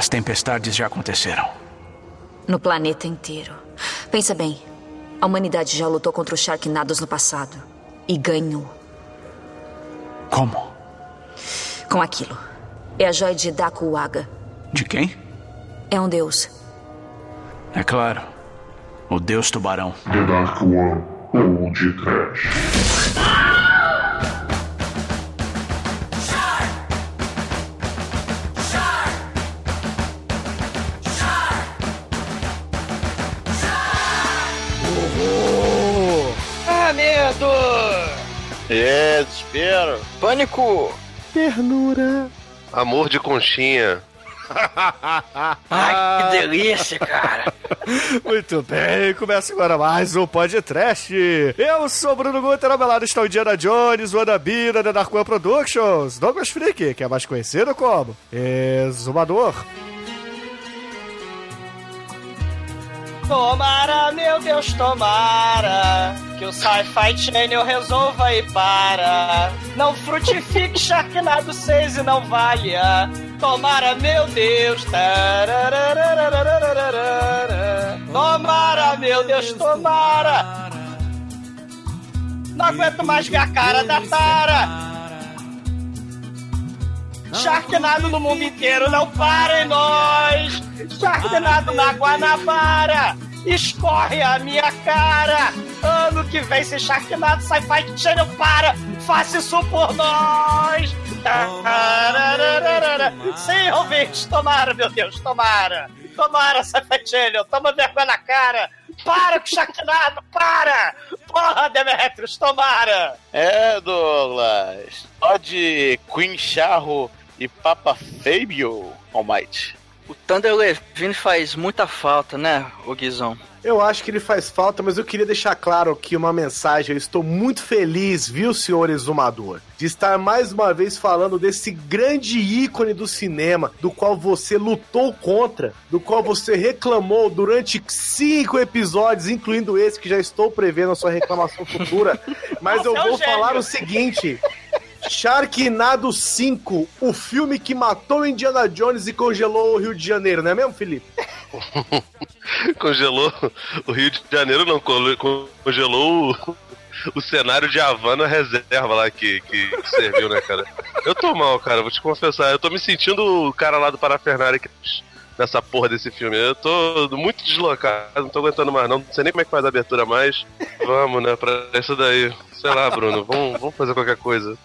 As tempestades já aconteceram. No planeta inteiro. Pensa bem. A humanidade já lutou contra os Sharknados no passado. E ganhou. Como? Com aquilo. É a joia de Dakuwaga. De quem? É um deus. É claro. O deus tubarão. The Dark One ou de Trash. É, desespero. Pânico! Ternura. Amor de conchinha. Ai, que delícia, cara! Muito bem, começa agora mais um podcast. Eu sou o Bruno Guter, ao meu lado está o Indiana Jones, o Anabina da Dark One Productions, Douglas Freak, que é mais conhecido como Exumador. Tomara, meu Deus, tomara que o Sci-Fi Channel resolva e para. Não frutifique Sharknado 6 e não valha. Tomara, meu Deus. Tomara, meu Deus, tomara. Não aguento mais ver a cara da Tara. Sharknado no mundo inteiro, não para em nós! Sharknado na Guanabara! Escorre a minha cara! Ano que vem, se Sharknado Sci-Fi Channel para! Faça isso por nós! Sim, ouvintes, tomara, meu Deus, tomara! Tomara, Sci-Fi Channel, toma vergonha na cara! Para com o Sharknado, para! Porra, Demetrius, tomara! É, Douglas. Só de Queen Charro e Papa Fabio, Almighty. O Thunder Levine faz muita falta, né, o Guizão? Eu acho que ele faz falta, mas eu queria deixar claro aqui uma mensagem. Eu estou muito feliz, viu, senhor exumador, de estar mais uma vez falando desse grande ícone do cinema, do qual você lutou contra, do qual você reclamou durante cinco episódios, incluindo esse que já estou prevendo a sua reclamação futura. Mas eu Você é um vou falar o seguinte. Sharknado 5, o filme que matou Indiana Jones e congelou o Rio de Janeiro, não é mesmo, Felipe? Congelou o Rio de Janeiro, não, congelou o, o cenário de Havana reserva lá que, que serviu, né, cara? Eu tô mal, cara, vou te confessar. Eu tô me sentindo o cara lá do Parafernália que nessa porra desse filme. Eu tô muito deslocado, não tô aguentando mais, não. Não sei nem como é que faz a abertura mais. Vamos, né, pra isso daí. Sei lá, Bruno, vamos, vamos fazer qualquer coisa.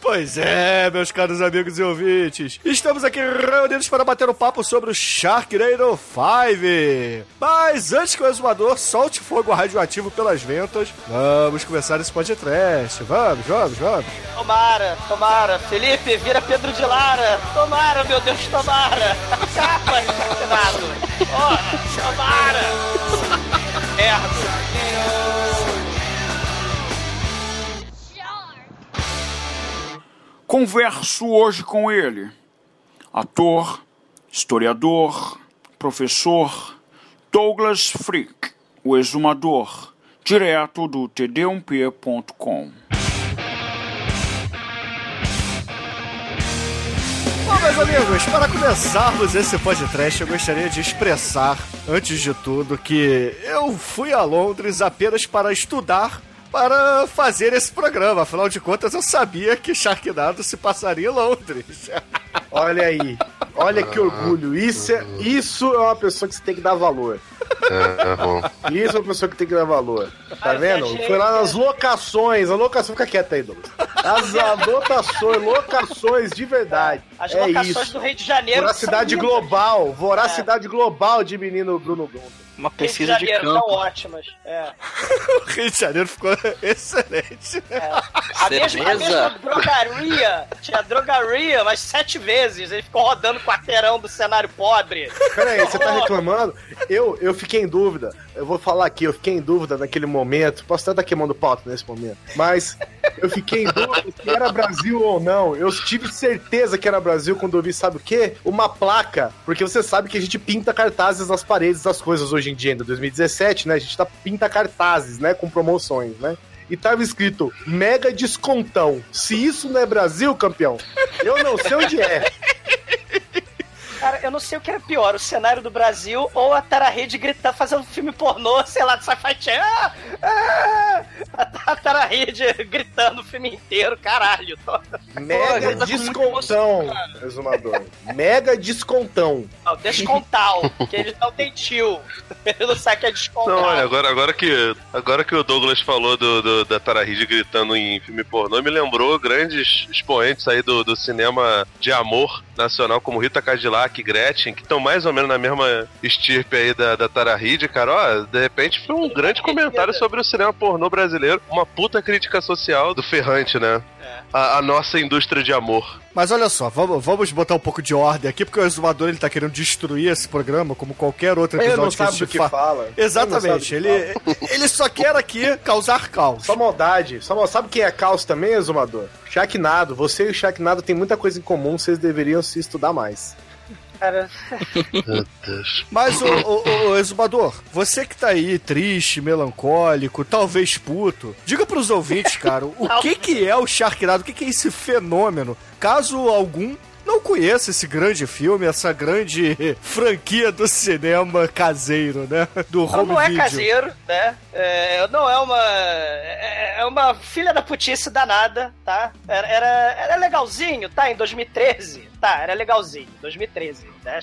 Pois é, meus caros amigos e ouvintes. Estamos aqui reunidos para bater um papo sobre o Sharknado 5. Mas antes que o exumador solte fogo radioativo pelas ventas, vamos começar esse podcast. Vamos, vamos, vamos. Tomara, tomara. Felipe, vira Pedro de Lara. Tomara, meu Deus, tomara. Capa, Sharknado. Oh, tomara. Merda. Converso hoje com ele, ator, historiador, professor Douglas Freak, o exumador, direto do td1p.com. Bom, meus amigos, para começarmos esse podcast, eu gostaria de expressar, antes de tudo, que eu fui a Londres apenas para estudar para fazer esse programa. Afinal de contas, eu sabia que Sharknado se passaria em Londres. Olha aí. Olha que orgulho. Isso é, isso é uma pessoa que você tem que dar valor. É, é bom. Isso é uma pessoa que tem que dar valor. Tá Ai, vendo? viajei. Foi lá nas locações. A locação, fica quieta aí, Douglas. As anotações, locações de verdade. As é locações isso. do Rio de Janeiro. Voracidade global, voracidade global de menino Bruno Gunter. Rio Uma de pesquisa de Janeiro campo. são ótimas. É. O Rio de Janeiro ficou excelente. A mesma, a mesma drogaria. Tinha drogaria, mas sete vezes. Ele ficou rodando o quarteirão do cenário pobre. Peraí, você tá reclamando? Eu, eu fiquei em dúvida. Eu vou falar aqui, eu fiquei em dúvida naquele momento. Posso até estar queimando pauta nesse momento. Mas eu fiquei em dúvida se era Brasil ou não. Eu tive certeza que era Brasil quando eu vi, sabe o quê? Uma placa. Porque você sabe que a gente pinta cartazes nas paredes das coisas hoje em dia, ainda 2017, né? A gente tá pinta cartazes, né? Com promoções, né? E tava escrito mega descontão. Se isso não é Brasil, campeão, eu não sei onde é. Cara, eu não sei o que era pior, o cenário do Brasil ou a Tara Reid gritando, fazendo um filme pornô, sei lá, de sci-fi channel. Ah, ah, a Tara Reid gritando o filme inteiro, caralho. Mega com descontão, exumador. Mega descontão. Não, descontal, que ele não tem tio. Ele não sabe que é descontal. Não, olha, agora, agora, que, agora que o Douglas falou do, do- da Tara Reid gritando em filme pornô, me lembrou grandes expoentes aí do, do cinema de amor nacional, como Rita Cadillac e Gretchen, que estão mais ou menos na mesma estirpe aí da, da Tara Reid, cara. Ó, de repente foi um grande comentário sobre o cinema pornô brasileiro, uma puta crítica social do Ferrante, né? A, a nossa indústria de amor. Mas olha só, vamos, vamos botar um pouco de ordem aqui, porque o exumador ele tá querendo destruir esse programa, como qualquer outro Ele episódio não que sabe a do gente que fa- fala. Exatamente, Ele não ele, ele só quer aqui causar caos. Só maldade. Só mal... Sabe quem é caos também, exumador? Sharknado. Você e o Sharknado têm muita coisa em comum, vocês deveriam se estudar mais. Cara, Meu Deus. Mas, o, o, o exumador, você que tá aí triste, melancólico, talvez puto, diga pros ouvintes, cara, o que que é o Sharknado? O que que é esse fenômeno? Caso algum não conheça esse grande filme, essa grande franquia do cinema caseiro, né? Do home não é video. caseiro, né? É, não é uma. É é uma filha da putice danada, tá? Era, era, era legalzinho, tá? Em 2013. Tá, era legalzinho. 2013, né?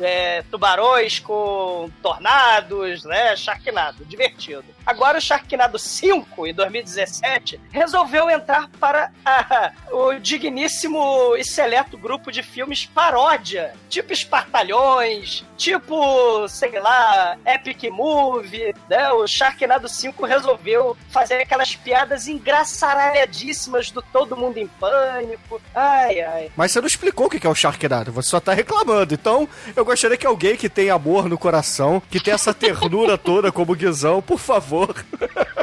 É, tubarões com tornados, né? Sharknado, divertido. Agora o Sharknado 5, em 2017, resolveu entrar para a- o digníssimo e seleto grupo de filmes paródia, tipo Espartalhões, tipo, sei lá, Epic Movie, né? O Sharknado 5 resolveu fazer aquelas piadas engraçaralhadíssimas do Todo Mundo em Pânico. Ai, ai. Mas você não explicou o que que é o Sharknado, você só tá reclamando. Então, eu gostaria que alguém que tem amor no coração, que tem essa ternura toda como o Guizão, por favor,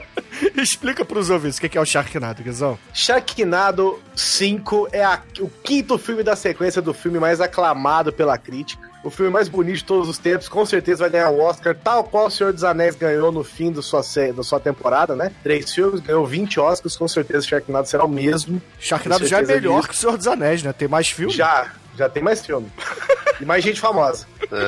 explica pros ouvintes o que que é o Sharknado, Guizão. Sharknado 5 é a- o quinto filme da sequência do filme mais aclamado pela crítica. O filme mais bonito de todos os tempos, com certeza vai ganhar o Oscar, tal qual o Senhor dos Anéis ganhou no fim da sua, da sua temporada, né? Três filmes, ganhou 20 Oscars, com certeza Sharknado será o mesmo. Sharknado já é certeza melhor disso. que o Senhor dos Anéis, né? Tem mais filme. Já, já tem mais filme. E mais gente famosa.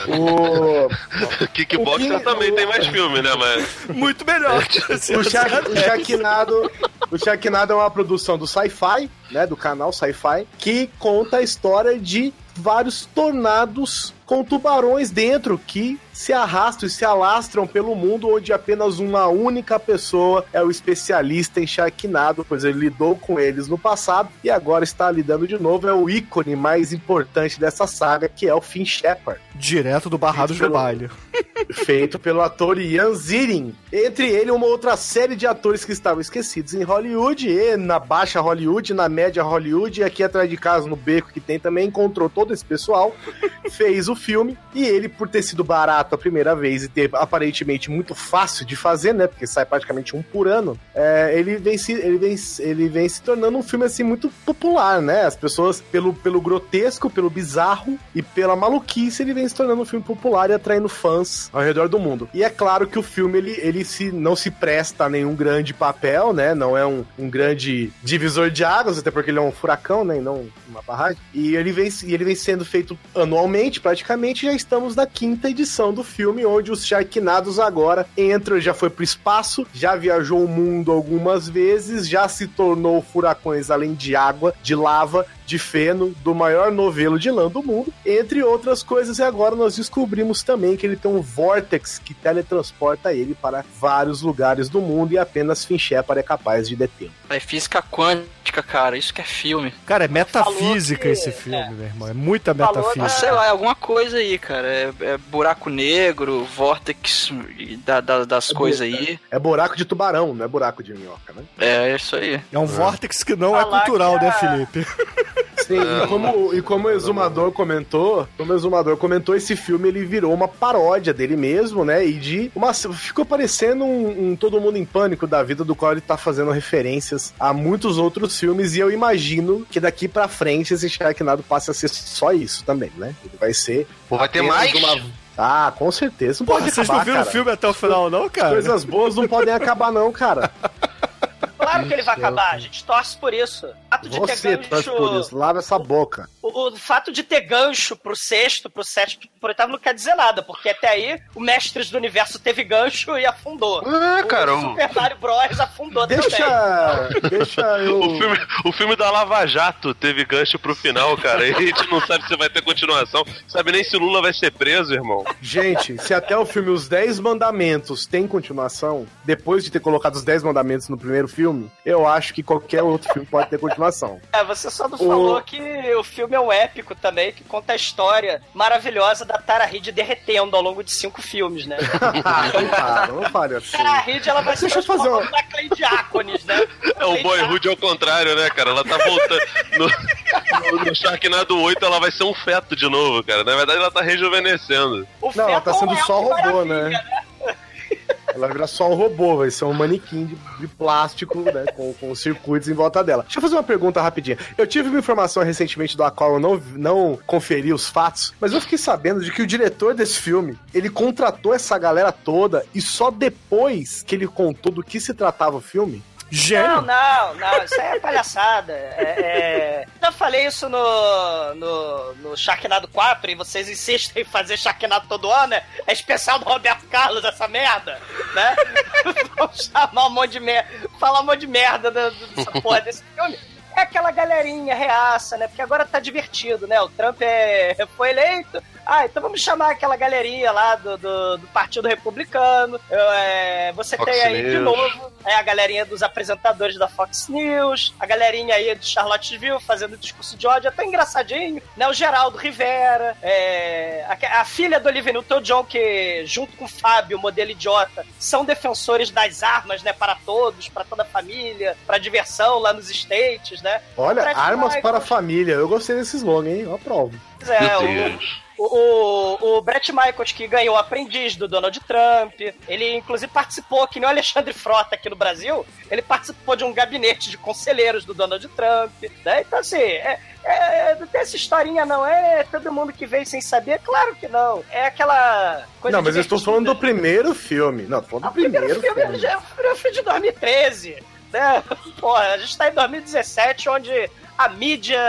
O, Kickboxer O que- também o- tem mais filme, né? Mas Muito melhor o o, Shark, o Anéis. Sharknado, o Sharknado é uma produção do Sci-Fi, né, do canal Sci-Fi, que conta a história de vários tornados com tubarões dentro que se arrastam e se alastram pelo mundo onde apenas uma única pessoa é o especialista em Sharknado, pois ele lidou com eles no passado e agora está lidando de novo. É o ícone mais importante dessa saga, que é o Finn Shepard Direto do Barrados do Pelo- Baile. feito pelo ator Ian Ziering. Entre ele, uma outra série de atores que estavam esquecidos em Hollywood, e na baixa Hollywood, na média Hollywood, e aqui atrás de casa, no beco que tem também, encontrou todo esse pessoal, fez o filme, e ele, por ter sido barato a primeira vez e ter aparentemente muito fácil de fazer, né, porque sai praticamente um por ano, é, ele, vem se, ele, vem, ele vem se tornando um filme, assim, muito popular, né, as pessoas, pelo, pelo grotesco, pelo bizarro e pela maluquice, ele vem se tornando um filme popular e atraindo fãs ao redor do mundo. E é claro que o filme ele, ele se, não se presta a nenhum grande papel, né? Não é um, um grande divisor de águas, até porque ele é um furacão, né? E não uma barragem. E ele vem, e ele vem sendo feito anualmente, praticamente. Já estamos na quinta edição do filme, onde os Sharknados agora entram, já foi pro espaço, já viajou o mundo algumas vezes, já se tornou furacões além de água, de lava, de feno, do maior novelo de lã do mundo, entre outras coisas. E agora nós descobrimos também que ele tem um vórtex que teletransporta ele para vários lugares do mundo e apenas Finn Shepard é capaz de detê-lo. É física quântica, cara. Isso que é filme. Cara, é metafísica que- esse filme, é. meu irmão. É muita Falou, metafísica. sei lá, é alguma coisa aí, cara. É, é buraco negro, vórtex e da, da- das coisas aí. É buraco de tubarão, não é buraco de minhoca, né? É isso aí. É um vórtex que não é Falar cultural, que né, Felipe? Sim, e como, e como o Exumador comentou, como o Exumador comentou, esse filme ele virou uma paródia dele mesmo, né? E de uma. Ficou parecendo um, um Todo Mundo em Pânico da vida, do qual ele tá fazendo referências a muitos outros filmes, e eu imagino que daqui pra frente esse Sharknado passe a ser só isso também, né? Ele vai ser. Pô, vai ter mais? uma- Ah, com certeza. Não Porra, pode vocês acabar, não viram cara. o filme até o final, não, cara? Coisas boas não podem acabar, não, cara. Claro que ele vai acabar, a gente torce por isso. fato de Você ter torce por gancho. isso, lava essa boca. O, o fato de ter gancho pro sexto, pro sétimo, pro oitavo não quer dizer nada, porque até aí o Mestres do Universo teve gancho e afundou. Ah, cara, o o, Super Mario Bros. afundou também. Deixa. Deixa eu. o filme, o filme da Lava Jato teve gancho pro final, cara. E a gente não sabe se vai ter continuação. Sabe nem se o Lula vai ser preso, irmão. Gente, se até o filme Os Dez Mandamentos tem continuação, depois de ter colocado os Dez Mandamentos no primeiro filme, eu acho que qualquer outro filme pode ter continuação. É, você só não falou O- que o filme é um épico também, que conta a história maravilhosa da Tara Reid derretendo ao longo de cinco filmes, né? Ah, não fale, assim. Tara Reid, ela vai se fazer transformando um- na Clay Diáconis, né? É o Boyhood ao contrário, né, cara? Ela tá voltando. No, no, no Sharknado 8 ela vai ser um feto de novo, cara. Na verdade ela tá rejuvenescendo. O Não, ela tá sendo é só robô, maravilha, né? Ela vai virar só um robô, vai ser um manequim de, de plástico, né? Com, com circuitos em volta dela. Deixa eu fazer uma pergunta rapidinha. Eu tive uma informação recentemente do qual eu não, não conferi os fatos, mas eu fiquei sabendo de que o diretor desse filme, ele contratou essa galera toda e só depois que ele contou do que se tratava o filme. Não, Gênio. não, não, isso aí é palhaçada. É, é... Já falei isso no, no, no Sharknado 4 e vocês insistem em fazer Sharknado todo ano, né? É especial do Roberto Carlos essa merda, né? Vamos chamar um monte de merda, falar um monte de merda da- dessa porra desse filme. É aquela galerinha reaça, né? Porque agora tá divertido, né? O Trump é, foi eleito. Ah, então vamos chamar aquela galerinha lá do, do, do Partido Republicano. Eu, é, você Fox tem aí de News. novo é a galerinha dos apresentadores da Fox News, a galerinha aí de Charlottesville fazendo discurso de ódio, até engraçadinho, né? O Geraldo Rivera, é, a, a filha do Olivia Newton-John, que junto com o Fábio, modelo idiota, são defensores das armas, né? Para todos, para toda a família, para diversão lá nos States, né? Olha, armas Michaels. para a família. Eu gostei desse slogan, hein? Eu aprovo. Pois é, Meu o, Deus. o, o, o Brett Michaels, que ganhou o aprendiz do Donald Trump, ele inclusive participou, que nem o Alexandre Frota aqui no Brasil, ele participou de um gabinete de conselheiros do Donald Trump. Né? Então, assim, é, é, não tem essa historinha, não. É todo mundo que veio sem saber? Claro que não. É aquela coisa. não, mas eu estou falando do primeiro filme. Não, tô falando Ah, do o primeiro, filme filme. já é o primeiro filme de 2013. Né? Porra, a gente tá em 2017, onde a mídia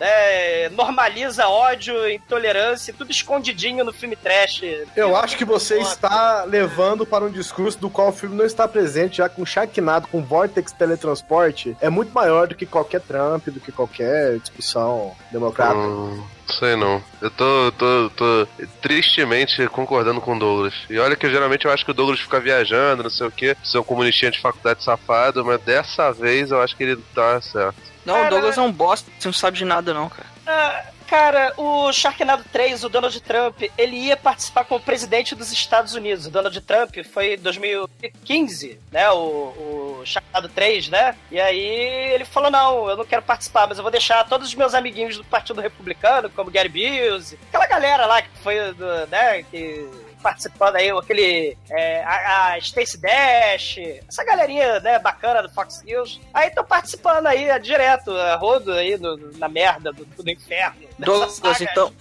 né, normaliza ódio, intolerância, tudo escondidinho no filme trash. Eu acho que você está levando para um discurso do qual o filme não está presente, já que um Sharknado com Vortex Teletransporte é muito maior do que qualquer Trump, do que qualquer discussão democrata. Hum, sei não. Eu tô, tô, tô tristemente concordando com o Douglas. E olha que geralmente eu acho que o Douglas fica viajando, não sei o que, ser um comunistinha de faculdade safado, mas dessa vez eu acho que ele tá certo. Não, o Douglas é um bosta, você não sabe de nada não, cara. Ah, cara, o Sharknado 3, o Donald Trump, ele ia participar como presidente dos Estados Unidos. O Donald Trump foi em 2015, né? O, o Sharknado 3, né? E aí ele falou: não, eu não quero participar, mas eu vou deixar todos os meus amiguinhos do Partido Republicano, como Gary Busey, aquela galera lá que foi do, né? Que participando aí, aquele. é, a, a Stacey Dash, essa galerinha, né, bacana do Fox News. Aí estão participando aí é, direto, a rodo aí no- na merda do, do inferno. Douglas, então,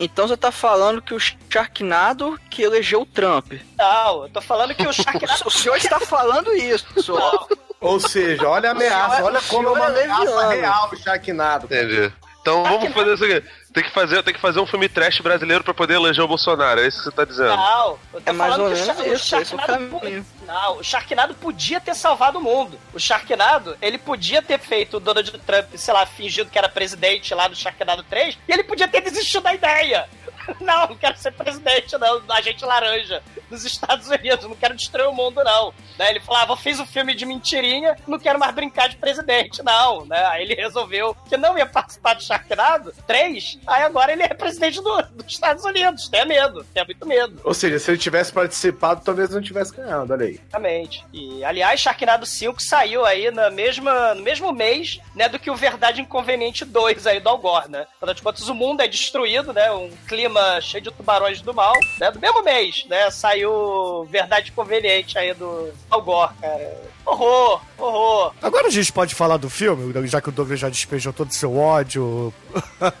então você tá falando que o Sharknado que elegeu o Trump. Não, eu tô falando que o Sharknado. O senhor está falando isso. Não, Ou seja, olha a ameaça, olha como é uma é ameaça leviano. real o Sharknado. Entendi. Então vamos fazer isso aqui. Tem que fazer, tem que fazer um filme trash brasileiro pra poder eleger o Bolsonaro. É isso que você tá dizendo. Não, eu tô É mais falando ou que o menos Sha- o isso, é o Sharknado. Não, o Sharknado podia ter salvado o mundo. O Sharknado, ele podia ter feito o Donald Trump, sei lá, fingido que era presidente lá do Sharknado 3, e ele podia ter desistido da ideia. Não, não quero ser presidente, não, agente laranja dos Estados Unidos, não quero destruir o mundo, não. Né, ele falava, fiz um filme de mentirinha, não quero mais brincar de presidente, não. Né? Aí ele resolveu que não ia participar do Sharknado 3, aí agora ele é presidente do- dos Estados Unidos. Tem medo, tem muito medo. Ou seja, se ele tivesse participado, talvez não tivesse ganhado, olha aí. Exatamente. E, aliás, Sharknado 5 saiu aí na mesma, no mesmo mês, né, do que o Verdade Inconveniente 2 aí do Algor, né? Afinal de contas, o mundo é destruído, né? Um clima cheio de tubarões do mal, né? Do mesmo mês, né? Saiu Verdade Inconveniente aí do Algor, cara. Horror, horror. Agora a gente pode falar do filme, já que o Douglas já despejou todo o seu ódio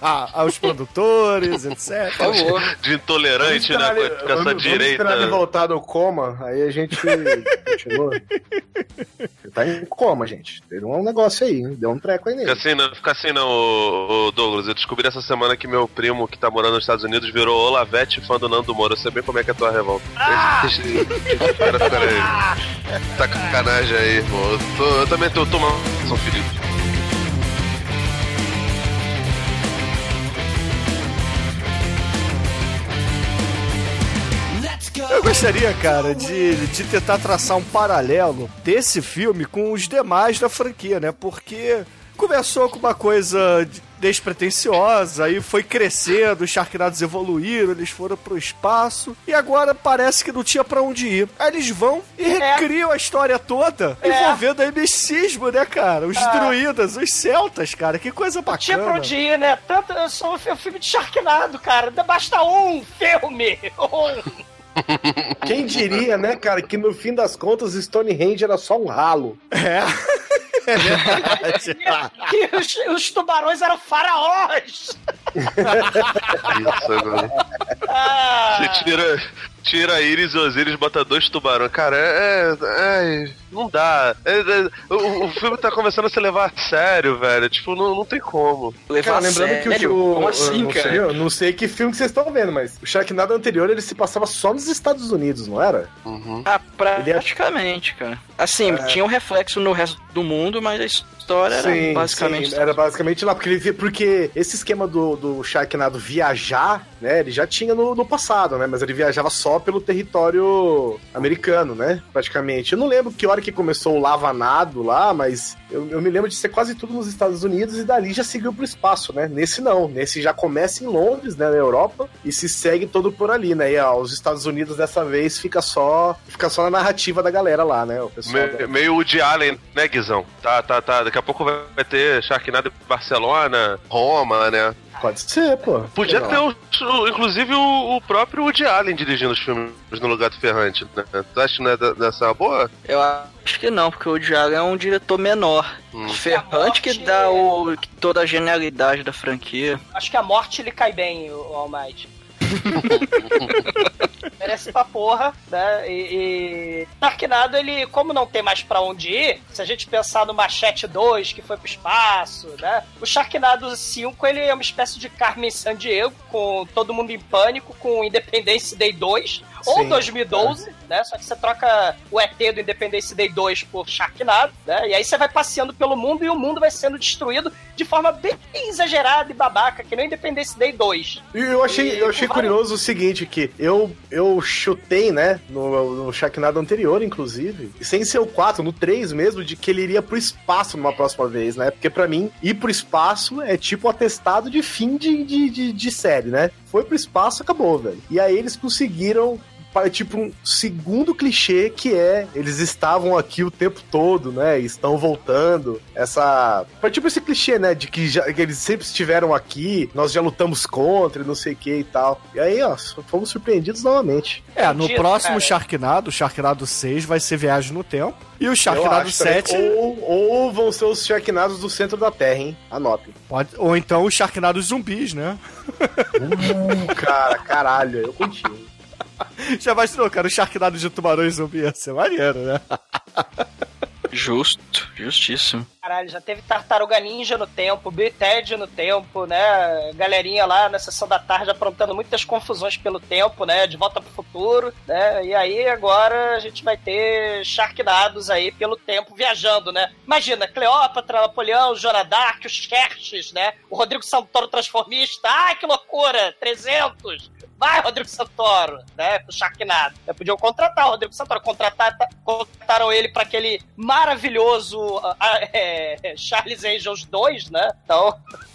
aos produtores, etc. Por favor. De intolerante, né? Com essa vamos, vamos direita. esperar ele voltar do coma, aí a gente continua. Ele tá em coma, gente. Teve um negócio aí, hein? deu um treco aí Fica nele. assim não, fica assim não, ô, ô, Douglas. Eu descobri essa semana que meu primo, que tá morando nos Estados Unidos, virou Olavete fã do Nando Moura. Eu sei bem como é que é a tua revolta. Pera, pera aí. Sacanagem aí, irmão. Tô- eu também tô tomando São Felipe. Eu gostaria, cara, de, de tentar traçar um paralelo desse filme com os demais da franquia, né? Porque começou com uma coisa despretensiosa, aí foi crescendo, os Sharknados evoluíram, eles foram pro espaço, e agora parece que não tinha pra onde ir. Aí eles vão e recriam a história toda, envolvendo aí misticismo, né, cara? Os druidas, os celtas, cara, que coisa bacana. Tinha pra onde ir, né? Tanto, eu sou um filme de Sharknado, cara. Basta um filme. Um. Quem diria, né, cara, que no fim das contas Stonehenge era só um ralo. É. É verdade. que os, os tubarões eram faraós. Isso agora. Ah, Você tira, tira a Iris e Osiris, bota dois tubarões. Cara, é. é- é- não dá. É- é- o, o filme tá começando a se levar a sério, velho. Tipo, não, não tem como. Levar Cara, lembrando a que o, sério? o Como assim, não cara? Sei, eu não sei que filme que vocês estão vendo, mas o Sharknado anterior ele se passava só nos Estados Unidos, não era? Uhum. Ah, é- praticamente, cara. Assim, tinha um reflexo no resto do mundo, mas a história era basicamente. sim, era basicamente lá, porque, ele, porque esse esquema do, do Sharknado viajar, né, ele já tinha no, no passado, né, mas ele viajava só pelo território americano, né, praticamente. Eu não lembro que hora que começou o lavanado lá, mas eu, eu me lembro de ser quase tudo nos Estados Unidos e dali já seguiu pro espaço, né, nesse não, nesse já começa em Londres, né, na Europa, e se segue todo por ali, né, e ó, os Estados Unidos dessa vez fica só, fica só na narrativa da galera lá, né, o pessoal... Me- da- meio Woody Allen, né, Guizão? Tá, tá, tá. Daqui a pouco vai ter Sharknado em Barcelona, Roma, né? Pode ser, pô. Podia ter, o, o- inclusive, o, o próprio Woody Allen dirigindo os filmes no lugar do Ferrante, né? Tu acha que não é dessa boa? Eu acho que não, porque o Diago é um diretor menor. Hum. Ferrante que dá o, toda a genialidade da franquia. acho que a morte lhe cai bem, o o All Might. Merece pra porra, né? E, e Sharknado, ele, como não tem mais pra onde ir, se a gente pensar no Machete 2, que foi pro espaço, né? O Sharknado 5, ele é uma espécie de Carmen Sandiego, com todo mundo em pânico, com Independence Day 2, ou Sim, 2012, né? Só que você troca o ET do Independence Day 2 por Sharknado, né? E aí você vai passeando pelo mundo e o mundo vai sendo destruído de forma bem exagerada e babaca, que nem o Independence Day 2. E eu achei, E eu achei curioso o seguinte, que eu, eu chutei, né, no, no Sharknado anterior, inclusive, sem ser o 4, no 3 mesmo, de que ele iria pro espaço numa próxima vez, né? Porque pra mim, ir pro espaço é tipo um atestado de fim de, de, de, de série, né? Foi pro espaço, acabou, velho. E aí eles conseguiram para tipo um segundo clichê que é eles estavam aqui o tempo todo, né? Estão voltando. Essa. Tipo esse clichê, né? De que, já, que eles sempre estiveram aqui, nós já lutamos contra e não sei o que e tal. E aí, ó, fomos surpreendidos novamente. É, no Entendido, próximo cara. Sharknado, o Sharknado 6 vai ser Viagem no Tempo. E o Sharknado acho também. 7 Ou, ou vão ser os Sharknados do centro da Terra, hein? Anotem. pode, ou então o Sharknado zumbis, né? Uh, cara, caralho, eu contigo. Já imaginou, cara, o Sharknado de tubarões zumbi ia ser maneiro, né? Justo, justíssimo. Caralho, já teve Tartaruga Ninja no tempo, Bill Ted no tempo, né? Galerinha lá na sessão da tarde aprontando muitas confusões pelo tempo, né? De volta pro futuro, né? E aí agora a gente vai ter Sharknados aí pelo tempo viajando, né? Imagina, Cleópatra, Napoleão, Joana Dark, os Xerxes, né? O Rodrigo Santoro transformista. Ai, que loucura! 300! Vai, Rodrigo Santoro, né? O Sharknado. Já podiam contratar o Rodrigo Santoro. Contratar, contrataram ele para aquele maravilhoso ah, é, Charles Angels 2, né? Então,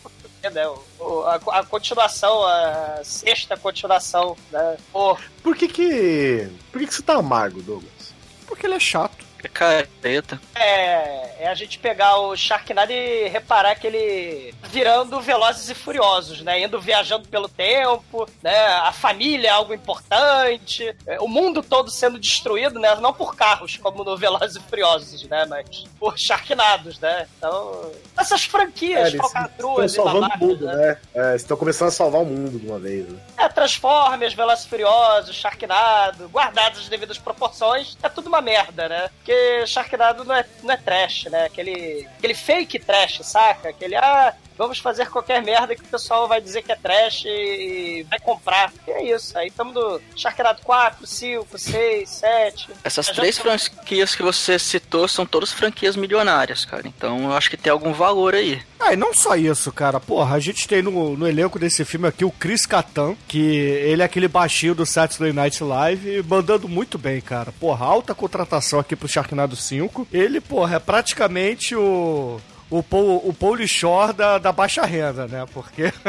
A, a continuação, a sexta continuação, né? Pô, Por que que. Por que que você tá amargo, Douglas? Porque ele é chato. É careta. É, é a gente pegar o Sharknado e reparar que ele virando velozes e furiosos, né? Indo viajando pelo tempo, né? A família é algo importante, é, o mundo todo sendo destruído, né? Não por carros, como no Velozes e Furiosos, né? Mas por Sharknados, né? Então, essas É, franquias, eles falcatruas estão e salvando o babacas, mundo, né? É, estão começando a salvar o mundo de uma vez. Né? É, Transformers, Velozes e Furiosos, Sharknado, guardados as devidas proporções, é tudo uma merda, né? Porque Sharknado não é, não é trash, né? Aquele, aquele fake trash, saca? Aquele, ah, vamos fazer qualquer merda que o pessoal vai dizer que é trash e vai comprar. E é isso. Aí estamos do Sharknado 4, 5, 6, 7. Essas Já três franquias que você citou são todas franquias milionárias, cara. Então eu acho que tem algum valor aí. Ah, e não só isso, cara. Porra, a gente tem no, no elenco desse filme aqui o Chris Catan, que ele é aquele baixinho do Saturday Night Live, mandando muito bem, cara. Porra, alta contratação aqui pro Sharknado 5. Ele, porra, é praticamente o. O Paul, o Paul Shore da, da baixa renda, né? Porque.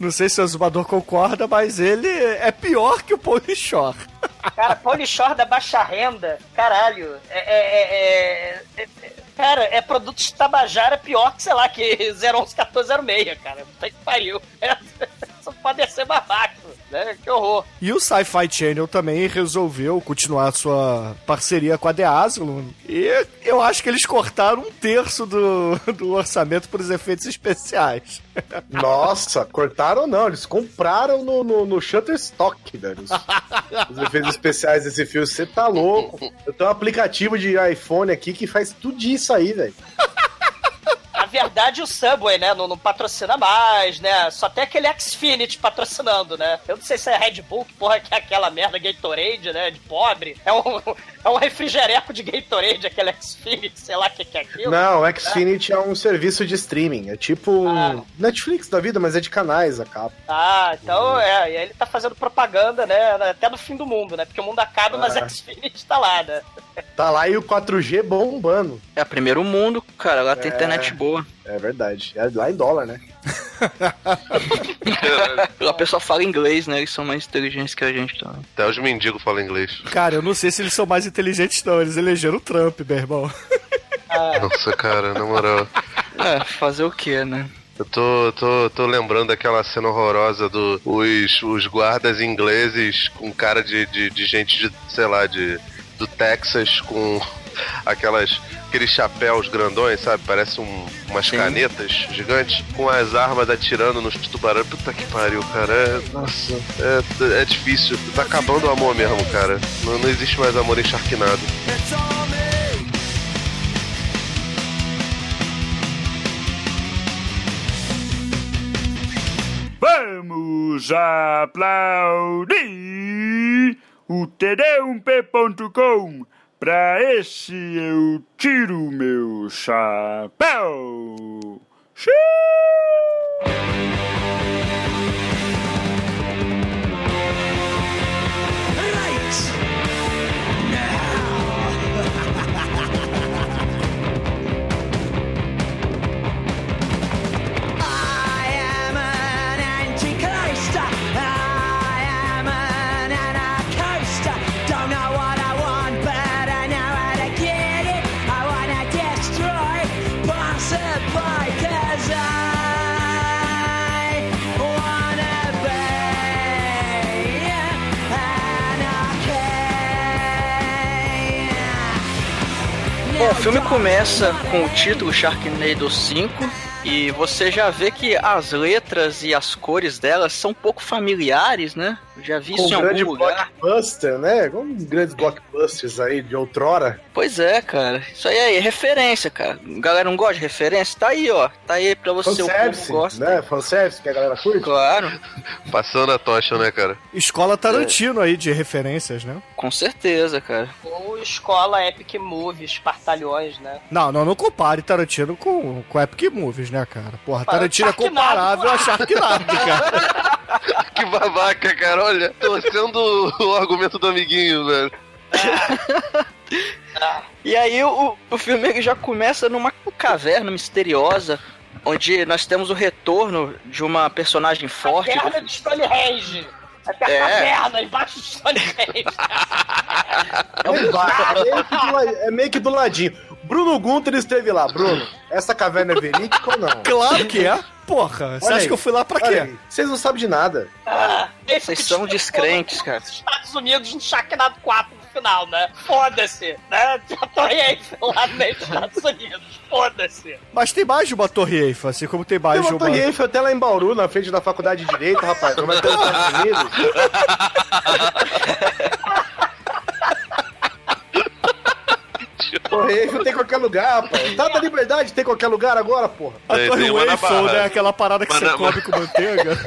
Não sei se o Zumbador concorda, mas ele é pior que o Paul Shore. Cara, Polishore da baixa renda, caralho. É, é- é- é- é- cara, é produto de Tabajara pior que, sei lá, que 0111406, cara. Puta que pariu. É, só pode ser babaca, né? Que horror. E o Sci-Fi Channel também resolveu continuar sua parceria com a The Asylum. E eu acho que eles cortaram um terço do, do orçamento para os efeitos especiais. Nossa, cortaram não, eles compraram no, no, no Shutterstock, velho. Os, os efeitos especiais desse filme, você tá louco. Eu tenho um aplicativo de iPhone aqui que faz tudo isso aí, velho. Verdade, o Subway, né, não, não patrocina mais, né? Só tem aquele Xfinity patrocinando, né? Eu não sei se é Red Bull, que porra que é aquela merda Gatorade, né? De pobre. É um, é um refrigereco de Gatorade, aquele Xfinity, sei lá o que, que é aquilo. Não, o Xfinity é um serviço de streaming. É tipo Ah. Netflix da vida, mas é de canais, acaba. Ah, então é, e aí ele tá fazendo propaganda, né? Até do fim do mundo, né? Porque o mundo acaba, mas Ah. Xfinity tá lá, né? Tá lá e o 4G bombando. É primeiro mundo, cara. Lá tem É. internet boa. É verdade. É lá em dólar, né? A pessoa fala inglês, né? Eles são mais inteligentes que a gente, tá? Até os mendigos falam inglês. Cara, eu não sei se eles são mais inteligentes, não. Eles elegeram o Trump, meu irmão. Nossa, cara, na moral. É, fazer o quê, né? Eu tô, tô, tô lembrando daquela cena horrorosa do os, os guardas ingleses com cara de, de, de gente de, sei lá, de do Texas com aquelas aqueles chapéus grandões, sabe? Parece um, umas Sim. canetas gigantes com as armas atirando nos tubarões. Puta que pariu, cara. É, nossa, é, é difícil. Tá acabando o amor mesmo, cara. Não, não existe mais amor em Sharknado. Vamos aplaudir o td1p.com. Pra esse eu tiro meu chapéu. Xiii! Filme começa com o título Sharknado 5 e você já vê que as letras e as cores delas são um pouco familiares, né? Já vi Com isso em um grande algum lugar. blockbuster, né? Com grandes blockbusters aí de outrora. Pois é, cara. Isso aí é referência, cara. Galera não gosta de referência? Tá aí, ó. Tá aí pra você, o povo Fanservice, gosta. né? Fanservice que a galera curte. Claro, Passando a tocha, né, cara? Escola Tarantino aí de referências, né? com certeza, cara. Ou escola Epic Movies, Partalhões, né? Não, não, não compare Tarantino com, com Epic Movies, né, cara? Porra, Tarantino é comparável a Sharknado, cara. Que babaca, cara. Olha, torcendo o argumento do amiguinho, velho. E aí o, o filme já começa numa caverna misteriosa, onde nós temos o retorno de uma personagem forte. Caverna de Stonehenge. É que a É. caverna embaixo do Stonehenge. É, um é meio que do ladinho. Bruno Gunter esteve lá. Bruno, essa caverna é verídica ou não? Claro que é. Porra, você Olha acha aí. que eu fui lá pra quê? Vocês não sabem de nada. Ah, Vocês são descrentes, cara. Os Estados Unidos no Sharknado 4 no final, né? Foda-se, né? A Torre Eiffel lá nos Estados Unidos. Foda-se. Mas tem mais de uma Torre Eiffel, assim como tem mais Tem de uma uma... Torre Eiffel até lá em Bauru, na frente da faculdade de Direito, rapaz. Não vai ter nos Estados Unidos. Torre Eiffel tem em qualquer lugar. Tá da liberdade tem em qualquer lugar agora, porra. A Tem- Torre Eiffel, né? Aquela parada que Mas você come com manteiga.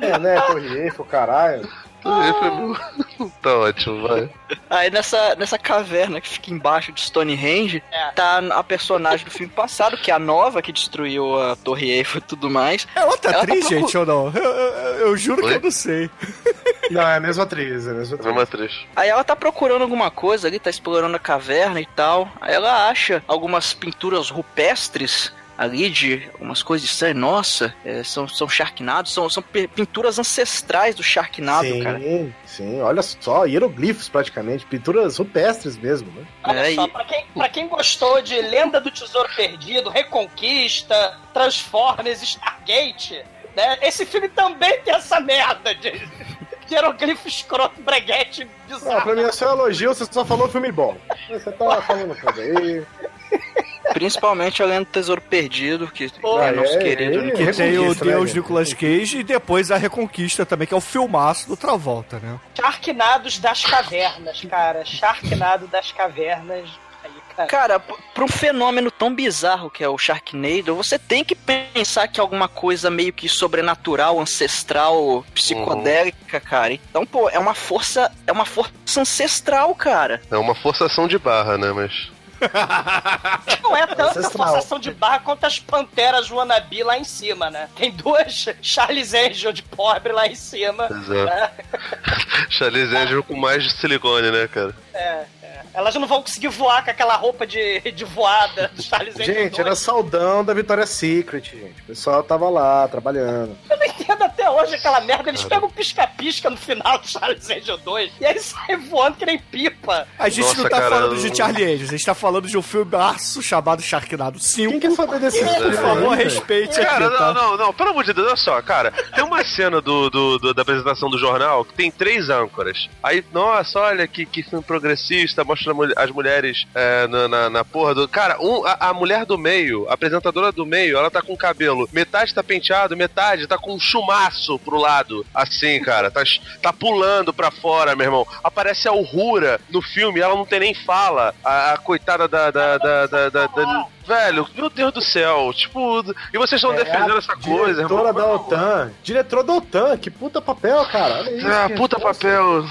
É, né? Torre Eiffel, caralho. tá ótimo, vai. Aí nessa, nessa caverna que fica embaixo de Stonehenge, É. tá a personagem do filme passado, que é a nova que destruiu a Torre Eiffel e tudo mais. É outra Ela tá atriz, procu- gente, ou não? Eu, eu- eu juro que Oi? eu não sei. Não, é a mesma atriz, é a mesma atriz. Vamos atriz. Aí ela tá procurando alguma coisa ali, tá explorando a caverna e tal. Aí ela acha algumas pinturas rupestres ali de umas coisas estranhas. Nossa, é, são, são Sharknados, são, são pi- pinturas ancestrais do Sharknado, sim, cara. sim, olha só, hieroglifos praticamente, pinturas rupestres mesmo, né? Olha É, só, e- pra, quem, pra quem gostou de Lenda do Tesouro Perdido, Reconquista, Transformers, Stargate, né? Esse filme também tem essa merda de hieroglifo escroto, breguete, Não, bizarro. pra mim é só elogio, você só falou filme bom. Você tá falando coisa aí. Principalmente a Lenda do Tesouro Perdido, que Pô, é nosso é, querido. é, Nicolas Que tem o né, Deus gente? Nicolas Cage e depois a Reconquista também, que é o filmaço do Travolta, né? Sharknados das cavernas, cara. Sharknado das cavernas. Aí, cara. Pra um fenômeno tão bizarro que é o Sharknado, você tem que pensar que é alguma coisa meio que sobrenatural, ancestral, psicodélica, cara. Então, pô, é uma força, é uma força ancestral, cara. É uma forçação de barra, né? Mas. Não é tanta Ancestral. forçação de barra quanto as panteras wannabe lá em cima, né? Tem duas Charles Angel de pobre lá em cima. Exato. né? Charlize Angel com mais de silicone, né, cara? É, é. Elas não vão conseguir voar com aquela roupa de, de voada do Charles Angel. Gente, 2. era saudão da Victoria's Secret, gente. O pessoal tava lá, trabalhando. Eu não entendo até hoje aquela merda. Eles pegam pisca-pisca no final do Charles Angel 2 e aí saem voando que nem pipa. A gente Nossa, não tá cara, falando de Charlie Angels, a gente tá falando de um filmaço chamado Sharknado 5. Quem quer saber desse Por favor, respeite Cara, aqui, tá? não, não, não, pelo amor de Deus, olha só, cara. Tem uma cena do, do- do- da apresentação do jornal que tem três âncoras. Aí, nossa, olha que, que filme progressista, mostra a mul- as mulheres é, na, na, na porra do. Cara, um, a, a mulher do meio, a apresentadora do meio, ela tá com o cabelo, metade tá penteado, metade tá com um chumaço pro lado. Assim, cara, tá, tá pulando pra fora, meu irmão. Aparece a Uhura no filme, ela não tem nem fala. A, a coitada da- da- da- da- da- da Velho, meu Deus do céu, tipo, e vocês estão defendendo essa coisa? Diretora da OTAN. Diretora da OTAN, que puta papel, cara. Olha isso. Ah, puta Nossa. papel.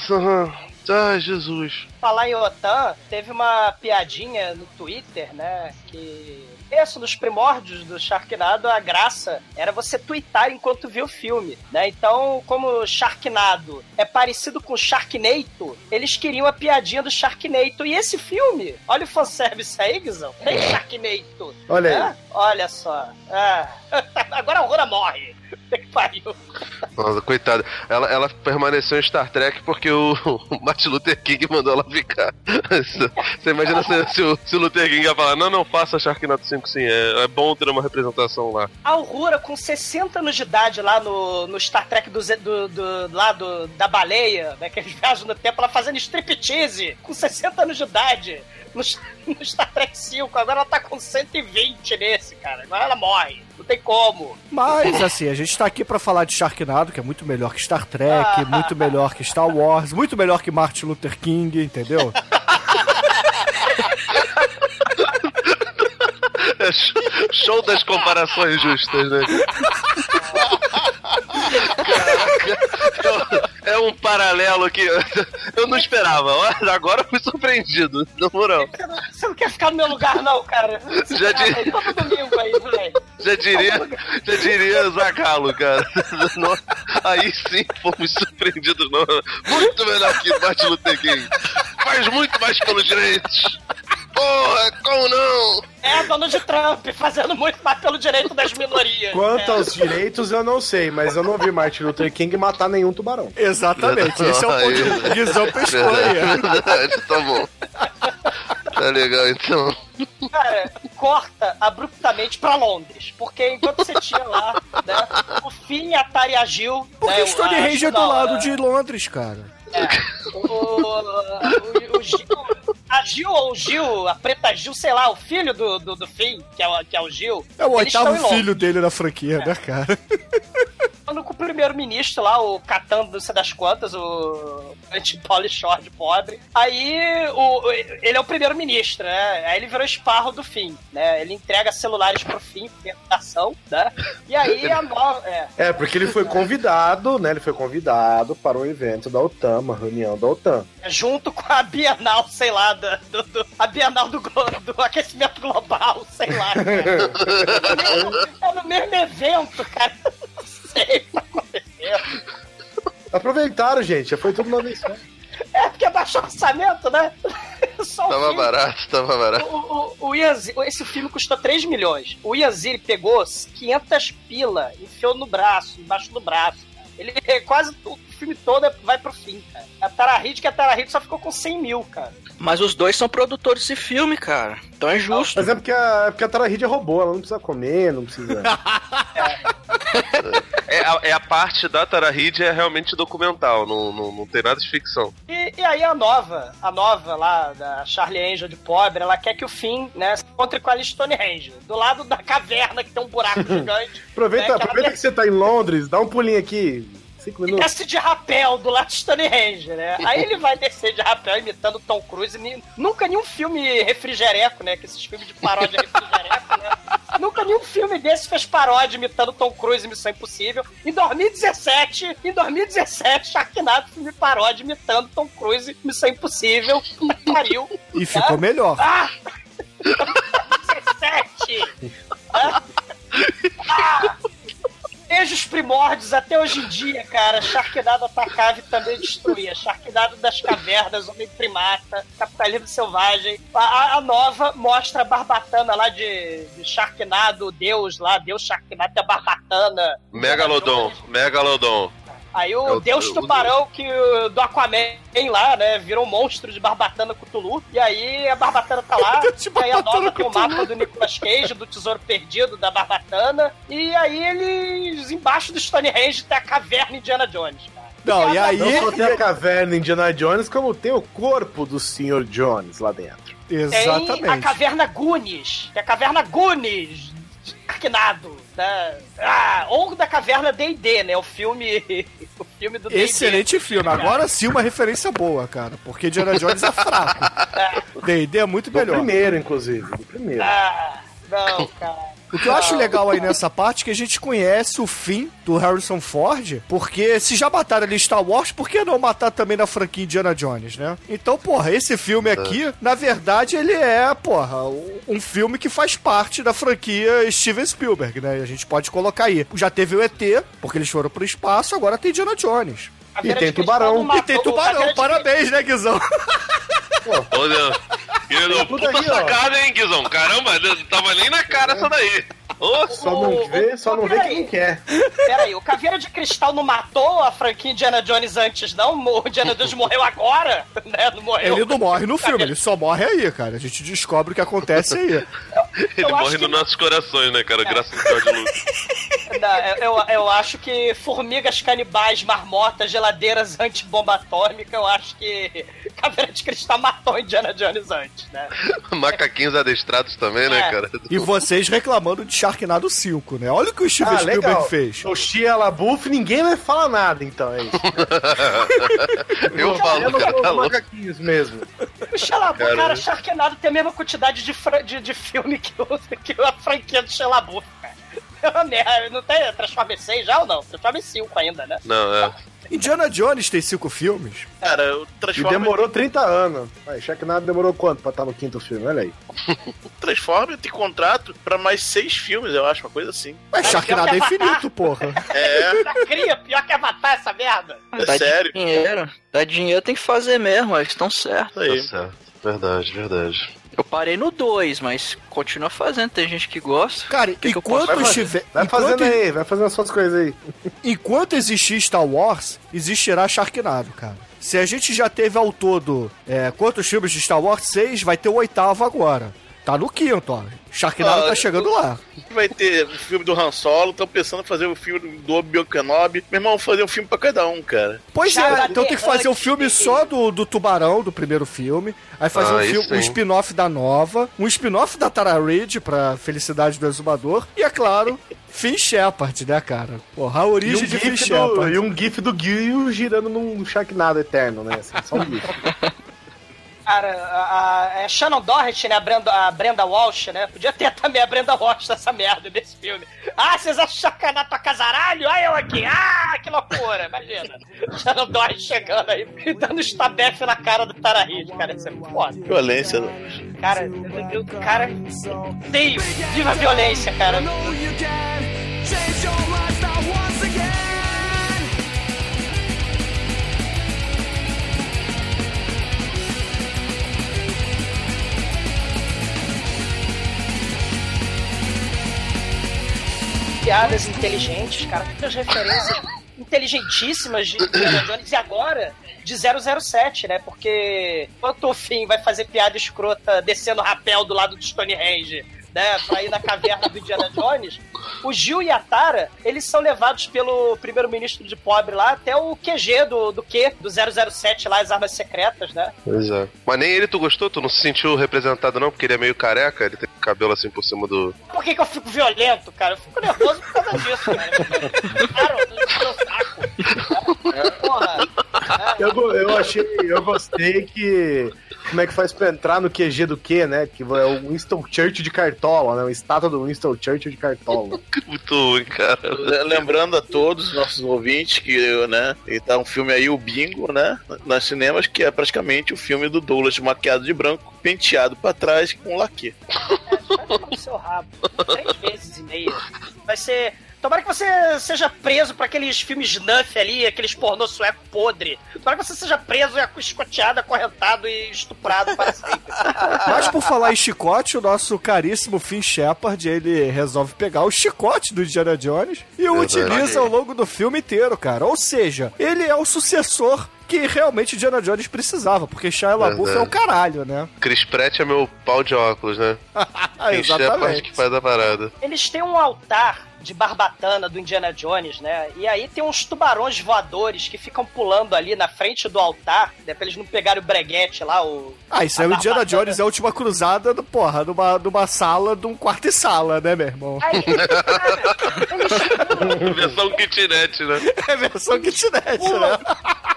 Ai, Jesus. Falar em OTAN, teve uma piadinha no Twitter, né? Que. Isso, nos primórdios do Sharknado, a graça era você twittar enquanto via o filme, né? Então, como Sharknado é parecido com Sharknado, eles queriam a piadinha do Sharknado. E esse filme, olha o fanservice aí, Guizão. Tem Sharknado. Olha aí. né? Olha só. Ah. Agora a Rora morre. Que pariu. Nossa, coitada. Ela, ela permaneceu em Star Trek porque o, o Martin Luther King mandou ela ficar. Você imagina se, se o, se o Luther King ia falar: não, não faça Sharknado 5 sim, é, é bom ter uma representação lá. A Aurora, com 60 anos de idade lá no, no Star Trek do, do, do, lá do, da baleia, né? Que eles viajam no tempo, ela fazendo striptease com 60 anos de idade no, no Star Trek 5. Agora ela tá com 120 nesse, cara. Agora ela morre. Não tem como. Mas, assim, a gente tá aqui pra falar de Sharknado, que é muito melhor que Star Trek, muito melhor que Star Wars, muito melhor que Martin Luther King, entendeu? É show, das comparações justas, né? Caraca, é um paralelo que eu não esperava. Agora eu fui surpreendido, na moral. Você não, quer ficar no meu lugar, não, cara. Já aí todo domingo aí, velho. Já diria, já diria Zagalo, cara. Não, aí sim fomos surpreendidos. Não. Muito melhor que Martin Luther King. Faz muito mais pelos direitos. Porra, como não? É Donald Trump fazendo muito mais pelo direito das minorias. Quanto é. aos direitos, eu não sei, mas eu não vi Martin Luther King matar nenhum tubarão. Exatamente, esse é o ponto o pescou aí. Verdade, tá bom. Tá legal, então. Cara, corta abruptamente pra Londres. Porque enquanto você tinha lá, né, o Finn atariagiu. Porque né, o Stonehenge a- é do lado de Londres, cara. O, o, o Gil, a Gil ou o Gil, a preta Gil, sei lá, o filho do, do, do Finn, que é, o, que é o Gil. É o oitavo filho dele na franquia, né, cara? falando com o primeiro-ministro lá, o Catan, não sei das quantas, o anti-Paulo Shore de pobre. Aí o, ele é o primeiro-ministro, né? Aí ele virou esparro do fim, né? Ele entrega celulares pro fim, ação, né? E aí a nova. É, É, porque ele foi convidado, né? Ele foi convidado para um evento da OTAN, uma reunião da OTAN. junto com a Bienal, sei lá, da- do, do- a Bienal do, do aquecimento global, sei lá. Cara. É no mesmo evento, cara. Não sei o que tá acontecendo. Aproveitaram, gente, já foi tudo uma vez só. É porque baixou o orçamento, né? Só o Tava filme. barato, tava barato. O, o, o esse filme custou 3 milhões. O Ian Zieri pegou 500 pila, enfiou no braço, embaixo do braço. cara. Ele quase o filme todo vai pro fim, cara. A Tara Reid, que a Tara Reid só ficou com 100 mil, cara. Mas os dois são produtores de filme, cara. Então é justo. Mas é porque a, é porque a Tara Reid é robô, ela não precisa comer, não precisa. É a, é a parte da Tara Reid é realmente documental, não, não, não tem nada de ficção. E, e aí a nova, a nova lá, da Charlie Angel de pobre, ela quer que o Finn, né, se encontre com a Stonehenge, do lado da caverna que tem um buraco gigante. Aproveita, né, que ela aproveita que você tá em Londres, dá um pulinho aqui. Cinco E minutos. desce de rapel do lado de Stonehenge, né? Aí ele vai descer de rapel imitando Tom Cruise. Ni- Nunca nenhum filme refrigereco, né? Que esses filmes de paródia refrigereco, né? Nunca nenhum filme desse fez paródia imitando Tom Cruise em Missão Impossível. Em 2017, em 2017, Sharknado filme paródia imitando Tom Cruise em Missão Impossível. E pariu. E ficou melhor. Ah! 17! Ah! Ah! Desde os primórdios até hoje em dia, cara, Sharknado atacava e também destruía. Sharknado das cavernas, Homem Primata, Capitalismo Selvagem. A, a- nova mostra a Barbatana lá de, de Sharknado, Deus lá, Deus Sharknado, a Barbatana. Megalodon, Megalodon. Aí o É Deus Tubarão que, do Aquaman lá, né, virou um monstro de Barbatana Cthulhu. E aí a Barbatana tá lá. e aí a nova tem o mapa do Nicolas Cage, do Tesouro Perdido, da Barbatana. E aí eles, embaixo do Stonehenge, tem a caverna Indiana Jones, cara. Não, e aí. Não só tem a caverna Indiana Jones, como tem o corpo do Sr. Jones lá dentro. Tem a Exatamente. caverna Goonies, que é a caverna Goonies. Sharknado, né? Ah, ou da caverna D&D, né? O filme, o filme do D&D. Excelente filme. Agora sim uma referência boa, cara. Porque Indiana Jones é fraco. D&D é muito Do melhor. primeiro, inclusive. Do primeiro. Ah, não, cara. O que eu acho legal aí nessa parte é que a gente conhece o fim do Harrison Ford, porque se já mataram ali Star Wars, por que não matar também na franquia Indiana Jones, né? Então, porra, esse filme aqui, na verdade, ele é, porra, um filme que faz parte da franquia Steven Spielberg, né? A gente pode colocar aí. Já teve o ET, porque eles foram pro espaço, agora tem Indiana Jones. E tem tubarão. E tem tubarão, parabéns, né, Guizão? Olha, Guizão, tudo puta aí, ó. sacada, hein, Guizão? Caramba, não tava nem na cara essa daí. Ô, Só não vê, só não vê quem quer. Peraí, o Caveira de Cristal não matou a franquia Indiana Jones antes, não? O Indiana Jones morreu agora, né? Não morreu. Ele não morre no filme, ele só morre aí, cara. A gente descobre o que acontece aí. Ele Eu acho morre que- nos nossos corações, né, cara? Graças ao George Lucas. Não, eu, eu, eu acho que formigas canibais, marmotas, geladeiras antibomba atômica, eu acho que Caveira de Cristal matou Indiana Jones antes, né? Macaquinhos adestrados também, né, É. cara? E vocês reclamando de Sharknado 5, né? Olha o que o Steven Ah, Spielberg legal. fez. O Shia LaBeouf, ninguém vai falar nada, então, é isso. Eu falo, Eu cara, tá macaquinhos mesmo. Xelabu, Cara, cara, né? Sharknado tem a mesma quantidade de, fra- de, de filme que, o, que a franquia do cara. É uma merda. Não tem Transformers 6 já ou não? Transformers 5 ainda, né? Não, é. Indiana Jones tem cinco filmes. Cara, o E Transformers, demorou 30 anos. Aí, Sharknado demorou quanto pra estar no quinto filme? Olha aí. Transformers tem contrato pra mais seis filmes, eu acho, uma coisa assim. Mas Sharknado é infinito, porra. É, cria, pior que Avatar essa merda. é Dá sério. dinheiro. Dá dinheiro, tem que fazer mesmo, eles estão certos. Tá certo. Verdade, verdade. Eu parei no 2, mas continua fazendo, tem gente que gosta. Cara, que enquanto fazer? estiver. Vai enquanto- fazendo aí, vai fazendo as suas coisas aí. Enquanto existir Star Wars, existirá Sharknado, cara. Se a gente já teve ao todo é, quantos filmes de Star Wars? Seis, vai ter o oitavo agora. Tá no quinto, ó. Sharknado Ah, tá chegando lá. Vai ter o filme do Han Solo, estão pensando em fazer o filme do Obi-Wan Kenobi. Meu irmão, vou fazer um filme pra cada um, cara. Pois Já é, então tem que fazer o antes filme só do, do Tubarão, do primeiro filme. Aí fazer Ah, um, filme, um spin-off da Nova, um spin-off da Tara Reid pra Felicidade do Exumador. E, é claro, Finn Shepard, né, cara? Porra, a E um, origem de Finn Shepard. e um gif do Gil girando num Sharknado eterno, né? Assim, só um gif. Cara, a, a, é Shannon Doherty, né? A Brenda, a Brenda Walsh, né? Podia ter também a Brenda Walsh nessa merda desse filme. Ah, vocês acham sacanagem pra casaralho? Olha eu aqui. Ah, que loucura. Imagina. Shannon Doherty chegando aí e dando estabefe na cara do Tara Reid, cara. Isso é foda. Violência. Cara, eu, eu, cara, odeio. Viva a violência, cara. Piadas inteligentes, cara. Muitas referências inteligentíssimas de Indiana Jones e agora de 007, né? Porque enquanto o Finn vai fazer piada escrota descendo rapel do lado do Stonehenge, né? Pra ir na caverna do Indiana Jones, o Gil e a Tara, eles são levados pelo primeiro-ministro de pobre lá até o QG do, do Q, do 007 lá, as armas secretas, né? Pois é. Mas nem ele tu gostou? Tu não se sentiu representado, não? Porque ele é meio careca, ele tem cabelo assim por cima do. Por que, que eu fico violento, cara? Eu fico nervoso por causa disso, cara. Cara, eu saco. Porra. Eu, go- eu achei, eu gostei que. Como é que faz pra entrar no QG do Q, né? Que é o Winston Churchill de Cartola, né? Uma estátua do Winston Churchill de Cartola. Muito ruim, cara. Le- Lembrando a todos os nossos ouvintes que, né, e tá um filme aí, o Bingo, né, nas cinemas, que é praticamente o filme do Douglas maquiado de branco, penteado pra trás com laque. no seu rabo. Três vezes e meia. Vai ser. Tomara que você seja preso pra aqueles filmes snuff ali, aqueles pornô sueco podre. Tomara que você seja preso e escoteado, acorrentado e estuprado para sempre. Mas por falar em chicote, o nosso caríssimo Finn Shepard, ele resolve pegar o chicote do Indiana Jones e o utiliza ao longo do filme inteiro, cara. Ou seja, ele é o sucessor que realmente Indiana Jones precisava, porque Shia LaBeouf é o Verdade. caralho, né? Chris Pratt é meu pau de óculos, né? Quem é a parte que faz a parada. Eles têm um altar de barbatana do Indiana Jones, né? E aí tem uns tubarões voadores que ficam pulando ali na frente do altar, né? Pra eles não pegarem o breguete lá, o. Ah, isso é o Indiana. Jones, é a última cruzada, do, porra, numa, numa sala, de um quarto e sala, né, meu irmão? Aí, cara, eles Versão kitnet, né? É versão kitnet, né?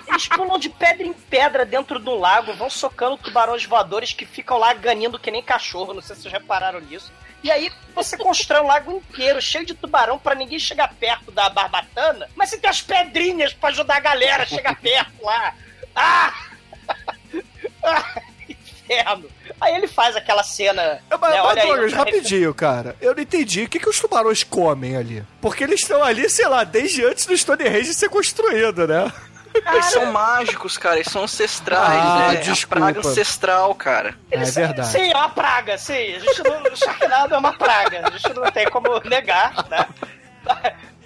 Eles pulam de pedra em pedra dentro do lago, vão socando tubarões voadores que ficam lá ganindo que nem cachorro. Não sei se vocês repararam nisso. E aí você constrói um lago inteiro, cheio de tubarão, pra ninguém chegar perto da barbatana. Mas você tem as pedrinhas pra ajudar a galera a chegar perto lá. Ah! ah inferno! Aí ele faz aquela cena. Mas, né, mas, Douglas, outra rapidinho, cara. Eu não entendi o que, que os tubarões comem ali. Porque eles estão ali, sei lá, desde antes do Stonehenge ser construído, né? Eles são mágicos, cara, eles são ancestrais, Ah, né? desculpa. A praga ancestral, cara. É verdade. Sim, é uma praga, sim. A gente não, o Sharknado é uma praga. A gente não tem como negar, né?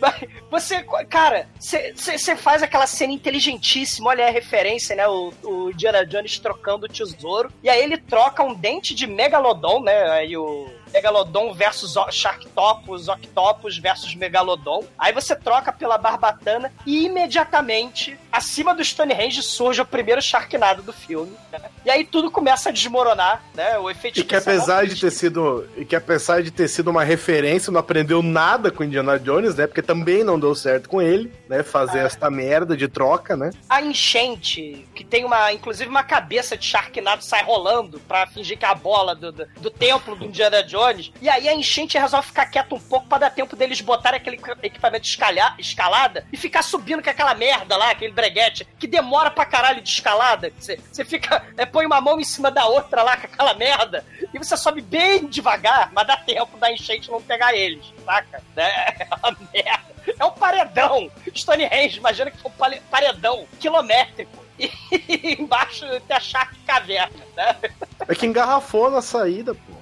Mas Você, cara, você faz aquela cena inteligentíssima, olha a referência, né? O, o Indiana Jones trocando o tesouro. E aí ele troca um dente de Megalodon, né? Aí o Megalodon versus O- Sharktopus, Octopus versus Megalodon. Aí você troca pela Barbatana e imediatamente, acima do Stonehenge, surge o primeiro Sharknado do filme. né? E aí tudo começa a desmoronar, né? O efeito E que especial apesar de ter sido. E que apesar de ter sido uma referência, não aprendeu nada com Indiana Jones, né? Porque também não deu certo com ele, né? Fazer esta merda de troca, né? a enchente, que tem uma, inclusive uma cabeça de Sharknado sai rolando pra fingir que é a bola do, do, do templo do Indiana Jones. E aí a enchente resolve ficar quieto um pouco pra dar tempo deles botarem aquele equipamento de escalha- escalada e ficar subindo com aquela merda lá, aquele breguete, que demora pra caralho de escalada. Você você fica, é, põe uma mão em cima da outra lá com aquela merda e você sobe bem devagar, mas dá tempo da enchente não pegar eles, saca? É uma merda. É um paredão. Stonehenge, imagina que foi um pale- paredão quilométrico. E embaixo tem a Shark Caverna, né? É que engarrafou na saída, pô.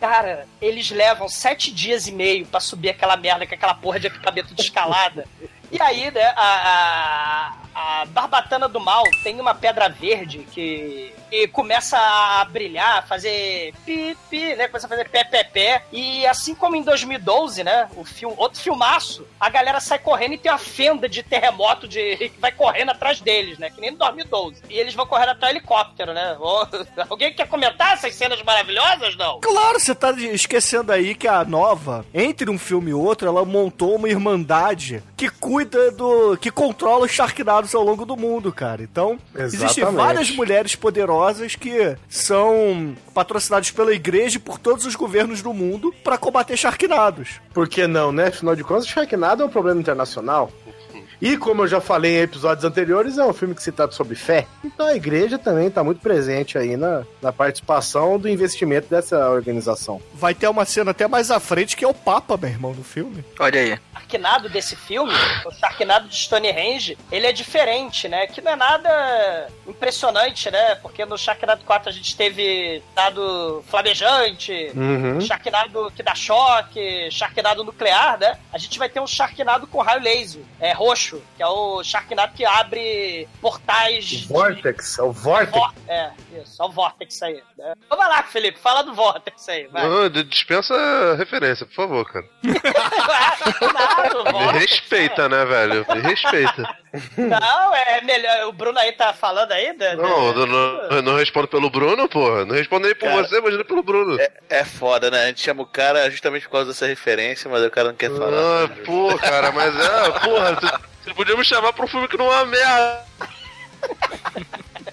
Cara, eles levam sete dias e meio pra subir aquela merda com aquela porra de equipamento de escalada. E aí, né, a, a, a Barbatana do Mal tem uma pedra verde que, que começa a brilhar, a fazer pi, pi, né? Começa a fazer pé, pé, pé. E assim como em 2012, né? O filme, outro filmaço, a galera sai correndo e tem uma fenda de terremoto de, que vai correndo atrás deles, né? Que nem em 2012. E eles vão correndo atrás do helicóptero, né? Alguém quer comentar essas cenas maravilhosas, não? Claro, você tá esquecendo aí que a nova, entre um filme e outro, ela montou uma irmandade que cuida do. que controla os Ao longo do mundo, cara. Então, existem Exatamente. várias mulheres poderosas que são patrocinadas pela igreja e por todos os governos do mundo pra combater Sharknados. Por que não, né? Afinal de contas, Sharknado é um problema internacional. E como eu já falei em episódios anteriores, é um filme que se trata sobre fé. Então a igreja também está muito presente aí na, na participação do investimento dessa organização. Vai ter uma cena até mais à frente que é o Papa, meu irmão, no filme. Olha aí. Sharknado desse filme, o Sharknado de Stonehenge, ele é diferente, né? Que não é nada impressionante, né? Porque no Sharknado 4 a gente teve dado flamejante, Uhum. Sharknado que dá choque, Sharknado nuclear, né? A gente vai ter um Sharknado com raio laser, é roxo, que é o Sharknado que abre portais. de- Vortex, é o Vortex. Vor- É, isso, é o Vortex aí. Né? Vamos lá, Felipe, fala do Vortex aí, vai. Não, dispensa a referência, por favor, cara. Nada, Me Vortex, respeita, né, velho? Me respeita. Não, é melhor. O Bruno aí tá falando aí? Da, Não, eu não, eu não respondo pelo Bruno, porra. Não respondo nem por Cara, você, imagina pelo Bruno. É, é foda, né? A gente chama o cara justamente por causa dessa referência, mas o cara não quer falar. Ah, pô, cara, mas é, porra, você podia me chamar pra um filme que não é uma merda.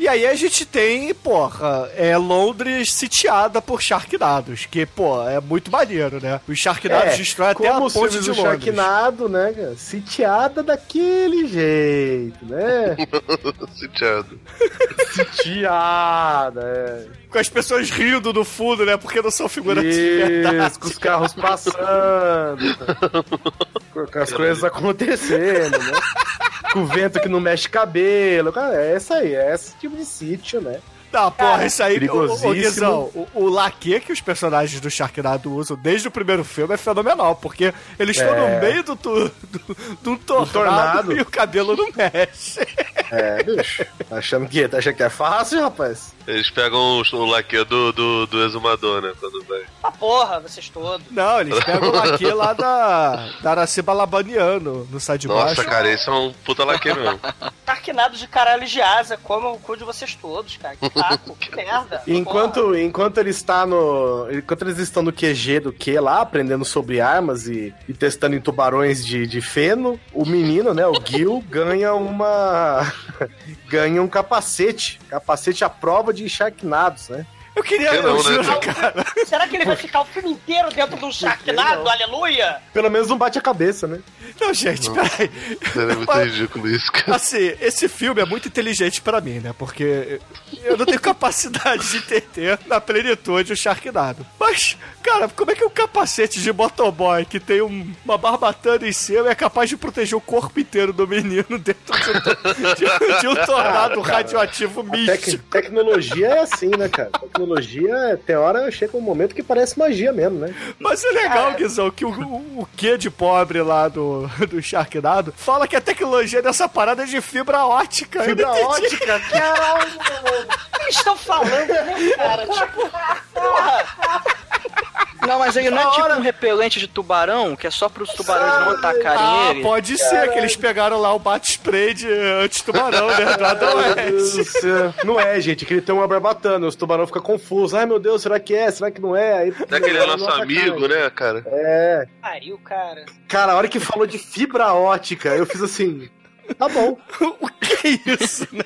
E aí a gente tem, porra, é Londres sitiada por Sharknados, que, pô, é muito maneiro, né? Os Sharknados destroem até a É, ponte de Londres. Sharknado, né, cara? Sitiada daquele jeito, né? Sitiado. Sitiada, é. Com as pessoas rindo no fundo, né? Porque não são figurantes de verdade. Isso, com os carros passando, com com as coisas acontecendo, né? Com o vento que não mexe cabelo. Cara, é essa aí, é esse tipo de sítio, né? Tá, porra, isso aí, perigosíssimo. Guizão, o, o laque que os personagens do Sharknado usam desde o primeiro filme é fenomenal, porque eles estão É. no meio do, tu, do, do tornado, tornado. e o cabelo não mexe. É, bicho. Tá achando que, tá achando que é fácil, rapaz? Eles pegam o laque do, do, do exumador, né? Quando vai. Ah, porra, vocês todos. Não, eles pegam o laque lá da, da Araciba Labaniano, no Sai de Nossa, Baixo. cara, esse é um puta laque mesmo. Sharknado de caralho de asa, como o cu de vocês todos, cara. Que saco, que merda. Enquanto, enquanto ele está no. Enquanto eles estão no QG do Q lá, aprendendo sobre armas e, e testando em tubarões de, de feno, o menino, né, o Gil, ganha uma. ganha um capacete. Capacete à prova de Sharknados, né? Eu queria, Que eu não, né? juro, cara. Será que ele vai ficar o filme inteiro dentro de um Sharknado? Aleluia! Pelo menos não bate a cabeça, né? Não, gente, peraí. É muito ridículo isso, cara. Assim, esse filme é muito inteligente pra mim, né? Porque eu não tenho capacidade de entender na plenitude o Sharknado. Mas, cara, como é que um capacete de motoboy que tem um- uma barbatana em cima é capaz de proteger o corpo inteiro do menino dentro de um, de- de um tornado radioativo A tec- místico? tecnologia é assim, né, cara? Tecnologia, tem hora chega um momento que parece magia mesmo, né? Mas é legal, Guizão, que o, o, o que de pobre lá do, do Sharknado fala que a tecnologia dessa parada é de fibra ótica. Fibra ótica, caralho! O que eles estão falando, né, cara? Tipo, porra! Não, mas ele não é tipo um repelente de tubarão, que é só pros tubarões não atacarem Ah, ele. pode ser que eles pegaram lá o bate-spray de anti-tubarão, né? Céu. Não é, gente, que ele tem uma barbatana, os tubarão ficam confusos. Ai, meu Deus, será que é? Será que não é? Aí, Será que ele é nosso amigo, né, cara? É. Pariu, cara. Cara, a hora que falou de fibra ótica, eu fiz assim. Tá bom, o que é isso, né?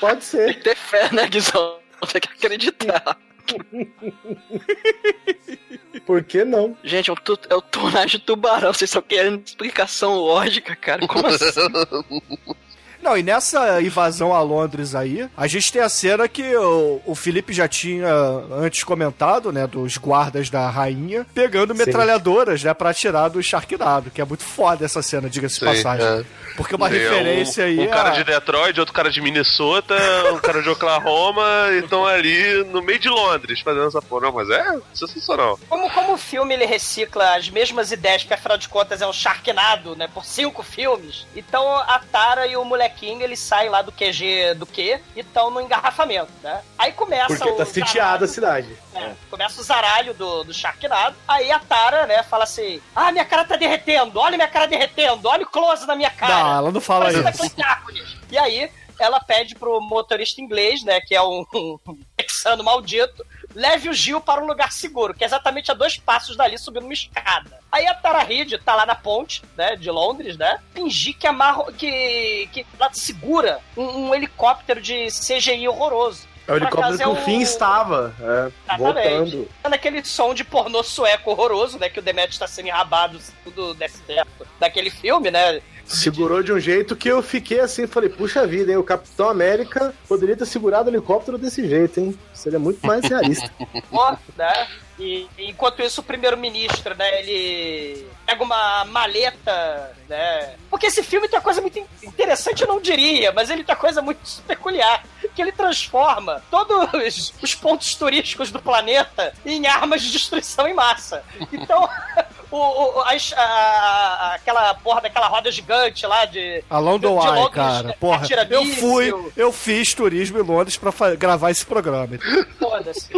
pode ser. Ter fé, né, Guizão? Tem que acreditar. Por que não? Gente, é, um tu- é o tornado de tubarão. Vocês só querem explicação lógica, cara. Como assim? Não, e nessa invasão a Londres aí, a gente tem a cena que o, o Felipe já tinha antes comentado, né, dos guardas da rainha, pegando Sim. metralhadoras, né, pra atirar do Sharknado, que é muito foda essa cena, diga-se de Sim, passagem. é. Porque uma Tem referência um, aí Um cara a- de Detroit, outro cara de Minnesota, um cara de Oklahoma, e estão ali no meio de Londres fazendo essa porra. Não, mas é sensacional. Como, como o filme ele recicla as mesmas ideias, que afinal de contas é um Sharknado, né? Por cinco filmes. Então a Tara e o molequinho eles saem lá do QG do Q e estão no engarrafamento, né? Aí começa Porque o tá sitiada a cidade. É, começa o zaralho do, do Sharknado. Aí a Tara, né, fala assim: Ah, minha cara tá derretendo, olha minha cara derretendo, olha o close na minha cara. Não, ela não fala isso. daquele Hércules. E aí, ela pede pro motorista inglês, né, que é um, um texano maldito, leve o Gil para um lugar seguro, que é exatamente a dois passos dali, subindo uma escada. Aí a Tara Reid tá lá na ponte, né, de Londres, né, fingir que amarra, que, que ela segura um, um helicóptero de CGI horroroso. É o helicóptero acaso que é o Finn estava, é, voltando. É naquele som de pornô sueco horroroso, né? Que o Demet tá sendo enrabado, tudo desse tempo. Daquele filme, né? Segurou de um jeito que eu fiquei assim, falei, puxa vida, hein? O Capitão América poderia ter segurado o helicóptero desse jeito, hein? Seria muito mais realista. Ó, né? E enquanto isso, o primeiro-ministro, né, ele pega uma maleta, né? Porque esse filme tem uma coisa muito in- interessante, eu não diria, mas ele tem uma coisa muito peculiar. Que ele transforma todos os pontos turísticos do planeta em armas de destruição em massa. Então, o, o- a- a- aquela porra daquela roda gigante lá de. A London de Eye, Londres, cara. Porra, atira eu fui, eu fiz turismo em Londres pra gravar esse programa. Foda-se.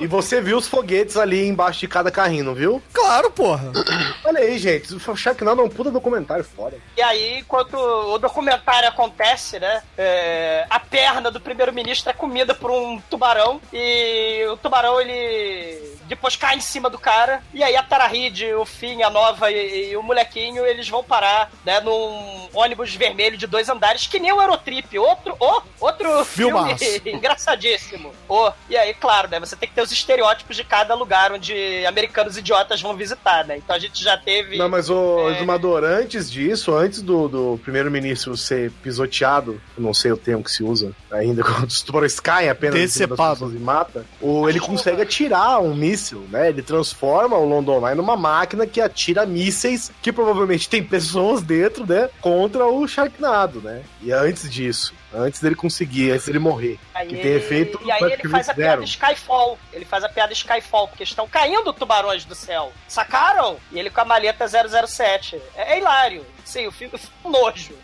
E você viu os foguetes ali embaixo de cada carrinho, não viu? Claro, porra. Olha aí, gente. O Sharknado é um puta documentário foda. E aí, enquanto o documentário acontece, né? é, a perna do primeiro-ministro é comida por um tubarão. E o tubarão, ele depois cai em cima do cara. E aí a Tara Reid, o Finn, a Nova e, e o molequinho, eles vão parar, né? Num ônibus vermelho de dois andares, que nem o Aerotrip. Outro, oh, outro Filmaço. filme engraçadíssimo. Oh, e aí, claro, né? Você tem que ter os estereótipos de cada lugar onde americanos idiotas vão visitar, né? Então a gente já teve... Não, mas o É. Exumador, antes disso, antes do, do primeiro-ministro ser pisoteado, não sei o termo que se usa ainda, quando os tubarões caem apenas Decepado. pessoas e mata, o, ele consegue atirar um míssil, né? Ele transforma o London Eye numa máquina que atira mísseis que provavelmente tem pessoas dentro, né? Contra o Sharknado, né? E antes disso, antes dele conseguir, antes dele morrer, Aí que ele- tem efeito E aí ele faz a piada Skyfall. Ele faz a piada Skyfall, porque estão caindo tubarões do céu. Sacaram? E ele com a maleta 007. É, é hilário. Sim, o filme é um nojo.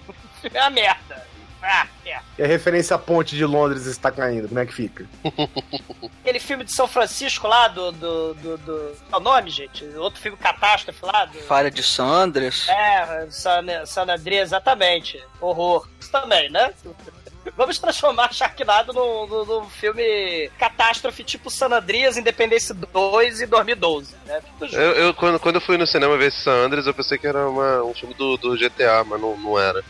É uma merda. Ah, é. E a referência à ponte de Londres está caindo, como é que fica? Aquele filme de São Francisco lá, do. do, do, do... Qual é o nome, gente? Outro filme catástrofe lá. Do... Falha de Sanders. É, San, San Andreas, exatamente. Horror. Isso também, né? Vamos transformar Sharknado num, num, num filme catástrofe tipo San Andreas, Independência 2 e 2012, né? Eu, eu- quando, quando eu fui no cinema ver esse San Andreas, eu pensei que era uma- um filme do, do GTA, mas não, não era.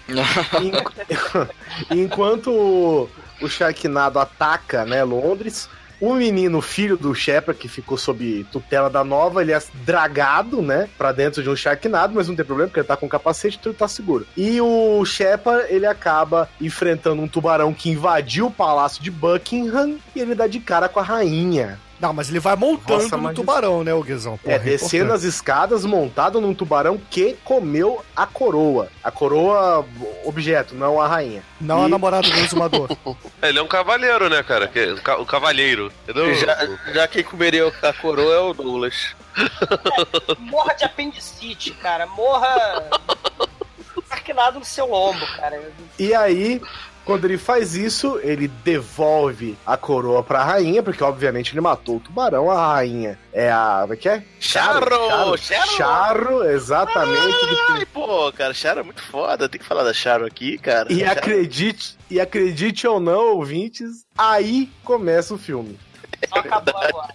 E enquanto o, o Sharknado ataca, né, Londres, o menino, filho do Shepard, que ficou sob tutela da nova, ele é dragado, né, pra dentro de um Sharknado, mas não tem problema, porque ele tá com capacete, então ele tá seguro. E o Shepard, ele acaba enfrentando um tubarão que invadiu o palácio de Buckingham e ele dá de cara com a rainha. Não, mas ele vai montando Nossa, tubarão, né, o Guizão? É, descendo as escadas, montado num tubarão que comeu a coroa. A coroa, objeto, não a rainha. Não a E- namorada do exumador. Ele é um cavaleiro, né, cara? Que- o ca- O cavalheiro. Entendeu? Já, já quem comeria a coroa é o Douglas. Morra de apendicite, cara. Morra. Sharknado no seu lombo, cara. E aí, quando ele faz isso, ele devolve a coroa pra rainha, porque obviamente ele matou o tubarão. A rainha é a. Como é que é? Charro! Charro, Charro, exatamente. Ai, pô, cara, Charo é muito foda. Tem que falar da Charo aqui, cara. E Charo- acredite, e acredite ou não, ouvintes, aí começa o filme. Só acabou agora.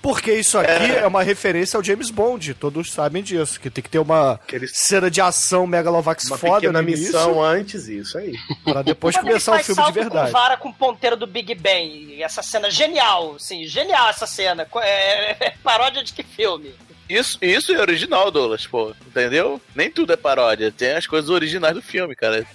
Porque isso aqui é. uma referência ao James Bond, todos sabem disso, que tem que ter uma Aqueles- cena de ação Megalovax Uma foda início, missão antes, isso aí. pra depois Quando começar o filme de verdade. com vara com ponteiro do Big Bang. Essa cena genial, sim, genial essa cena. Co- É, é paródia de que filme? Isso, isso é original, Douglas, pô. Entendeu? Nem tudo é paródia. Tem as coisas originais do filme, cara.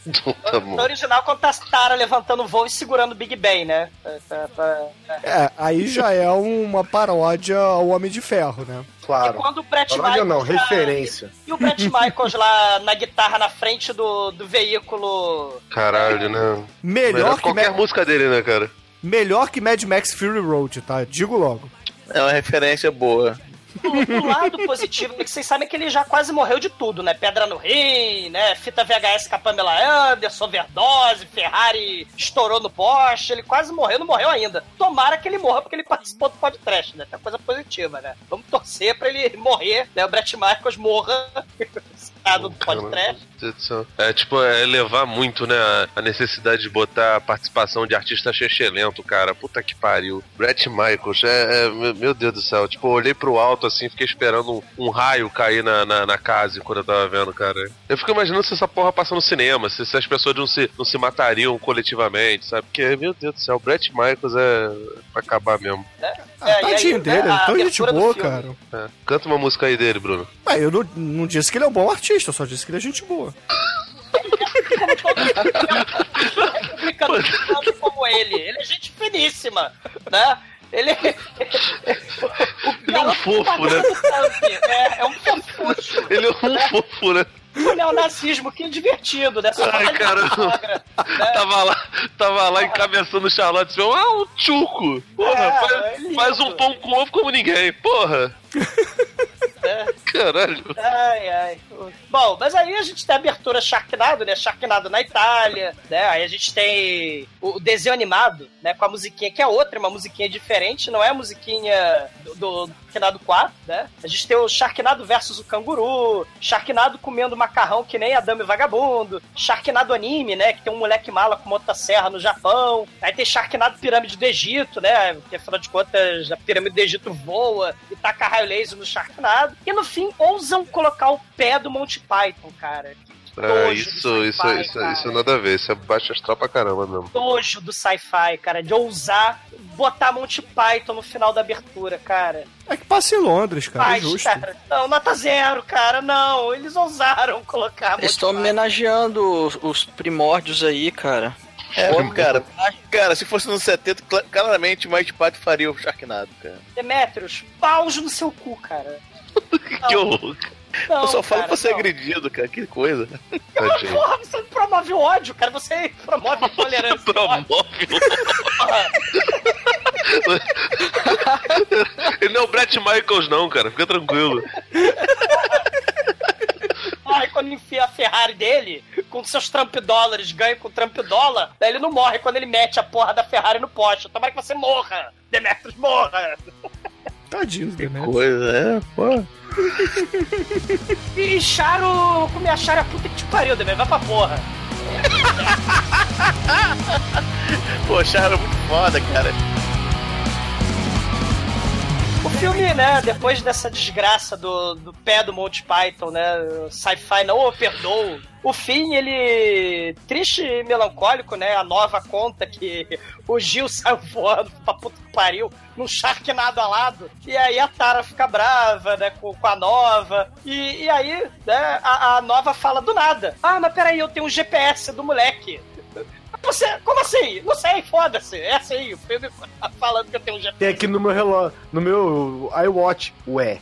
tá bom. No original, quando tá a Tara levantando o voo e segurando o Big Ben, né? Pra- pra- É, aí já é uma paródia ao Homem de Ferro, né? Claro. Quando o Brett Paródia Michaels não, lá- referência. E o Brett Michaels lá na guitarra na frente do, do veículo. Caralho, né? Melhor que, qualquer Ma- música dele, né, cara? melhor que Mad Max Fury Road, tá? Digo logo. É uma referência boa. O, o lado positivo é que vocês sabem que ele já quase morreu de tudo, né? Pedra no rim, né? Fita VHS com a Pamela Anderson, overdose, Ferrari estourou no poste, ele quase morreu, não morreu ainda. Tomara que ele morra porque ele participou do podcast, né? Tem coisa positiva, né? Vamos torcer pra ele morrer, né? O Brett Michaels morra do podcast. Meu Deus do céu. É tipo, é elevar muito, né? a- necessidade de botar a participação de artista lento, cara. Puta que pariu. Brett Michaels, é, é- meu Deus do céu. Tipo, eu olhei pro alto assim, fiquei esperando um, um raio cair na, na, na casa quando eu tava vendo, cara. Eu fico imaginando se essa porra passa no cinema, se, se as pessoas não se, não se matariam coletivamente, sabe? Porque, meu Deus do céu, o Brett Michaels é pra acabar mesmo. Ah, É, e tadinho aí, dele, né, ele a é tão gente boa, cara. É. Canta uma música aí dele, Bruno. Ah, eu não, não disse que ele é um bom artista, eu só disse que ele é gente boa. Tanto como ele. Ele é gente finíssima, né? Ele o Ele é um fofo, né? do Trump, É, é um fofucho. Ele é um fofo, né? O neonazismo, que divertido dessa Ai, forma de caramba. né? Tava lá, tava lá encabeçando o Charlotte falou, ah, um tchuco. Porra, É, faz, é faz um pão com ovo como ninguém. Porra. É. Caralho. Ai, ai. Bom, mas aí a gente tem a abertura Sharknado, né? Sharknado na Itália, né? Aí a gente tem o desenho animado, né? Com a musiquinha, que é outra, uma musiquinha diferente, não é a musiquinha do, do Sharknado 4, né? A gente tem o Sharknado versus o canguru, Sharknado comendo macarrão que nem Adame Vagabundo, Sharknado anime, né? Que tem um moleque mala com motosserra no Japão. Aí tem Sharknado pirâmide do Egito, né? Porque afinal de contas a pirâmide do Egito voa e taca raio laser no Sharknado. E no fim ousam colocar o pé do Monty Python, cara. Ah, isso, isso, sci-fi, isso, cara. isso nada a ver. Isso é baixo astral pra caramba mesmo. Nojo do sci-fi, cara, de ousar botar Monty Python no final da abertura, cara. É que passa em Londres, cara, é Mas, justo. cara, não, nota zero, cara, não. Eles ousaram colocar Eles Monty estão homenageando os, os primórdios aí, cara. É, cara, cara, se fosse nos 70, cla- claramente o Mike Python faria o Sharknado, cara. Demetrius, paus no seu cu, cara. Que horror. Não, eu só falo cara, pra ser não. agredido, cara. Que coisa. Tadinho. Porra, você promove o ódio, cara. Você promove a tolerância. ódio. Promove. Porra. Ele não é o Brett Michaels, não, cara. Fica tranquilo. Aí quando enfia a Ferrari dele, com seus Trump dólares, ganha com Trump dólar, daí ele não morre quando ele mete a porra da Ferrari no poste. Tomara que você morra, Demetrius, morra! Tadinho do Demetrius. Coisa, é, pô. E Charo, Charo é a puta que te pariu, Demetrius, vai pra porra. Pô, Charo é muito foda, cara. O filme, né, depois dessa desgraça do, do pé do Monty Python, né, sci-fi não o perdoa. O fim, ele. triste e melancólico, né? A nova conta que o Gil saiu voando pra puta que pariu, num Sharknado alado. E aí a Tara fica brava, né, com, com a nova. E, e aí, né, a, a nova fala do nada. Ah, mas peraí, eu tenho um GPS do moleque. Você, como assim? Não sei, foda-se. É assim, o filme tá falando que eu tenho um GPS. Tem aqui no meu relógio, no meu iWatch, ué.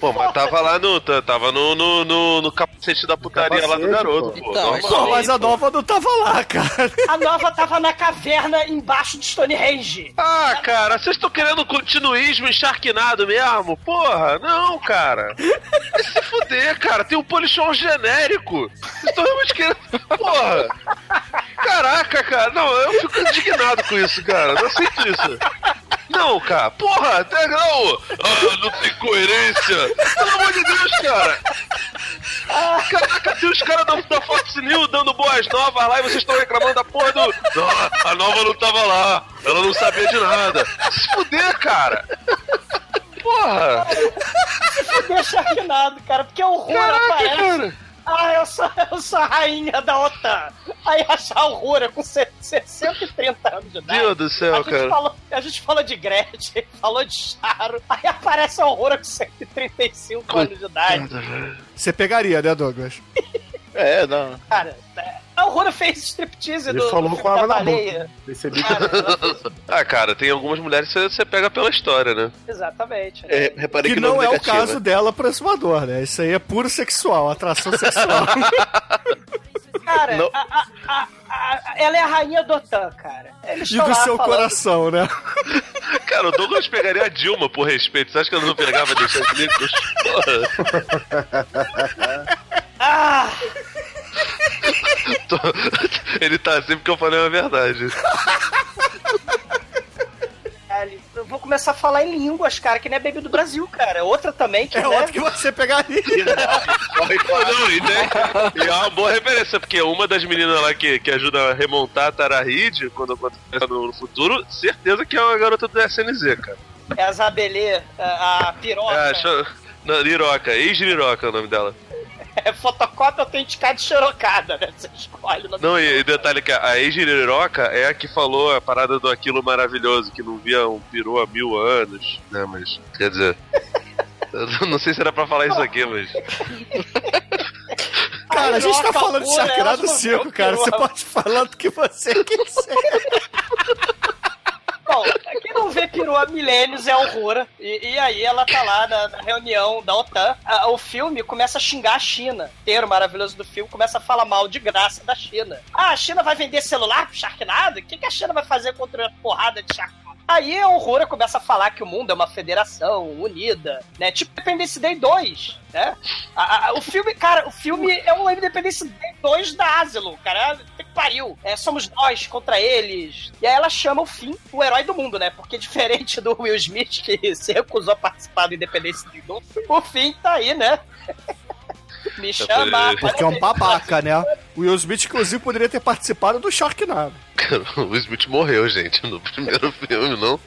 Pô, mas tava lá no. Tava no, no, no, no capacete da putaria lá do Capacete, garoto, pô. pô. Então, Normal. Pô, mas a nova não tava lá, cara. A nova tava na caverna embaixo de Stonehenge. Ah, cara, vocês estão querendo continuismo encharquinado mesmo? Porra, não, cara. Vai se fuder, cara. Tem um polichão genérico. Vocês estão realmente querendo. Porra. Cara. Não, eu fico indignado com isso, cara. Não aceito isso. Não, cara. Porra, até não. Ah, não tem coerência. Pelo amor de Deus, cara. Caraca, tem os caras da, da Fox News dando boas novas lá e vocês estão reclamando da porra do. Não, a nova não tava lá. Ela não sabia de nada. Se fuder, cara. Porra. Deixa Sharknado, cara, porque o horror Caraca, aparece. cara. Ah, eu sou, eu sou a rainha da OTAN. Aí a Aurora com se- 130 anos de idade. Deus do céu, a cara. Falou, a gente falou de Gretchen, falou de Charo. Aí aparece a Aurora com 135 anos de idade. Você pegaria, né, Douglas? É, não. Cara, a Aurora fez striptease Ele do, falou do com água da na baleia. Percebi Cara, ela fez- Ah, cara, tem algumas mulheres que você- pega pela história, né? exatamente. É, reparei Que que, não é o caso dela pro exumador, né? Isso aí é puro sexual, atração sexual. Cara, Não. a- a- a- a- ela é a rainha do OTAN, cara. Eles e do seu falando- coração, né? Cara, o Douglas pegaria a Dilma por respeito. Você acha que ela não pegava deixando livros? Porra. Ah! Ele tá assim porque eu falei a verdade. Eu vou começar a falar em línguas, cara, que não é Baby do Brasil, cara. Outra também que É né? outro que você pegaria. Corre. Não, e, tem- e é uma boa referência, porque uma das meninas lá que, que ajuda a remontar a Tara Reid, quando acontece no, no futuro, certeza que é uma garota do SNZ, cara. É a Zabelê, a, a piroca. É, não, Liroca, ex-Liroca é o nome dela. É fotocópia autenticada e xerocada, né? Você escolhe. Não, e, e detalhe que a ex-Liroca é a que falou a parada do aquilo maravilhoso, que não via um peru há mil anos, né, mas, quer dizer... Eu não sei se era pra falar isso aqui, mas... Cara, a gente tá falando de Sacrado elas não 5, viu cara. Você pode falar do que você quiser. Bom, quem não vê peru há milênios é a Aurora. E, e aí ela tá lá na, na reunião da OTAN. Ah, o filme começa a xingar a China. O maravilhoso do filme começa a falar mal de graça da China. Ah, a China vai vender celular pro Sharknado? O que, que a China vai fazer contra a porrada de Sharknado? Aí a Aurora começa a falar que o mundo é uma federação unida, né? Tipo Independence Day 2, né? A- a- o filme, cara, o filme é um Independence Day 2 da Asylum, cara. Que pariu. É, somos nós contra eles. E aí ela chama o Finn o herói do mundo, né? Porque diferente do Will Smith, que se recusou a participar do Independence Day 2, o Finn tá aí, né? Me chama. Porque é um babaca, né? O Will Smith, inclusive, poderia ter participado do Sharknado. Cara, o Will Smith morreu, gente, no primeiro filme, não?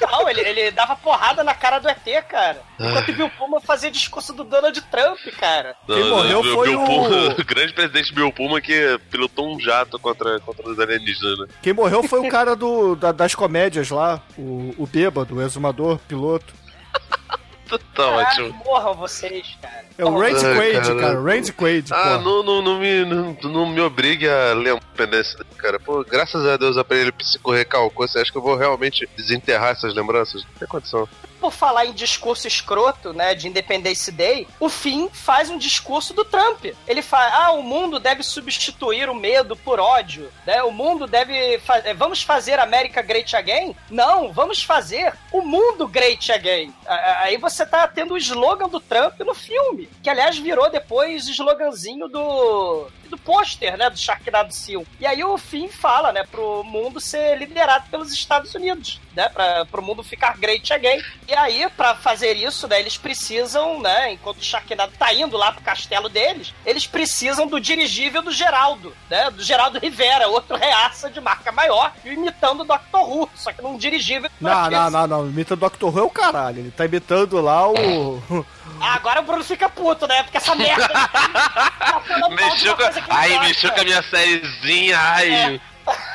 Não, ele, ele dava porrada na cara do ET, cara. Enquanto o Bill Pullman fazia discurso do Donald Trump, cara. Quem morreu Bill- foi Bill o- Pullman, o grande presidente Bill Pullman que pilotou um jato contra, contra os alienígenas, né? Quem morreu foi o cara do, da- das comédias lá, o, o bêbado, o exumador, piloto. Tá Caralho, ótimo. morram vocês, cara. É o Randy Ai, Quaid, cara. cara. Randy Quaid, Ah, não, não, não, me, não, não me obrigue a ler um desse, cara. Pô, graças a Deus aparelho psico recalcou. Você acha que eu vou realmente desenterrar essas lembranças? Não tem condição. Por falar em discurso escroto, né, de Independence Day, o Finn faz um discurso do Trump. Ele fala: ah, o mundo deve substituir o medo por ódio, né? O mundo deve. fa- eh, Vamos fazer América Great Again? Não, vamos fazer o mundo Great Again. Aí você tá tendo o slogan do Trump no filme, que aliás virou depois sloganzinho do do pôster, né, do Sharknado Seal. E aí o Finn fala, né, pro mundo ser liderado pelos Estados Unidos, né, pra, pro mundo ficar great again. E aí, pra fazer isso, né, eles precisam, né, enquanto o Sharknado tá indo lá pro castelo deles, eles precisam do dirigível do Geraldo, né, do Geraldo Rivera, outro reaça de marca maior, imitando o Dr. Who, só que num dirigível. Não, não, não, não. Imita o Dr. Who é o caralho. Ele tá imitando lá o. Ah, agora o Bruno fica puto, né, porque essa merda... tá Mexeu com, ai, mexeu com a minha sériezinha, ai.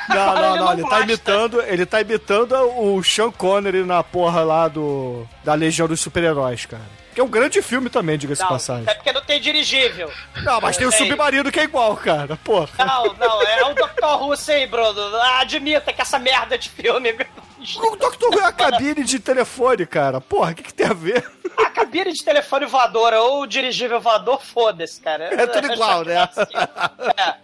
Não, não, ele não. não Ele tá imitando. Ele tá imitando o Sean Connery na porra lá do. Da Legião dos Super-Heróis, cara. Que é um grande filme também, diga-se passagem. é porque não tem dirigível. Não, mas tem o Tem. submarino que é igual, cara. Porra. Não, não, é o Dr. Who sim, Bruno. Admita que essa merda de filme. O Dr. Who é a cabine de telefone, cara. Porra, o que, que tem a ver? A cabine de telefone voadora ou dirigível voador, foda-se, cara. É tudo igual, né? É.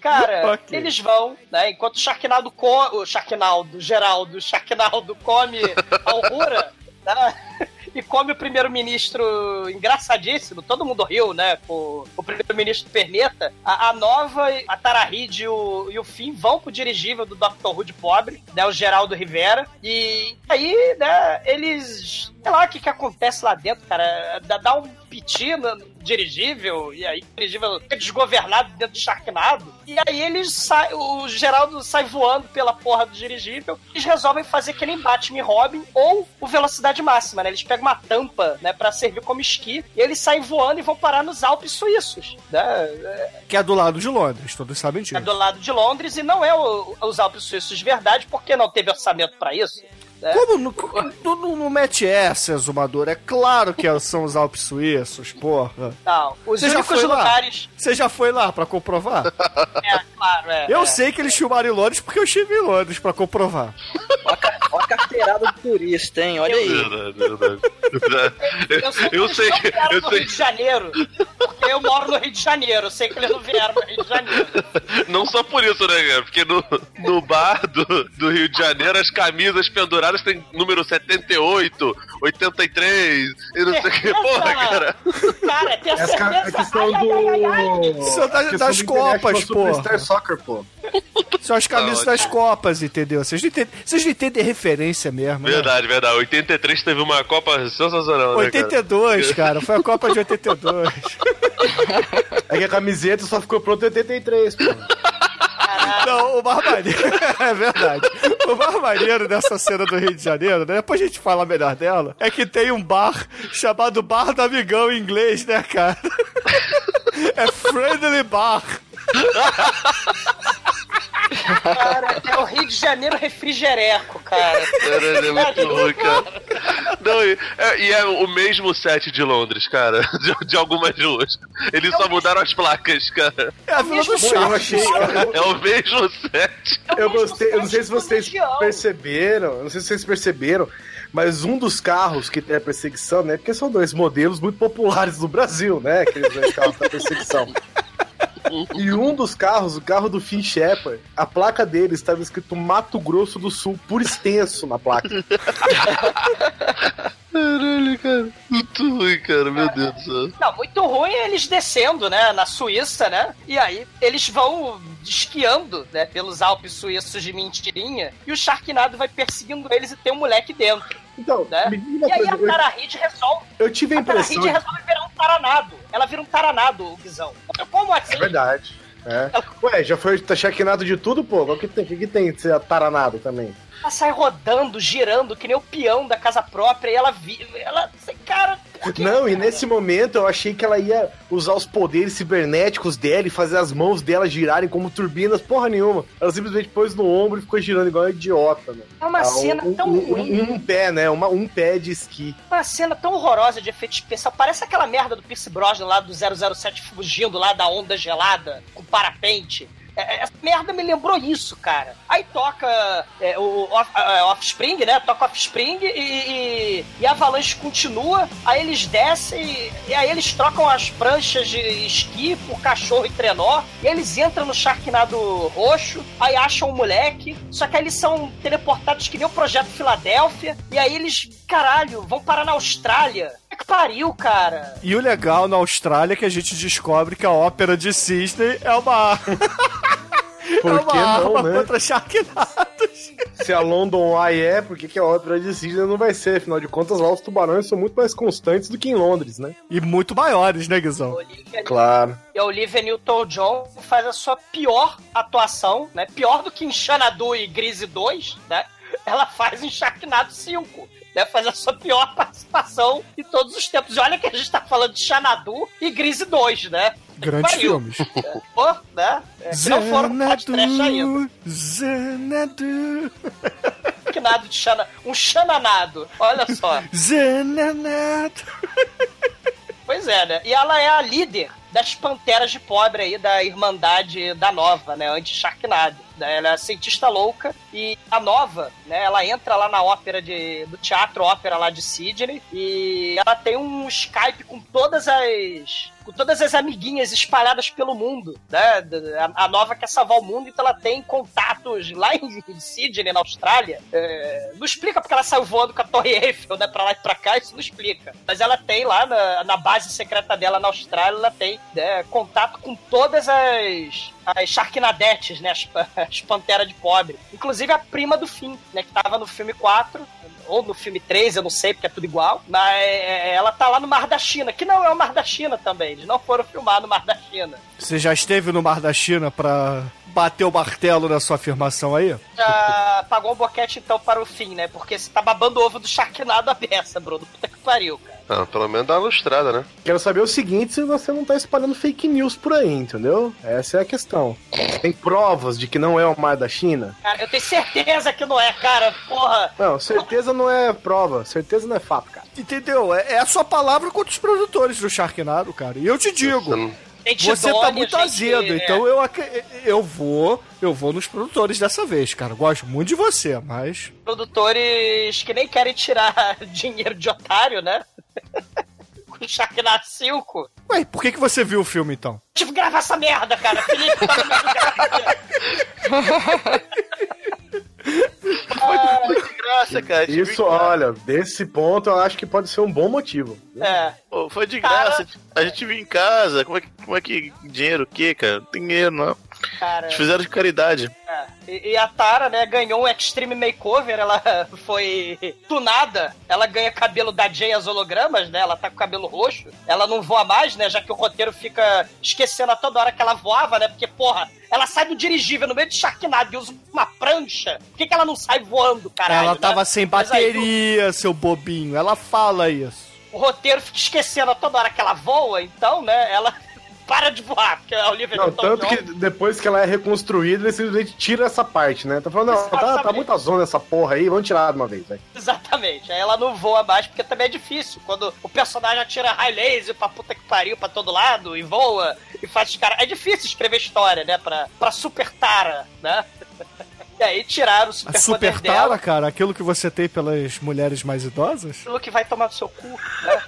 Cara, Ok. eles vão, né? Enquanto o Sharknado come. O Sharknado, Geraldo, o Sharknado come a Aurora, né? E come o primeiro-ministro engraçadíssimo, todo mundo riu, né? O, o primeiro-ministro Perneta. A, a Nova, a Tarahid e o, e o Finn vão pro dirigível do Dr. Who de pobre, né? O Geraldo Rivera. E aí, né, eles sei lá o que que acontece lá dentro, cara. Dá, um piti no dirigível, e aí o dirigível é desgovernado dentro do Sharknado. E aí eles saem, o Geraldo sai voando pela porra do dirigível. Eles resolvem fazer que nem Batman e Robin ou o Velocidade Máxima, né? Eles pegam uma tampa, né, pra servir como esqui, e eles saem voando e vão parar nos Alpes suíços, né? Que é do lado de Londres, todos sabem disso. É do lado de Londres e não é o- os Alpes suíços de verdade, porque não teve orçamento pra isso. Né? Como no, no, no, no mete essa, Zumador? É claro que são os Alpes suíços, porra. Não, os Você já únicos foi lá? lugares. Você já foi lá pra comprovar? É, claro, é. Eu é. sei que eles filmaram em Londres porque eu estive em Londres pra comprovar. Olha a carteirada do turista, hein? Olha aí. Verdade, verdade. Eu sei que Eu eles sei não que. vieram Eu no sei Rio de Janeiro. Porque eu moro no Rio de Janeiro. Eu sei que eles não vieram no Rio de Janeiro. Não só por isso, né, cara? Porque no, no bar do, do Rio de Janeiro, as camisas penduradas tem número 78, 83 e não sei o que. Certeza, Porra, cara. Cara, tem a Essa certeza. a questão Ai, ai, ai, ai, ai. do. Isso é da- questão das do Copas. Superstar Soccer, pô. São as camisas Não, das Copas, entendeu? Vocês não entendem, vocês não entendem referência mesmo, né? Verdade, verdade. 83 teve uma Copa sensacional, né, cara? 82, cara. Foi a Copa de 82. É que a camiseta só ficou pronta em 83, pô. Não, o mais maneiro. É verdade. O mais maneiro dessa cena do Rio de Janeiro, né? Depois a gente fala melhor dela. É que tem um bar chamado Bar do Amigão em inglês, né, cara? É Friendly Bar. Cara, é o Rio de Janeiro refrigereco, cara. Caralho, é muito ruim, cara. Não, e é, e é o mesmo set de Londres, cara. De, de algumas ruas. Eles só mudaram as placas, cara. É a Vila do Eu achei. É o mesmo set. Eu gostei, eu não sei se vocês Região. perceberam, eu não sei se vocês perceberam, mas um dos carros que tem a perseguição, né? Porque são dois modelos muito populares no Brasil, né? Aqueles dois carros da perseguição. E um dos carros, o carro do Finn Shepard, a placa dele estava escrito Mato Grosso do Sul, por extenso na placa. Caralho, cara. Muito ruim, cara. Meu Deus do céu. Não, muito ruim é eles descendo, né, na Suíça, né? E aí eles vão esquiando, né, pelos Alpes suíços de mentirinha, e o Sharknado vai perseguindo eles e tem um moleque dentro, Então, né? E aí a Tara Reid resolve, eu, tive a a Tara impressão. Reid resolve virar um taranado. Ela vira um taranado, o Guizão. Como assim? É verdade. É. Ué, já foi tá chequinado de tudo, pô? O que tem, o que, tem de ser ataranado também? Ela sai rodando, girando, que nem o peão da casa própria, e ela vi... Ela, cara... por quê, Não, e cara? nesse momento eu achei que ela ia usar os poderes cibernéticos dela e fazer as mãos dela girarem como turbinas, porra nenhuma. Ela simplesmente pôs no ombro e ficou girando igual uma idiota, né? É uma Ah, cena um, tão um, ruim. um, um pé, né? Uma, um pé de esqui. Uma cena tão horrorosa de efeito especial. Parece aquela merda do Pierce Brosnan lá do 007 fugindo lá da onda gelada com parapente. É, Essa merda me lembrou isso, cara. Aí toca é, o off, é, Offspring, né? Toca Offspring e, e, e a Avalanche continua. Aí eles descem e, aí eles trocam as pranchas de esqui por cachorro e trenó. E eles entram no Sharknado roxo. Aí acham o moleque. Só que aí eles são teleportados que nem o Projeto Filadélfia. E aí eles, caralho, vão parar na Austrália. Que pariu, cara. E o legal na Austrália é que a gente descobre que a ópera de Disney é uma. Por é que uma não, arma né? contra Sharknados. Se a London Eye é, por que, que a ópera de Sydney não vai ser? Afinal de contas, lá os tubarões são muito mais constantes do que em Londres, né? E muito maiores, né, Guizão? Olivia, Claro. e a Olivia Newton-John faz a sua pior atuação, né? Pior do que em Xanadu e Grise 2, né? Ela faz em Sharknado 5. Né, faz a sua pior participação em todos os tempos. E olha que a gente tá falando de Xanadu e Grise 2, né? Grandes Pariu. filmes. Pô, né? É, se não foram podcast ainda. Xanadu, Que nada de Xana... Um Xananado. Olha só. Xanadu. Pois é, né? E ela é a líder das panteras de pobre aí da Irmandade da Nova, né? Anti-Sharknado. Ela é cientista louca e a Nova, né? Ela entra lá na ópera de, do teatro ópera lá de Sydney e ela tem um Skype com todas as com todas as amiguinhas espalhadas pelo mundo, né? A, a Nova quer salvar o mundo, então ela tem contatos lá em, em Sydney, na Austrália. É, não explica porque ela saiu voando com a Torre Eiffel, né? Pra lá e pra cá, isso não explica. Mas ela tem lá na, na base secreta dela na Austrália, ela tem né, contato com todas as as Sharknadettes, né? As, as panteras de pobre. Inclusive a prima do fim, né? Que tava no filme 4, ou no filme 3, eu não sei, porque é tudo igual, mas ela tá lá no Mar da China, que não é o Mar da China também, eles não foram filmar no Mar da China. Você já esteve no Mar da China pra bater o martelo na sua afirmação aí? Já pagou um boquete então para o fim, né? Porque você tá babando ovo do Sharknado a beça, Bruno. Puta que pariu, cara. Ah, pelo menos dá uma lustrada, né? Quero saber o seguinte, se você não tá espalhando fake news por aí, entendeu? Essa é a questão. Tem provas de que não é o mar da China? Cara, eu tenho certeza que não é, cara. Porra. Não, certeza não é prova, certeza não é fato, cara. Entendeu? É, é a sua palavra contra os produtores do Sharknado, cara. E eu te digo, Gente você tá idônea, muito gente- azedo, é. então eu, eu vou, eu vou nos produtores dessa vez, cara. Gosto muito de você, mas Produtores que nem querem tirar dinheiro de otário, né? Com Sharknado 5. Ué, por que, que você viu o filme então? Tive que gravar essa merda, cara. Felipe tá. Foi de graça, cara. tive Isso, casa. olha, desse ponto eu acho que pode ser um bom motivo. É. Pô, foi de graça. A gente viu em casa. Como é que, como é que dinheiro o quê, cara? Não tem dinheiro, não. Cara, Eles fizeram de caridade. É. E, e a Tara, né, ganhou um Extreme Makeover, ela foi tunada, ela ganha cabelo da Jay as hologramas, né, ela tá com cabelo roxo, ela não voa mais, né, já que o roteiro fica esquecendo a toda hora que ela voava, né, porque, porra, ela sai do dirigível no meio de Sharknado e usa uma prancha, por que, que ela não sai voando, caralho? Ela né? tava sem Mas aí, bateria, seu bobinho. Ela fala isso. o roteiro fica esquecendo a toda hora que ela voa, então, né, ela para de voar, porque a Olivia Não, Newton-John- tanto que depois que ela é reconstruída, ele simplesmente tira essa parte, né? Tá falando, não, tá, tá muita zona essa porra aí, vamos tirar de uma vez, velho. Exatamente. Aí ela não voa mais, porque também é difícil. Quando o personagem atira high laser pra puta que pariu pra todo lado e voa e faz os caras. É difícil escrever história, né? Pra, pra Super Tara, né? E aí tiraram o A super, super poder tara, dela. cara, aquilo que você tem pelas mulheres mais idosas? Aquilo que vai tomar no seu cu, né?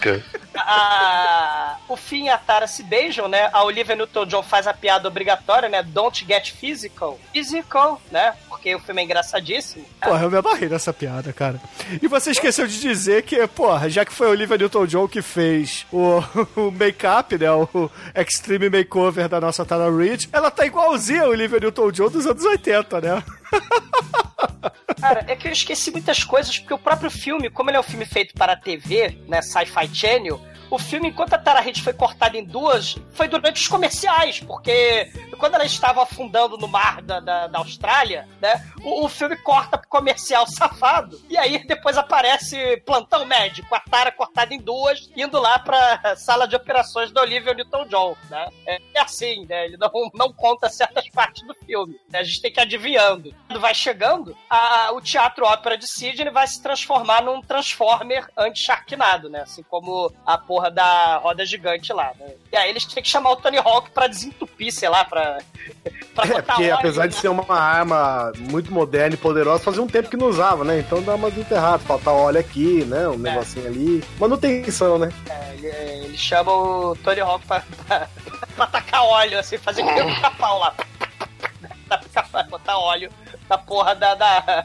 Cara. a- o Finn e a Tara se beijam, né? A Olivia Newton-John faz a piada obrigatória, né? Don't get physical. Physical, né? Porque o filme é engraçadíssimo. Porra, eu me abarrei nessa piada, cara. E você esqueceu de dizer que, porra, já que foi a Olivia Newton-John que fez o, o make-up, né, o Extreme Makeover da nossa Tara Reid, ela tá igualzinha a Olivia Newton-John dos anos 80, né? Cara, é que eu esqueci muitas coisas, porque o próprio filme, como ele é um filme feito para a TV, né, Sci-Fi Channel, o filme, enquanto a Tara Reid foi cortada em duas, foi durante os comerciais, porque quando ela estava afundando no mar da, da, da Austrália, né, o, o filme corta pro comercial safado, e aí depois aparece Plantão Médico, a Tara cortada em duas, indo lá pra sala de operações da Olivia Newton-John, né. É, é assim, né, ele não, não conta certas partes do filme, né, a gente tem que ir adivinhando. Quando vai chegando, a- o Teatro Ópera de Sydney vai se transformar num Transformer anti-Sharknado, né? Assim como a porra da roda gigante lá, né? E aí eles têm que chamar o Tony Hawk pra desentupir, sei lá, pra, pra É, porque apesar de ser uma arma muito moderna e poderosa, fazia um tempo que não usava, né? Então dá umas enterradas, faltar óleo aqui, né? Um negocinho ali. Manutenção, né? É, ele- é, chamam o Tony Hawk pra, pra, pra tacar óleo, assim, fazer que nem um pica-pau lá. Botar óleo na porra da, da-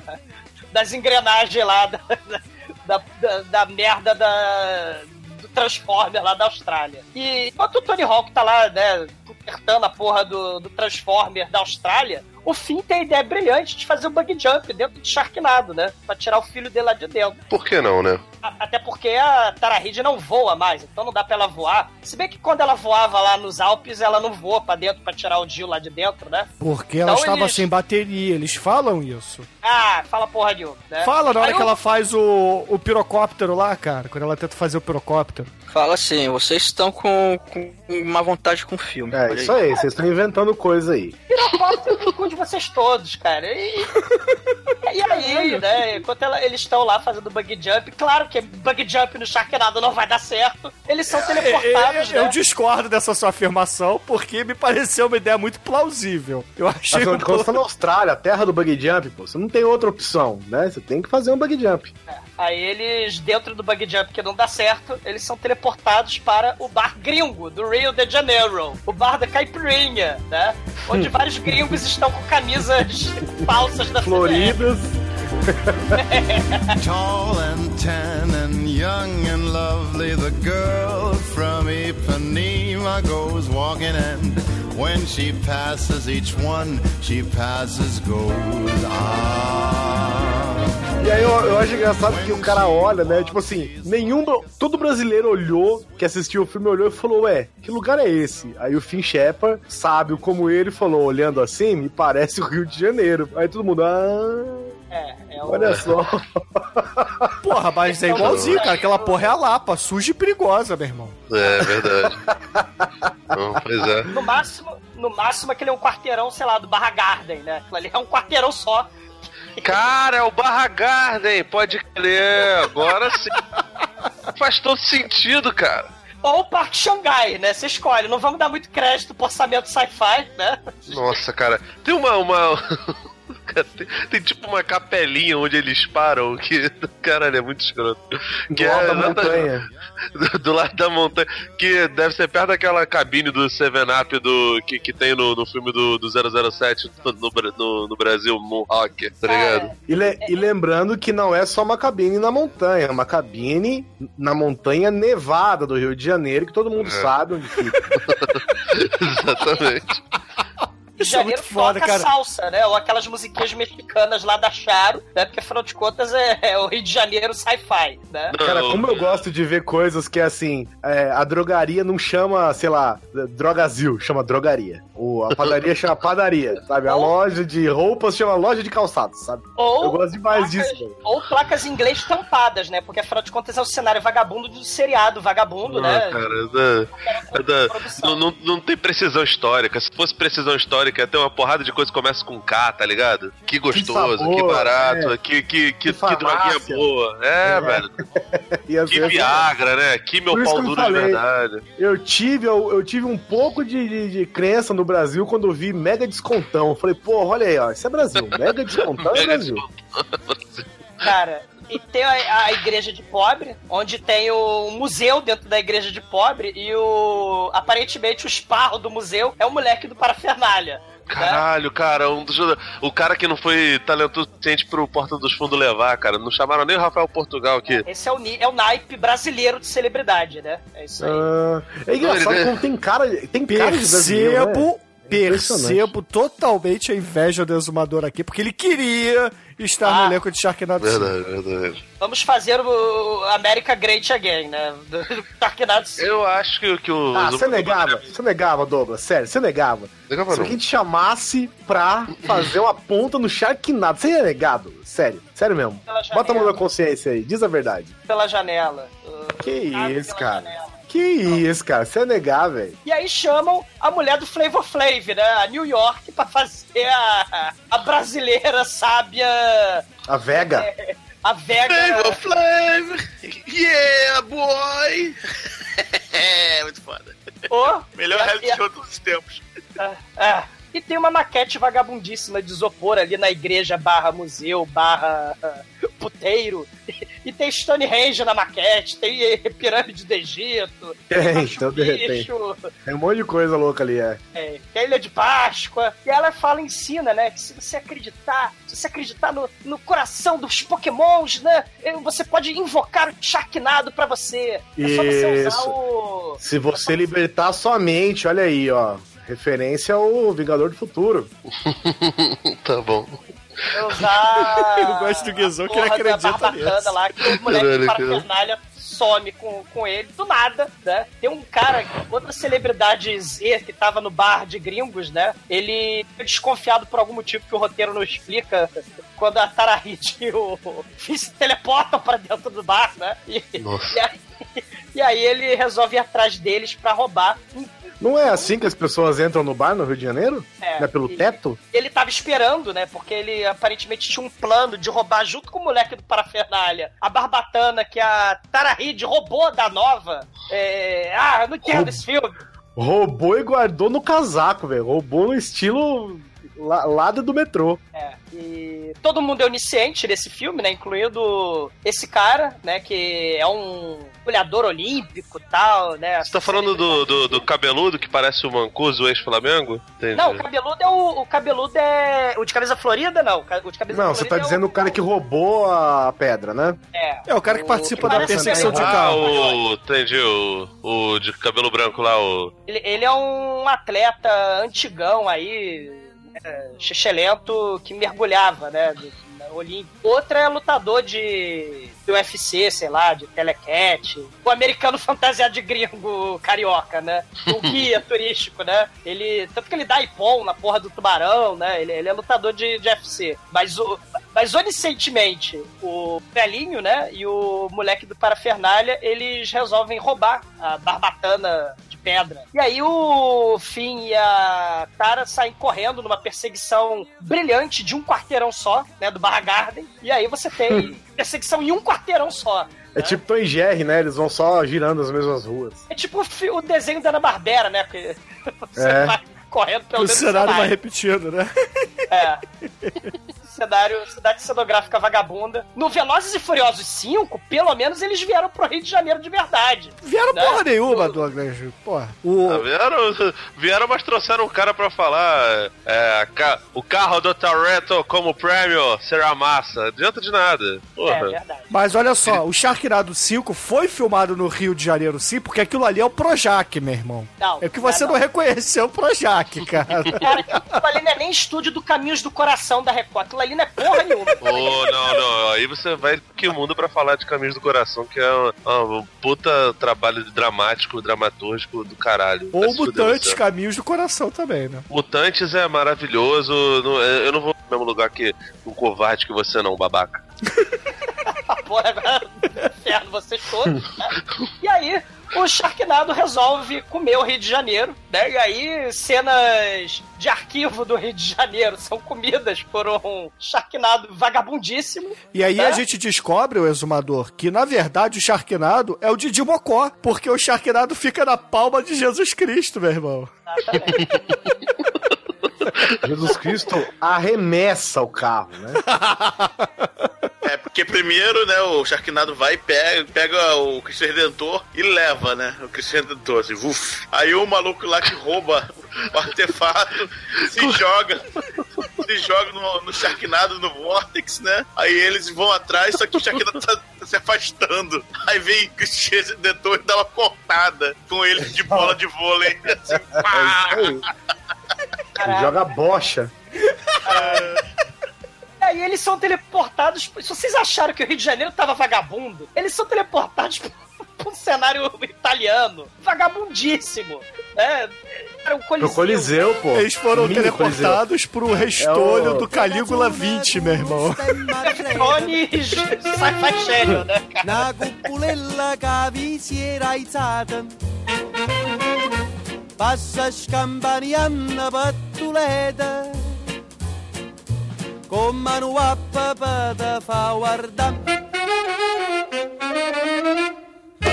das engrenagens lá, da, da, da, da merda da, Transformer lá da Austrália. E enquanto o Tony Hawk tá lá, né, apertando a porra do, do Transformer da Austrália, o Finn tem a ideia brilhante de fazer um bug jump dentro de Sharknado, né? Pra tirar o filho dele lá de dentro. Por que não, né? A- Até porque a Tara Reid não voa mais, então não dá pra ela voar. Se bem que quando ela voava lá nos Alpes, ela não voa pra dentro pra tirar o Jill lá de dentro, né? Porque ela Então estava eles- sem bateria, eles falam isso. Ah, fala porra de um, né? Fala na hora Aí que o- ela faz o, o pirocóptero lá, cara, quando ela tenta fazer o pirocóptero. Fala assim, vocês estão com, com uma vontade com o filme. É, isso aí, vocês estão inventando coisa aí. Pirocóptero no cu de vocês todos, cara. E, e aí, né? Enquanto ela- eles estão lá fazendo bug jump, claro que bug jump no Sharknado não vai dar certo. Eles são teleportados, É, eu né? discordo dessa sua afirmação, porque me pareceu uma ideia muito plausível. Eu achei Afinal um de contas, você tá na Austrália, a terra do bug jump, pô. Você não tem outra opção, né? Você tem que fazer um bug jump. Aí eles, dentro do bug jump que não dá certo, eles são teleportados para o bar gringo do Rio de Janeiro, o bar da caipirinha, né? Onde vários gringos estão com camisas falsas da Floridas. Tall and tan and young and lovely, the girl from Ipanema goes walking, and when she passes each one, she passes gold. Ah, E aí eu, eu acho engraçado que o cara olha, né? Tipo assim, nenhum. Todo brasileiro olhou, que assistiu o filme, olhou e falou: Ué, que lugar é esse? Aí o Finn Shepard, sábio como ele, falou, olhando assim, me parece o Rio de Janeiro. Aí todo mundo, ah. É, é o... Olha só. Porra, mas é igualzinho, cara. Aquela porra é a Lapa, suja e perigosa, meu irmão. É verdade. Não, pois é. No máximo, no máximo aquele é um quarteirão, sei lá, do Barra Garden, né? Ali é um quarteirão só. Cara, é o Barra Garden, pode crer. Agora sim. Faz todo sentido, cara. Ou o Parque Xangai, né? Você escolhe. Não vamos dar muito crédito pro orçamento sci-fi, né? Nossa, cara. Tem uma. uma... Tem, tem tipo uma capelinha onde eles param, que. Caralho, é muito escroto. Que Do alto da exata- montanha. Do, do lado da montanha. Que deve ser perto daquela cabine do 7-Up do, que, que tem no, no filme do, do 007 no, no, no Brasil, Moonhawk, tá ligado? E, le- e lembrando que não é só uma cabine na montanha, é uma cabine na montanha nevada do Rio de Janeiro, que todo mundo É. sabe onde fica. Exatamente. Isso é muito foda, toca cara. salsa, né? Ou aquelas musiquinhas mexicanas lá da Charo, né? Porque afinal de contas é, é o Rio de Janeiro sci-fi, né? Cara, como eu gosto de ver coisas que assim, é, a drogaria não chama, sei lá, drogazil, chama drogaria. Ou a padaria chama padaria, sabe? A loja de roupas chama loja de calçados, sabe? Ou, Eu gosto demais placas- disso, velho. ou placas em inglês estampadas, né? Porque afinal de contas é o cenário vagabundo do seriado vagabundo, Não, né? cara, é da- é da- não, não, não tem precisão histórica. Se fosse precisão histórica, ia ter uma porrada de coisa que começa com K, tá ligado? Que gostoso, que, sabor, barato, é. que, que, que, Que que droguinha boa. É, É. velho. E Que vezes- Viagra, né? Que meu pau que eu duro de verdade. Eu tive, eu, eu tive um pouco de, de, de crença no Brasil quando eu vi mega descontão. Eu falei, pô, olha aí, ó, isso é Brasil. Mega descontão é Mega Brasil. Cara, e tem a, a igreja de pobre, onde tem o museu dentro da igreja de pobre, e o. Aparentemente o esparro do museu é o moleque do parafernália. Caralho, cara, um dos, o cara que não foi talentoso suficiente pro Porta dos Fundos levar, cara. Não chamaram nem o Rafael Portugal aqui. Esse é o, é o naipe brasileiro de celebridade, né? É isso aí. Ah, é engraçado Ele- como tem cara, tem cara de brasileiro, né? Percebo, totalmente a inveja do exumador aqui, porque ele queria estar Ah. no elenco de Sharknado 5. Verdade, verdade. Vamos fazer o America Great Again, né? Do do Sharknado 5. Eu acho que, que o. Ah, você negava, você negava, Douglas, sério, você negava. Negava Se não. alguém te chamasse pra fazer uma ponta no Sharknado, você ia negar, Douglas? Sério, sério mesmo. Bota a mão na consciência aí, diz a verdade. Pela janela. Que abre isso, pela cara. janela. Que isso, cara, você ia negar, velho. E aí chamam a mulher do Flavor Flav, né? A New York, pra fazer a, a brasileira sábia, A Vega. a Vega. Flavor Flav! Yeah, boy! é, muito foda. Oh, Melhor a- reality a- show de todos os tempos. É. E tem uma maquete vagabundíssima de isopor ali na igreja barra museu, barra ah, puteiro. E tem Stonehenge na maquete, tem eh, pirâmide do Egito, Tem, então de repente. Tem um monte de coisa louca ali, é. é, tem a Ilha de Páscoa. E ela fala, ensina, né, que se você acreditar, se você acreditar no, no coração dos pokémons, né, você pode invocar o Sharknado pra você. É só você usar Isso. o... Se você libertar sua mente, olha aí, ó. Referência ao Vingador do Futuro. tá bom. Usar. Eu gosto do Guizão que ele acredita nisso. lá, que o moleque de parafernália some com, com ele do nada, né? Tem um cara, outra celebridade Z que tava no bar de gringos, né? Ele fica desconfiado por algum motivo que o roteiro não explica quando a Tarahit e o Finn se teleportam pra dentro do bar, né? E, Nossa. e aí, e aí ele resolve ir atrás deles pra roubar. Não é assim que as pessoas entram no bar no Rio de Janeiro? É, não é pelo e- teto? Ele tava esperando, né? Porque ele aparentemente tinha um plano de roubar junto com o moleque do Parafernália a barbatana que a Tarahid roubou da nova. É... Ah, eu não entendo Roub- esse filme. Roubou e guardou no casaco, velho. Roubou no estilo la- lado do metrô. É, e todo mundo é onisciente nesse filme, né? Incluindo esse cara, né? Que é um olhador olímpico e tal, né? Você tá falando do, do, do cabeludo que parece o Mancuso, o ex-Flamengo? Não, o cabeludo é o, o cabeludo é. O de cabeça florida, não. O de cabeça Não, você tá é dizendo o cara que roubou a pedra, né? É, É, o cara que participa da parece perseguição de Ah, carro. o. Entendi, o, o de cabelo branco lá, o. Ele, ele é um atleta antigão aí, xixelento, que mergulhava, né? olímpico. Outra é lutador de do UFC, sei lá, de telecat. O americano fantasiado de gringo carioca, né? O guia turístico, né? Ele. Tanto que ele dá ipom na porra do tubarão, né? Ele, ele é lutador de, de UFC. Mas o. Mas onicentemente, o velhinho, né, e o moleque do Parafernália, eles resolvem roubar a barbatana de pedra. E aí o Finn e a Tara saem correndo numa perseguição brilhante de um quarteirão só, né, do Barra Garden. E aí você tem perseguição em um quarteirão só. É tipo Tom e Jerry, né? Eles vão só girando as mesmas ruas. É tipo o o desenho da Ana Barbera, né? Que você É. vai correndo pelo O cenário vai repetindo, né? É. cenário, cidade cenográfica vagabunda. No Velozes e Furiosos 5, pelo menos eles vieram pro Rio de Janeiro de verdade. Vieram Né? porra nenhuma, Douglas. Porra. O... Ah, vieram, vieram, mas trouxeram um cara pra falar. é, ca- o carro do Toretto como prêmio será massa. Adianta de nada. Porra. É verdade. Mas olha só, o Sharknado 5 foi filmado no Rio de Janeiro sim, porque aquilo ali é o Projac, meu irmão. Não, É que você não, não. reconheceu o Projac, cara. Cara, aquilo ali não é nem estúdio do Caminhos do Coração da Record. Aquilo ali não é porra nenhuma. Ô, não, não. Aí você vai que mundo pra falar de Caminhos do Coração, que é um, um puta trabalho dramático, dramatúrgico do caralho. Ou Mutantes. Caminhos do Coração também, né? Mutantes é maravilhoso. não- eu não vou no mesmo lugar que um covarde que você não, babaca. Porra, agora inferno vocês todos. né? E aí, o Sharknado resolve comer o Rio de Janeiro, né? E aí, cenas de arquivo do Rio de Janeiro são comidas por um Sharknado vagabundíssimo. E aí né? a gente descobre, o exumador, que na verdade o Sharknado é o Didi Mocó, porque o Sharknado fica na palma de Jesus Cristo, meu irmão. Jesus Cristo arremessa o carro, né? É, porque primeiro, né, o Sharknado vai e pega, pega o Cristo Redentor e leva, né? O Cristo Redentor, assim, uf. Aí o maluco lá que rouba o artefato se joga. Se joga no, no Sharknado, no Vortex, né? Aí eles vão atrás, só que o Sharknado tá, tá se afastando. Aí vem o Cristo Redentor e dá uma cortada com ele de bola de vôlei. Assim, pá! Ele joga bocha. E aí eles são teleportados. Se vocês acharam que o Rio de Janeiro tava vagabundo, eles são teleportados pra um cenário italiano. Vagabundíssimo. É, era um Pro Coliseu, pô. Eles foram Mini teleportados pro restolho É o- do Calígula 20, meu irmão. Tony Sci-Fi Channel, né, cara? Una cupulella che Con mano a papà fa guardare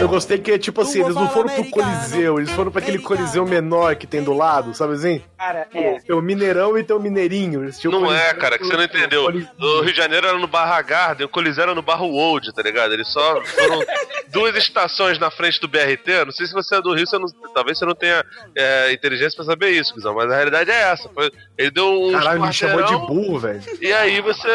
Eu gostei que, tipo assim, eles não foram pro Coliseu, eles foram pra aquele Coliseu menor que tem do lado, sabe assim? Cara, é. Tem o Mineirão e tem o Mineirinho. Não é, cara, que você não entendeu. O Rio de Janeiro era no Barra Garden, o Coliseu era no Barra World, tá ligado? Eles só foram duas estações na frente do BRT. Não sei se você é do Rio, você não- talvez você não tenha é, inteligência pra saber isso, Guizão, mas a realidade é essa. Foi- ele deu um. Caralho, me chamou de burro, velho. E aí você.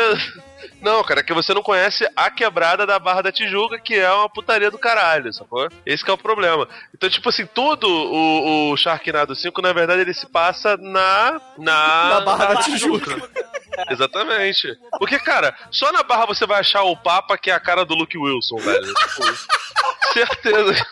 Não, cara, é que você não conhece a quebrada da Barra da Tijuca, que é uma putaria do caralho, sacou? Esse que é o problema. Então, tipo assim, tudo o, o Sharknado 5, na verdade, ele se passa na. Na, Na Barra da Tijuca. Exatamente. Porque, cara, só na Barra você vai achar o Papa, que é a cara do Luke Wilson, velho. Tipo, certeza.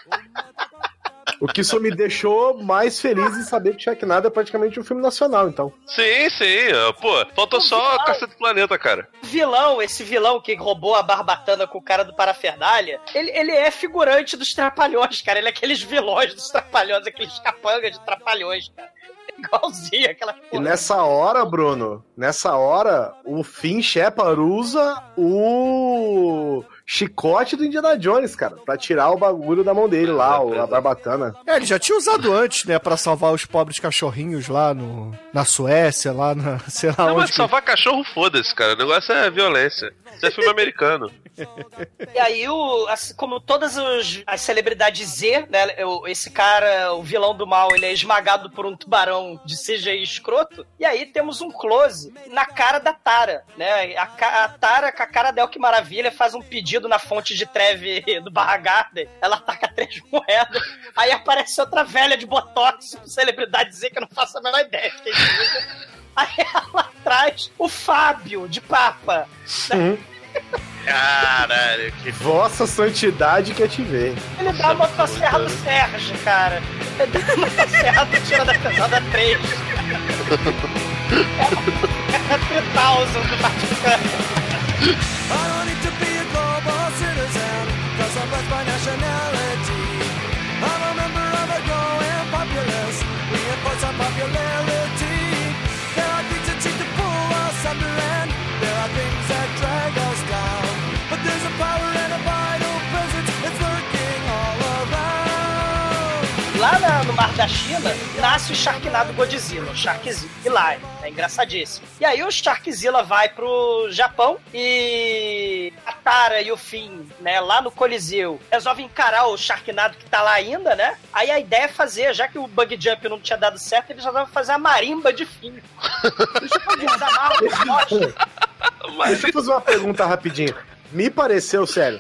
O que só me deixou mais feliz em saber que Sharknado é praticamente um filme nacional, então. Sim, sim. Pô, faltou só a Caça do Planeta, cara. vilão, esse vilão que roubou a barbatana com o cara do Parafernália, ele, ele é figurante dos Trapalhões, cara. Ele é aqueles vilões dos Trapalhões, aqueles capangas de Trapalhões, cara. É Igualzinho aquela E porra. nessa hora, Bruno, nessa hora, o Finn Shepard usa o chicote do Indiana Jones, cara, pra tirar o bagulho da mão dele lá, o- a barbatana. É, ele já tinha usado antes, né, pra salvar os pobres cachorrinhos lá no, na Suécia, lá na, sei lá Não, mas onde. que- salvar cachorro, foda-se, cara. O negócio é violência. Isso é filme americano. E aí, o, assim, como todas os- as celebridades Z, né? esse cara, o vilão do mal, ele é esmagado por um tubarão de CGI escroto. E aí temos um close na cara da Tara, né? A, a Tara, com a cara dela que maravilha, faz um pedido na fonte de treve do Barra Garden. Ela taca três moedas. Aí aparece outra velha de botox, celebridade Z, que eu não faço a menor ideia. seja. Aí ela traz o Fábio de Papa. Uhum. Caralho, que Vossa Santidade quer te ver. Ele dá a motosserra do Sérgio, cara. Ele dá a motosserra do Tira da Pesada 3. É a 3000 do Vaticano. I da China, nasce o Sharknado Godzilla, o Sharkzilla. É engraçadíssimo. E aí o Sharkzilla vai pro Japão e a Tara e o Finn, né, lá no Coliseu, resolvem encarar o Sharknado que tá lá ainda, né? Aí a ideia é fazer, já que o Bug Jump não tinha dado certo, eles resolvem fazer a marimba de Finn. Eles amarram os postes. Deixa eu fazer uma pergunta rapidinho. Me pareceu, sério,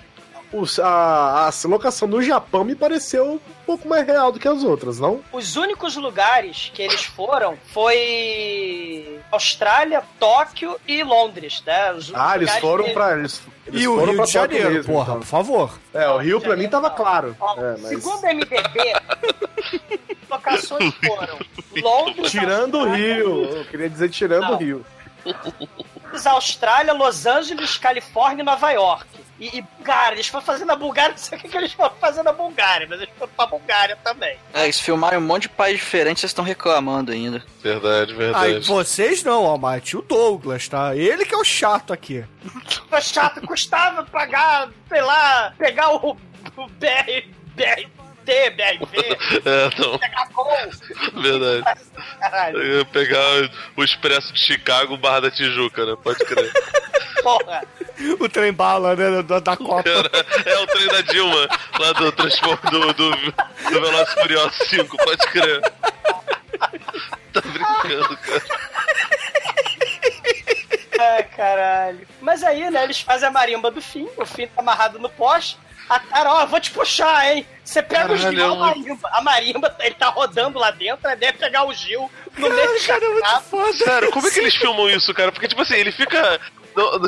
os- a, a locação do Japão me pareceu pouco mais real do que as outras, não? Os únicos lugares que eles foram foi Austrália, Tóquio e Londres, né? Os Ah, eles foram que- pra. Eles, eles E o foram Rio pra de Janeiro, mesmo, porra, então. por favor. É, o Rio pra mim tava claro. Ó, É, mas... Segundo o MDB, locações foram Londres, Tirando o Rio. Eu queria dizer tirando Não. o Rio. Austrália, Los Angeles, Califórnia e Nova York. E, e, cara, eles foram fazer na Bulgária, não sei o que, que eles foram fazer na Bulgária, mas eles foram pra Bulgária também. É, eles filmaram um monte de país diferentes, vocês estão reclamando ainda. Verdade, Aí, verdade. vocês não, Almighty, o Douglas, tá? Ele que é o chato aqui. Foi chato, custava pagar, sei lá, pegar o, o BR, BRT, BRV, É, não, pegar gol. verdade. Caralho, Eu ia pegar o Expresso de Chicago barra da Tijuca, né? Pode crer. porra. O trem bala, né, da, da Copa. Cara, é o trem da Dilma, lá do transporte do, do, do Velozes e Furiosos 5, pode crer. Tá brincando, cara. Ai, caralho. Mas aí, né, eles fazem a marimba do fim, o fim tá amarrado no poste. A Tara, ó, vou te puxar, hein? Você pega o Caralho, Gil, é a marimba. A marimba, ele tá rodando lá dentro, é pegar o Gil no meio do Cara, é muito foda. Sério, como é que eles filmam isso, cara? Porque, tipo assim, ele fica.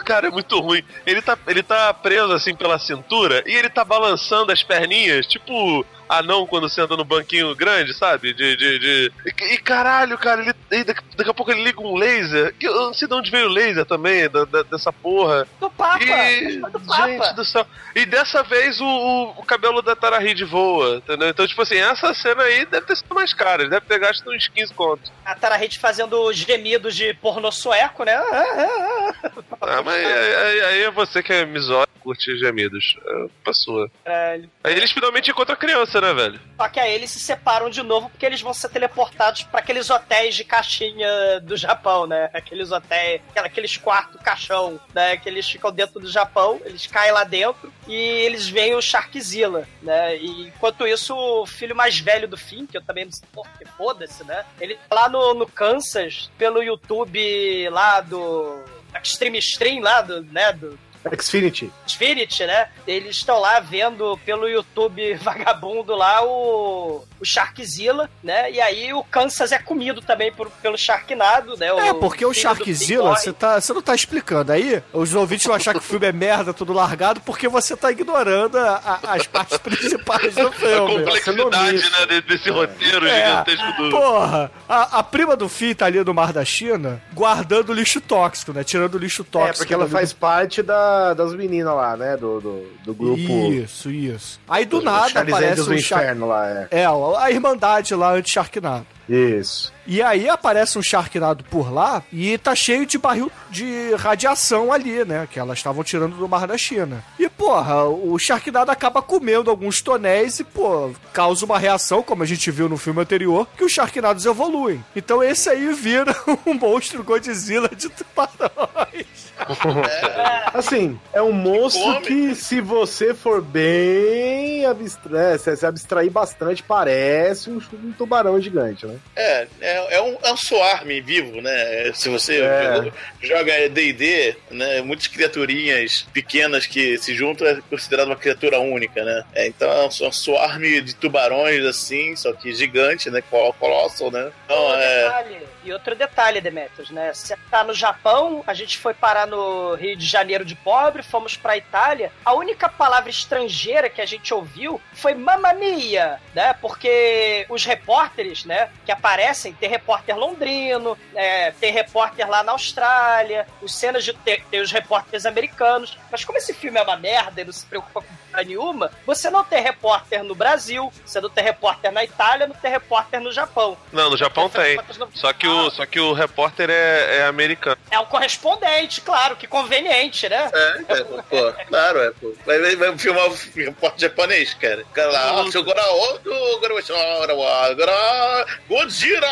Cara, é muito ruim. Ele tá, ele tá preso assim pela cintura e ele tá balançando as perninhas, tipo anão quando senta no banquinho grande, sabe? De. de, de... E, e caralho, cara, ele, daqui, a pouco ele liga um laser. Eu não sei de onde veio o laser também, da- da- dessa porra. Do Papa. E, do Papa. gente do céu. E dessa vez o, o, o cabelo da Tara Reid voa, entendeu? Então, tipo assim, essa cena aí deve ter sido mais cara. Deve ter gasto uns 15 contos. A Tara Reid fazendo gemidos de pornô sueco, né? Ah, ah, ah. Ah, mas aí, aí- é você que é misógino, curte gemidos. É pra sua. Caralho. Aí eles finalmente encontram a criança, né, velho? Só que aí eles se separam de novo porque eles vão ser teleportados pra aqueles hotéis de caixinha do Japão, né? Aqueles hotéis, aqueles quartos caixão, né? Que eles ficam dentro do Japão, eles caem lá dentro e eles veem o Sharkzilla, né? E enquanto isso, o filho mais velho do Finn, que eu também não sei porque foda-se, né? Ele tá lá no, no Kansas, pelo YouTube lá do. Extreme Stream lá do, né, do, Xfinity. Spirit, né? Eles estão lá vendo pelo YouTube vagabundo lá o, o Sharkzilla, né? E aí o Kansas é comido também por, pelo Sharknado, né? É, porque o filho do Sharkzilla, Big você tá, você não tá explicando. Aí, os ouvintes vão achar que o filme é merda, tudo largado, porque você tá ignorando a- a- as partes principais do A filme. complexidade, né, de- desse roteiro É, gigantesco do. Porra, a, a prima do Finn tá ali no Mar da China, guardando lixo tóxico, né? Tirando o lixo tóxico. É, porque ela do- faz parte da, das meninas lá, né? Do, do, do grupo. Isso, isso. Aí do Os nada Charles aparece Angels do Shark... inferno lá, é. É, a Irmandade lá anti-Sharknado. Isso. E aí aparece um Sharknado por lá e tá cheio de barril de radiação ali, né? Que elas estavam tirando do Mar da China. E, porra, o Sharknado acaba comendo alguns tonéis e, pô, causa uma reação, como a gente viu no filme anterior, que os Sharknados evoluem. Então esse aí vira um monstro Godzilla de tubarões. Assim, é um monstro come. que, se você for bem abstrair, se se abstrair bastante, parece um, um tubarão gigante, né? É, é, é um, é um swarm vivo, né? Se você É. joga D&D, né? Muitas criaturinhas pequenas que se juntam é considerado uma criatura única, né? É, então é um, é um swarm de tubarões, assim, só que gigante, né? Col- Colossal, né? Então, Pô, é... detalhe, E outro detalhe, Demetrius, né? Você tá no Japão, a gente foi parar no Rio de Janeiro de pobre, fomos pra Itália. A única palavra estrangeira que a gente ouviu foi mamma mia, né? Porque os repórteres, né, que aparecem, tem repórter londrino, é, tem repórter lá na Austrália, os cenas de tem, tem os repórteres americanos. Mas como esse filme é uma merda e não se preocupa com porra nenhuma, você não tem repórter no Brasil, você não tem repórter na Itália, não tem repórter no Japão. Não, no Japão tem. Só que o, só que o repórter é, é americano. É o correspondente, claro, que conveniente, né? É, é, pô, claro, é, pô. Vai, vai, vai filmar o repórter japonês, cara. O cara lá, "Ah, agora outro, agora vai agora, agora Godzilla!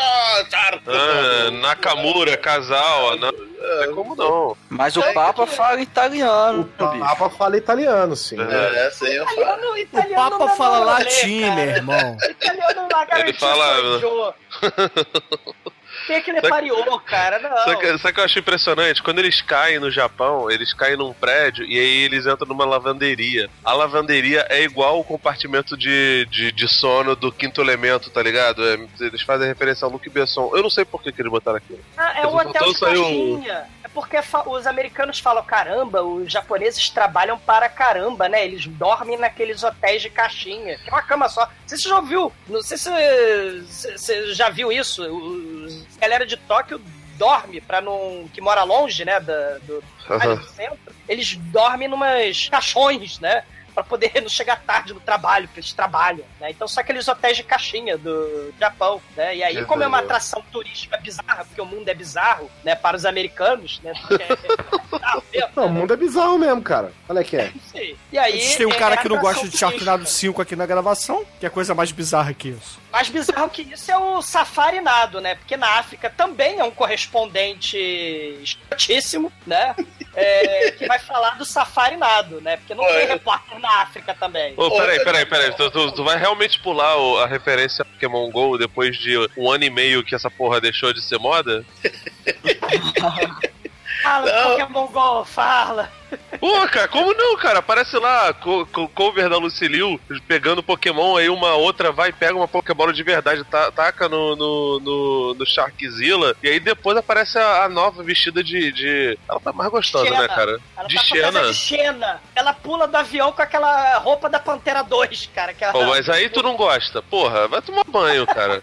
Ah, Nakamura, casal, não, não é como não. Mas o Papa fala italiano, O Papa fala italiano, sim. É, sim, eu falo. O Papa é fala latim, meu irmão. Italiano não é Ele fala- garantido. Tem aquele Sabe- pariô, cara, não. Sabe o que, o que eu acho impressionante? Quando eles caem no Japão, eles caem num prédio e aí eles entram numa lavanderia. A lavanderia é igual o compartimento de, de, de sono do quinto elemento, tá ligado? É, eles fazem referência ao Luke Besson. Eu não sei por que, que eles botaram aquilo. Ah, é o hotel de caixinha. Porque os americanos falam, caramba, os japoneses trabalham para caramba, né? Eles dormem naqueles hotéis de caixinha. Que é uma cama só. Não sei se você já ouviu. Não sei se você já viu isso. Os, a galera de Tóquio dorme para não. que mora longe, né? Da, do, Aham. do centro. Eles dormem numas caixões, né? Pra poder não chegar tarde no trabalho, porque eles trabalham, né? Então são aqueles hotéis de caixinha do Japão, né? E aí, como é uma atração turística bizarra, porque o mundo é bizarro, né? Para os americanos, né? É mesmo, Não, o né? mundo é bizarro mesmo, cara. Olha que é. Sim. E aí, Tem um cara é que não gosta de. Sharknado 5 aqui na gravação, que é coisa mais bizarra que isso. Mais bizarro que isso é o safarinado, né? Porque na África também é um correspondente escrotíssimo, né? É, que vai falar do safarinado, né? Porque não tem repórter na África também. Ô, peraí, peraí, peraí. Tu, tu- tu vai realmente pular o- a referência a Pokémon GO depois de um ano e meio que essa porra deixou de ser moda? Fala, Não. Pokémon GO, fala. Pô, cara, como não, cara? Aparece lá, co co- cover da Lucilio, pegando Pokémon, aí uma outra vai e pega uma Pokébola de verdade, ta- taca no, no, no, no Sharkzilla, e aí depois aparece a, a nova vestida de, de. Ela tá mais gostosa, Xena. né, cara? Ela de tá Xena. de Xena. Ela pula do avião com aquela roupa da Pantera 2, cara. Pô, mas aí tu não gosta. Porra, vai tomar banho, cara.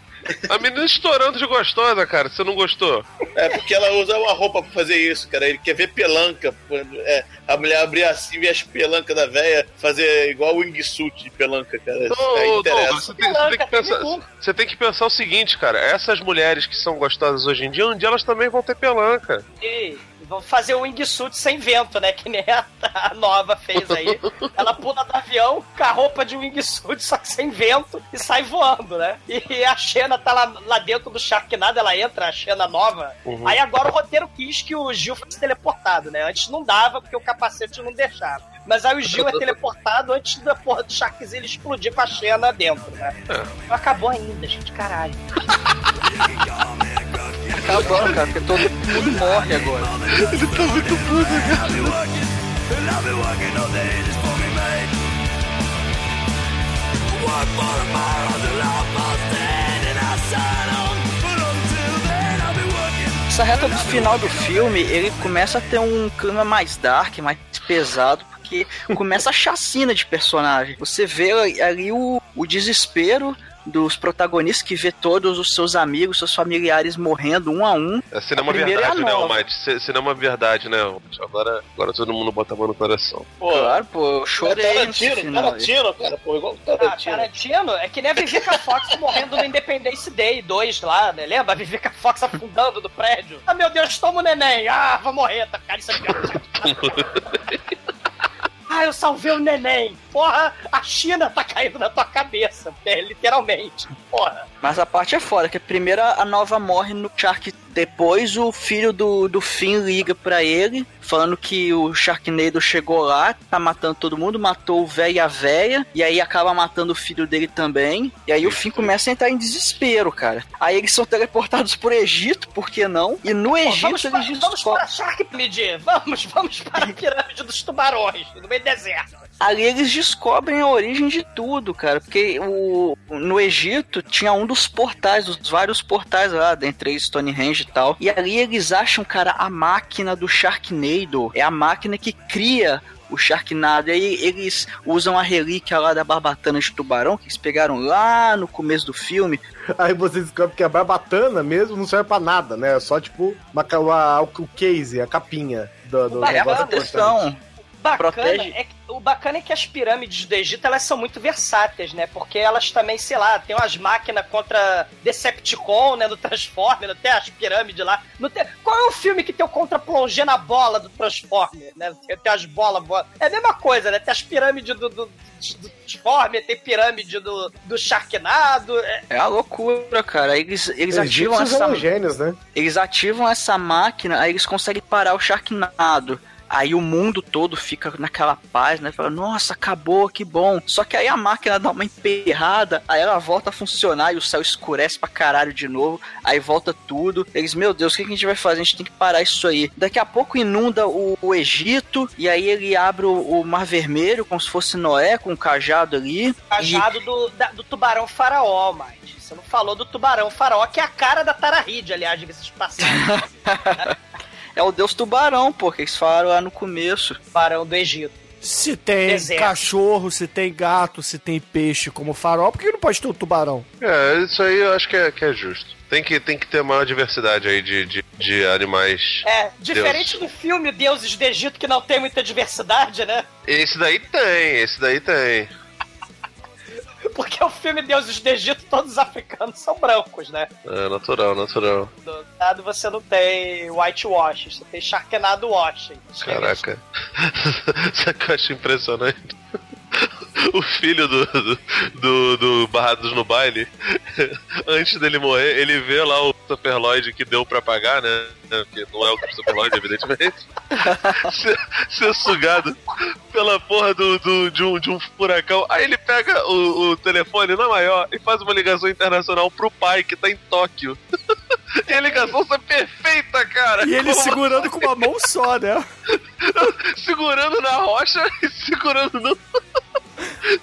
A menina estourando de gostosa, cara. Você não gostou? É porque ela usa uma roupa pra fazer isso, cara. Ele quer ver pelanca. É, a mulher abrir assim, ver as pelancas da véia, fazer igual o wingsuit de pelanca, cara. Ô, interessa. Douglas, você, tem, você tem que pensar, você tem que pensar o seguinte, cara. Essas mulheres que são gostosas hoje em dia, um dia elas também vão ter pelanca. E vão fazer o wingsuit sem vento, né? Que nem a, a nova fez aí. Ela pula do avião com a roupa de wingsuit, só que sem vento, e sai voando, né? E a Xena tá lá, lá dentro do Sharknado, ela entra, a Xena nova. Uhum. Aí agora o roteiro quis que o Gil fosse teleportado, né? Antes não dava, porque o capacete não deixava. Mas aí o Gil é teleportado antes da porra do Sharkzilla explodir com a Xena dentro, né? Não acabou ainda, gente, caralho. Acabando, cara, porque todo mundo morre agora. Ele tá muito puto, cara. Essa reta do final do filme, ele começa a ter um clima mais dark, mais pesado, porque começa a chacina de personagem. Você vê ali o, o desespero dos protagonistas que vê todos os seus amigos, seus familiares morrendo um a um. É cinema A primeira verdade, é né. Almighty? Cinema verdade, né, Almighty? Agora, agora todo mundo bota a mão no coração. Pô, Claro, pô, eu chorei nesse Tarantino, final. Tarantino, cara, pô, igual Ah, Tarantino. Tarantino é que nem a Vivica Fox morrendo no Independence Day 2 lá, né? Lembra? A Vivica Fox afundando do prédio. Ah, meu Deus, toma o neném. Ah, vou morrer, tá? Cara, isso é Ah, eu salvei o neném. Porra, a China tá caindo na tua cabeça, é, literalmente. Porra. Mas a parte é foda, que primeiro a nova morre no Shark. Depois o filho do, do Finn liga pra ele, falando que o Sharknado chegou lá, tá matando todo mundo, matou o velho e a véia, e aí acaba matando o filho dele também. E aí o Finn começa a entrar em desespero, cara. Aí eles são teleportados pro Egito, por que não? E no Pô, Egito vamos, eles para, vamos para a Shark Pyramid. Vamos, vamos para a pirâmide dos tubarões, no meio do deserto. Ali eles descobrem a origem de tudo, cara. Porque o, no Egito tinha um dos portais, dos vários portais lá, dentre eles Stonehenge e tal. E ali eles acham, cara, a máquina do Sharknado. É a máquina que cria o Sharknado. E aí eles usam a relíquia lá da barbatana de tubarão, que eles pegaram lá no começo do filme. Aí você descobre que a barbatana mesmo não serve pra nada, né? É só tipo uma, uma- o case, a capinha do, do É a negócio proteção. Bacana Protege. é que, o bacana é que as pirâmides do Egito elas são muito versáteis, né? Porque elas também, sei lá, tem umas máquinas contra Decepticon, né? No Transformer, tem as pirâmides lá. Não tem... Qual é o filme que tem o contra plongé na bola do Transformer, né? Tem, tem as bolas, bola. É a mesma coisa, né? Tem as pirâmides do, do, do Transformer, tem pirâmide do, do Sharknado. É, É a loucura, cara. Eles, eles Egípcios ativam essa. gênios, né? Eles ativam essa máquina, aí eles conseguem parar o Sharknado. Aí o mundo todo fica naquela paz, né? Fala, nossa, acabou, que bom. Só que aí a máquina dá uma emperrada, aí ela volta a funcionar e o céu escurece pra caralho de novo. Aí volta tudo. Eles, meu Deus, o que a gente vai fazer? A gente tem que parar isso aí. Daqui a pouco inunda o, o Egito, e aí ele abre o, o Mar Vermelho, como se fosse Noé, com um cajado ali. cajado do, da- do tubarão faraó, mas você não falou do tubarão faraó, que é a cara da Tarahide, aliás, diga-se de passagem. É o deus tubarão, pô, que eles falaram lá no começo. Tubarão do Egito. Se tem Deserto. cachorro, se tem gato, se tem peixe como farol, por que não pode ter um tubarão? É, isso aí eu acho que é, que é justo. Tem que, tem que ter maior diversidade aí de, de, de animais. É, diferente do filme Deuses do Egito, que não tem muita diversidade, né? Esse daí tem, esse daí tem. Porque o filme Deuses do Egito, todos os africanos são brancos, né? É natural, natural. Do lado você não tem whitewash, você tem Sharknado washing. Caraca. Sabe o que eu acho impressionante? O filho do, do, do, do Barrados no Baile, antes dele morrer, ele vê lá o Super Lloyd que deu pra pagar, né? Que não é o Super Lloyd, evidentemente. ser, ser sugado pela porra do, do- de, um, de um furacão. Aí ele pega o, o telefone na maior e faz uma ligação internacional pro pai que tá em Tóquio. E a ligação foi perfeita, cara! E ele Como- segurando com uma mão só, né? segurando na rocha e segurando no,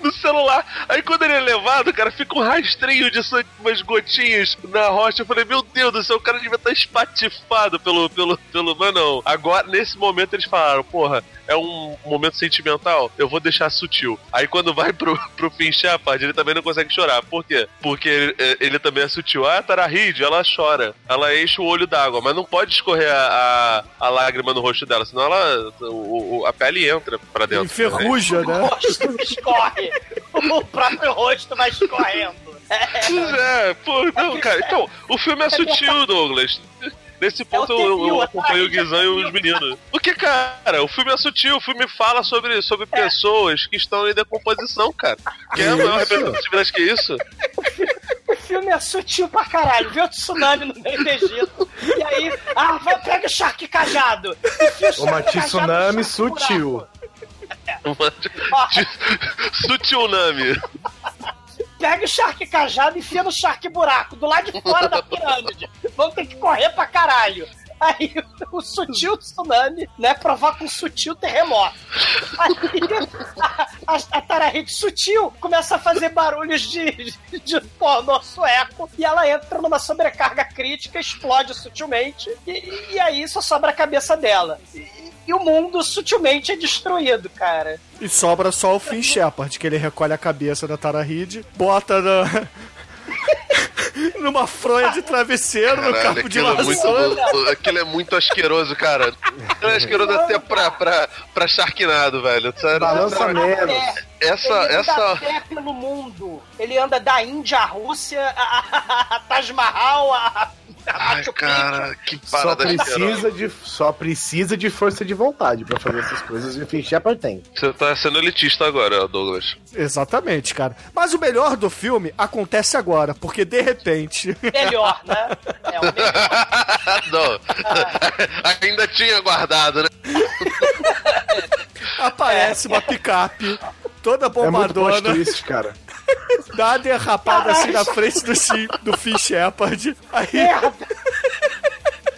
no celular. Aí quando ele é levado, cara, fica um rastrinho de sangue, umas gotinhas na rocha. Eu falei, meu Deus do céu, o cara devia estar espatifado pelo, pelo, pelo. Mas não. Agora, nesse momento, eles falaram, porra, é um momento sentimental, eu vou deixar sutil. Aí quando vai pro, pro Finn Shepard, ele também não consegue chorar. Por quê? Porque ele, é, ele também é sutil. Ah, a Tarahide, ela chora. Ela enche o olho d'água, mas não pode escorrer a, a, a lágrima no rosto dela, senão ela, o, o- a pele entra pra dentro. Enferruja, O né? Escorre. O próprio rosto vai escorrendo. Pois é, pô, não, cara. Então, o filme é sutil, Douglas. Nesse ponto É eu, eu acompanho o? Guizão e os meninos. Porque, cara, o filme é sutil, o filme fala sobre, sobre pessoas que estão em decomposição, cara. Que é a maior representatividade que isso. O filme é sutil pra caralho. Vê o tsunami no meio do Egito. E aí, ah, vai, pega o Shark cajado. O Uma tsunami no Shark buraco. sutil. Sutilnami. Pega o Shark cajado e enfia no Shark buraco, do lado de fora da pirâmide. Vão ter que correr pra caralho. Aí o sutil tsunami, né, provoca um sutil terremoto. Aí a, a, a sutil começa a fazer barulhos de, de, de pornô sueco e ela entra numa sobrecarga crítica, explode sutilmente e, e aí só sobra a cabeça dela. E, e o mundo sutilmente é destruído, cara. E sobra só o Finn Shepard, que ele recolhe a cabeça da Tarahide, bota na... numa fronha de travesseiro no Caralho, campo de aquilo é, aquilo é muito asqueroso, cara. Aquilo é asqueroso até pra, pra, pra Sharknado, velho. Sério. Balança menos. Essa, ele anda essa, a pé pelo mundo. Ele anda da Índia à Rússia, a, a, a Taj Mahal, a Ai, Machu Picchu. cara, que Só parada asquerosa. precisa, de, só precisa de força de vontade pra fazer essas coisas e Finn Shepard tem. Você tá sendo elitista agora, Douglas. Exatamente, cara. Mas o melhor do filme acontece agora, porque de repente. Melhor, né? É o melhor. Não. Ainda tinha guardado, né? aparece uma picape toda É muito plot bombadona, twist, cara. dá uma derrapada assim na frente do, do Finn Shepard. Aí Merda.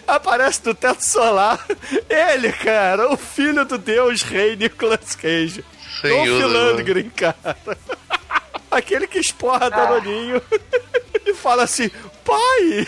aparece do teto solar ele, cara, o filho do deus rei Nicolas Cage. Senhor, Dolph mano. Lundgren, cara. Aquele que esporra Danoninho e fala assim, pai!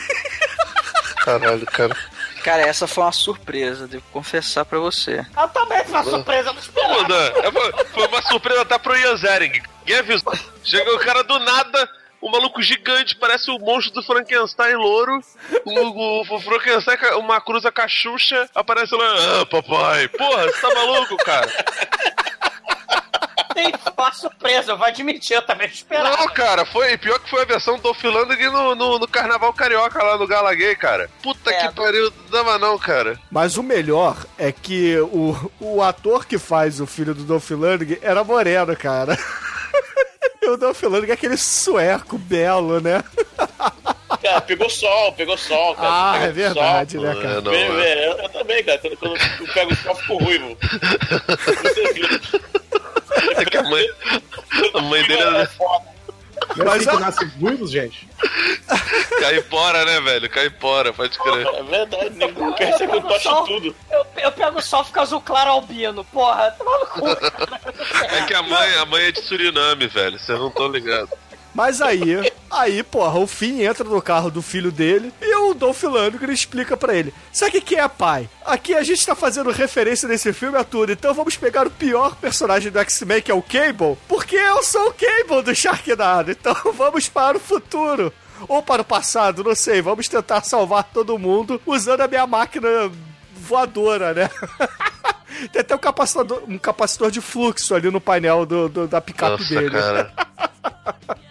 Caralho, cara. Cara, essa foi uma surpresa, devo confessar pra você. Eu também foi uma surpresa, não esperava. Dan, é uma- foi uma surpresa até pro Ian Zering. Ninguém avisou. Chegou o cara do nada, um maluco gigante, parece o monstro do Frankenstein louro. O, o, o Frankenstein, uma cruza cachucha, aparece lá, ah, papai. Porra, você tá maluco, cara? Uma surpresa, eu vou admitir, eu também esperava. Não, cara, foi pior que foi a versão do Dolph no, no, no Carnaval Carioca lá no Gala Gay, cara. Puta É, que pariu, não dava não, cara. Mas o melhor é que o, o ator que faz o filho do Dolph Lundgren era moreno, cara. E o Dolph Lundgren é aquele sueco belo, né? Cara, pegou sol, pegou sol, cara. Ah, Pegou é verdade, sol. né, cara? É, não, Vê, é. eu, eu também, cara. Quando, quando eu pego o sol, eu fico ruivo. É que a mãe, a mãe dele É é é Mas a- que nasce ruivos, gente? caipora, né, velho? Caipora, pode crer. É verdade, nego quer ser que eu toche Sol, tudo. Eu, eu pego o sol, fica azul claro albino. Porra, cu. cara. É que a mãe, a mãe é de Suriname, velho. Vocês não estão ligados. Mas aí, aí, porra, o Finn entra no carro do filho dele e o Dolph Lundgren explica pra ele. Sabe o que que é, pai? Aqui a gente tá fazendo referência nesse filme a tudo, então vamos pegar o pior personagem do X-Men, que é o Cable, porque eu sou o Cable do Sharknado, então vamos para o futuro. Ou para o passado, não sei, vamos tentar salvar todo mundo usando a minha máquina voadora, né? Tem até um capacitor, um capacitor de fluxo ali no painel do, do- da picape Nossa, dele. cara.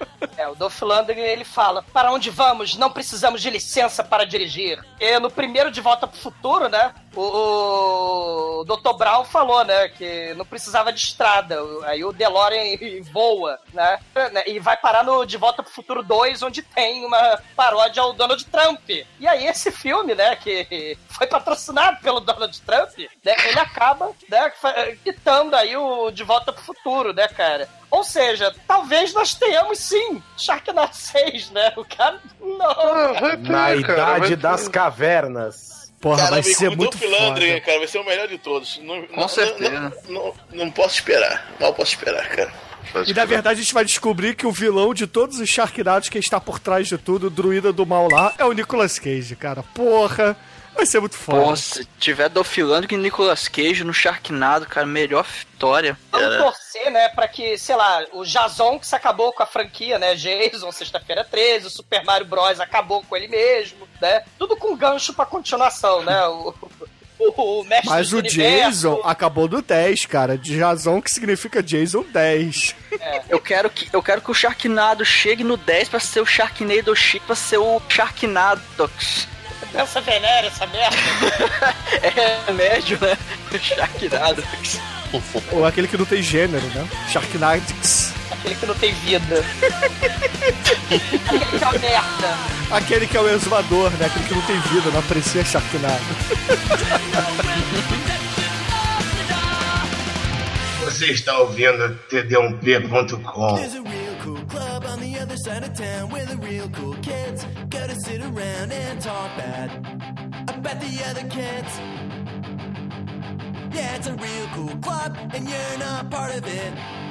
O Dolph Lundgren, ele fala, para onde vamos? Não precisamos de licença para dirigir. E no primeiro De Volta pro Futuro, né, o, o Dr. Brown falou, né, que não precisava de estrada. Aí o DeLorean voa, né, e vai parar no De Volta pro Futuro 2, onde tem uma paródia ao Donald Trump. E aí esse filme, né, que foi patrocinado pelo Donald Trump, né, ele acaba, né, quitando aí o De Volta pro Futuro, né, cara. Ou seja, talvez nós tenhamos sim Sharknado 6, né? O cara. Não. Ah, ter, Na cara, idade das cavernas. Porra, Cara, vai ser muito Lundgren, foda. cara, vai ser o melhor de todos. Não, Com não, certeza. Não, não, não posso esperar. Mal posso esperar, cara. Pode E na verdade a gente vai descobrir que o vilão de todos os Sharknados, quem está por trás de tudo, o druida do mal lá, é o Nicolas Cage, cara. Porra, vai ser muito foda. Pô, se tiver Dolph Lundgren e Nicolas Cage no Sharknado, cara, melhor história. Vamos torcer, né, pra que, sei lá, o Jason que se acabou com a franquia, né? Jason, Sexta-feira 13, o Super Mario Bros. acabou com ele mesmo, né? Tudo com gancho pra continuação, né? O, o, o mestre Mas do o universo. Jason acabou no 10, cara. De Jason que significa Jason 10. Eu quero que, eu quero que o Sharknado chegue no 10 pra ser o Sharknado Chic, pra ser o Sharknadox. Pensa venérea, essa merda. É médio, né? Sharknadox. Ou aquele que não tem gênero, né? Sharknadix. Aquele que não tem vida. Aquele que é uma merda. Aquele que é o exumador, né? Aquele que não tem vida, não aprecia Sharknado. Você está ouvindo td1p.com. There's a real cool club on the other side of town where the real cool kids go to sit around and talk bad about the other kids. Yeah, it's a real cool club and you're not part of it.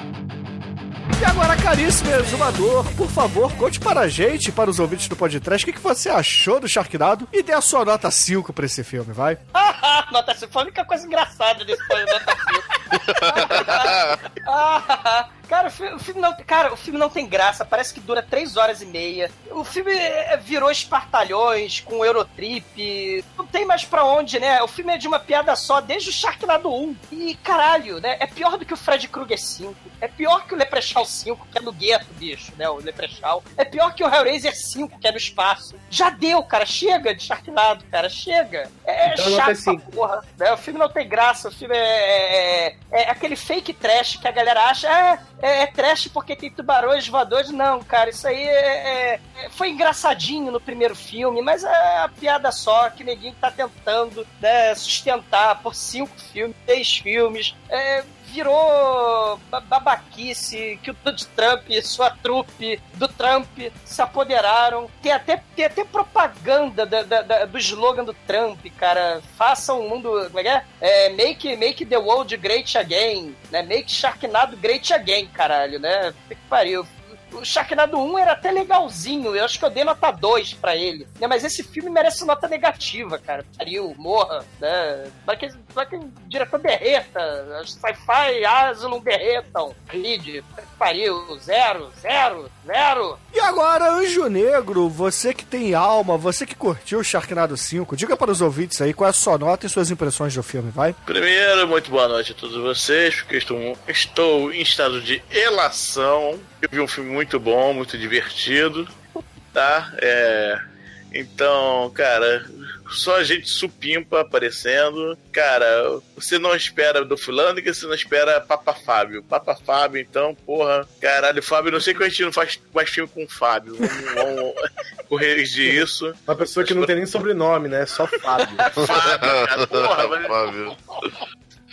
E agora, caríssimo exumador, por favor, conte para a gente, para os ouvintes do podcast, o que, você achou do Sharknado e dê a sua nota 5 pra esse filme, vai? nota 5 foi a única coisa engraçada desse foi nota 5. Cara, o filme, o filme não, cara, o filme não tem graça, parece que dura 3 horas e meia. O filme é, virou espartalhões com Eurotrip. Não tem mais pra onde, né? O filme é de uma piada só desde o Sharknado 1. E caralho, né? É pior do que o Fred Krueger 5. É pior que o Leprechaun 5, que é no gueto, bicho, né? O Leprechaun. É pior que o Hellraiser 5, que é no espaço. Já deu, cara. Chega de Sharknado, cara. Chega. É Então, nota chato cinco. porra. Né? O filme não tem graça. O filme é, é, é aquele fake trash que a galera acha. É, é, é trash porque tem tubarões voadores. Não, cara. Isso aí é, é- é- foi engraçadinho no primeiro filme, mas é a piada só que neguinho tá tentando né, sustentar por cinco filmes, seis filmes. É, virou ba- babaquice, que o Donald Trump e sua trupe do Trump se apoderaram. Tem até, tem até propaganda da- da- da- do slogan do Trump, cara. Faça um mundo. Como é que é? É, make, make the world great again, né? Make Sharknado great again, caralho, né? Que pariu. O Sharknado 1 era até legalzinho, eu acho que eu dei nota 2 pra ele. Né? Mas esse filme merece nota negativa, cara. Pariu, morra, né? Para que, para que o diretor derreta, sci-fi, Asylum derretam. Reed, pariu, zero, zero, zero. E agora, Anjo Negro, você que tem alma, você que curtiu o Sharknado 5, diga para os ouvintes aí qual é a sua nota e suas impressões do filme, vai? Primeiro, muito boa noite a todos vocês, porque estou, estou em estado de elação. Eu vi um filme muito bom, muito divertido, tá? É, então, cara, só gente supimpa aparecendo. Cara, você não espera do fulano que você não espera Papa Fábio. Papa Fábio, então, porra, caralho, Fábio, não sei que a gente não faz mais filme com o Fábio. Vamos, vamos corrigir isso. Uma pessoa que não tem nem sobrenome, né? Só Fábio. Fábio, cara, porra, mas...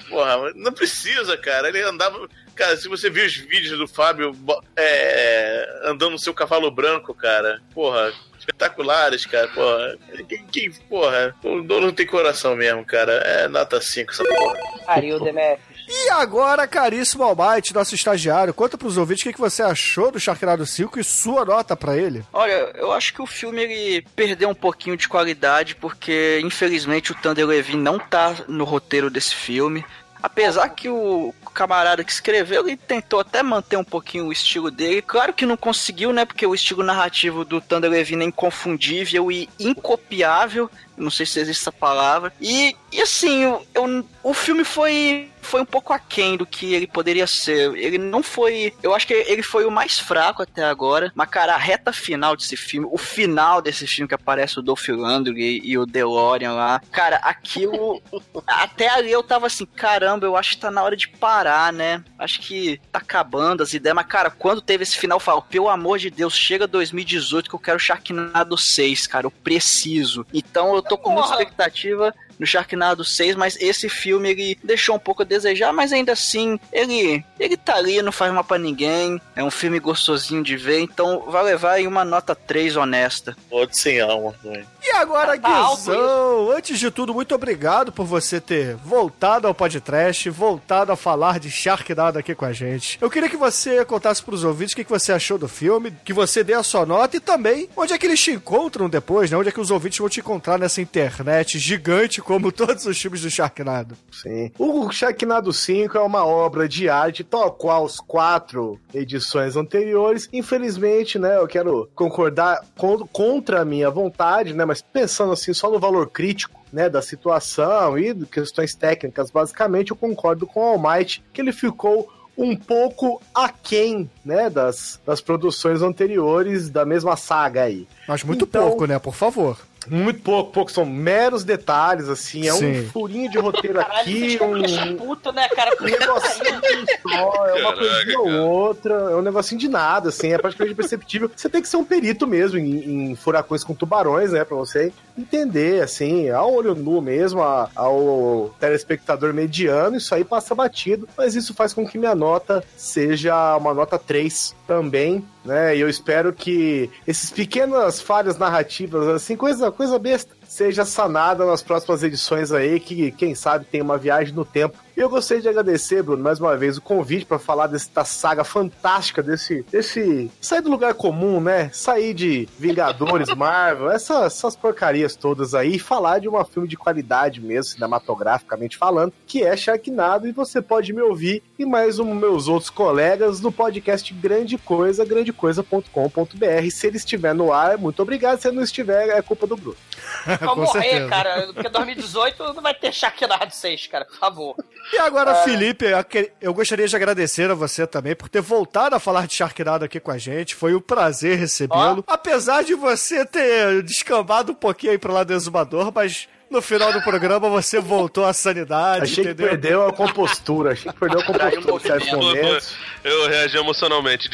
Porra, mas não precisa, cara. Ele andava. Cara, se você viu os vídeos do Fábio é, andando no seu cavalo branco, cara, porra, espetaculares, cara, porra. Quem, quem- porra, o dono não tem coração mesmo, cara. É nota 5 essa porra. Pariu, Demetrius. E agora, caríssimo Almighty, nosso estagiário, conta pros ouvintes o que que você achou do Sharknado 5 e sua nota pra ele. Olha, eu acho que o filme ele perdeu um pouquinho de qualidade porque infelizmente o Thunder Levin não tá no roteiro desse filme. Apesar que o camarada que escreveu, ele tentou até manter um pouquinho o estilo dele. Claro que não conseguiu, né? Porque o estilo narrativo do Thunder Levin é inconfundível e incopiável. Não sei se existe essa palavra. E, e assim, eu, eu- o filme foi, foi um pouco aquém do que ele poderia ser. Ele não foi. Eu acho que ele foi o mais fraco até agora. Mas, cara, a reta final desse filme, o final desse filme que aparece o Dolph Lundgren e o DeLorean lá, cara, aquilo. até ali eu tava assim, caramba, eu acho que tá na hora de parar, né? Acho que tá acabando as ideias. Mas, cara, quando teve esse final, eu falo, pelo amor de Deus, chega 2018 que eu quero Sharknado 6, cara. Eu preciso. Então eu tô com muita expectativa no Sharknado 6, mas esse filme ele deixou um pouco a desejar, mas ainda assim, ele ele tá ali, não faz mal pra ninguém, é um filme gostosinho de ver, então vai levar aí uma nota 3 honesta. Outro sem alma também. E agora, Tá alto Guizão, antes de tudo, muito obrigado por você ter voltado ao podcast, voltado a falar de Sharknado aqui com a gente. Eu queria que você contasse pros ouvintes o que que você achou do filme, que você dê a sua nota e também onde é que eles te encontram depois, né? Onde é que os ouvintes vão te encontrar nessa internet gigante como todos os filmes do Sharknado. Sim. O Sharknado 5 é uma obra de arte, tal qual os quatro edições anteriores. Infelizmente, né, eu quero concordar con- contra a minha vontade, né, mas pensando assim só no valor crítico, né, da situação e questões técnicas, basicamente, eu concordo com o Almighty que ele ficou um pouco aquém, né, das, das produções anteriores da mesma saga aí. Mas muito Então- pouco, né? Por favor. Muito pouco, pouco, são meros detalhes, assim, é Sim. um furinho de roteiro Caralho, aqui, um, puto, né, cara? um negocinho só, é uma Caraca, coisinha ou outra, é um negocinho de nada, assim, é praticamente imperceptível. Você tem que ser um perito mesmo em, em furacões com tubarões, né, pra você entender, assim, ao olho nu mesmo, a- ao telespectador mediano, isso aí passa batido, mas isso faz com que minha nota seja uma nota 3 também, né, e eu espero que esses pequenas falhas narrativas, assim, coisa, coisa besta, seja sanada nas próximas edições aí, que quem sabe tem uma viagem no tempo. E eu gostaria de agradecer, Bruno, mais uma vez o convite para falar dessa saga fantástica, desse, desse. sair do lugar comum, né? Sair de Vingadores, Marvel, essas, essas porcarias todas aí, e falar de um filme de qualidade mesmo, cinematograficamente falando, que é Sharknado, e você pode me ouvir e mais um meus outros colegas no podcast Grande Coisa, grandecoisa.com.br. Se ele estiver no ar, muito obrigado. Se ele não estiver, é culpa do Bruno. Com morrer, certeza. cara. Porque 2018 não vai ter Sharknado 6, cara. Por favor. E agora, Felipe, eu que- eu gostaria de agradecer a você também por ter voltado a falar de Sharknado aqui com a gente. Foi um prazer recebê-lo. Apesar de você ter descambado um pouquinho aí pro lado do exumador, mas no final do programa você voltou à sanidade, Achei que entendeu? perdeu a compostura, achei que perdeu a compostura em certos momentos. Eu reagi emocionalmente.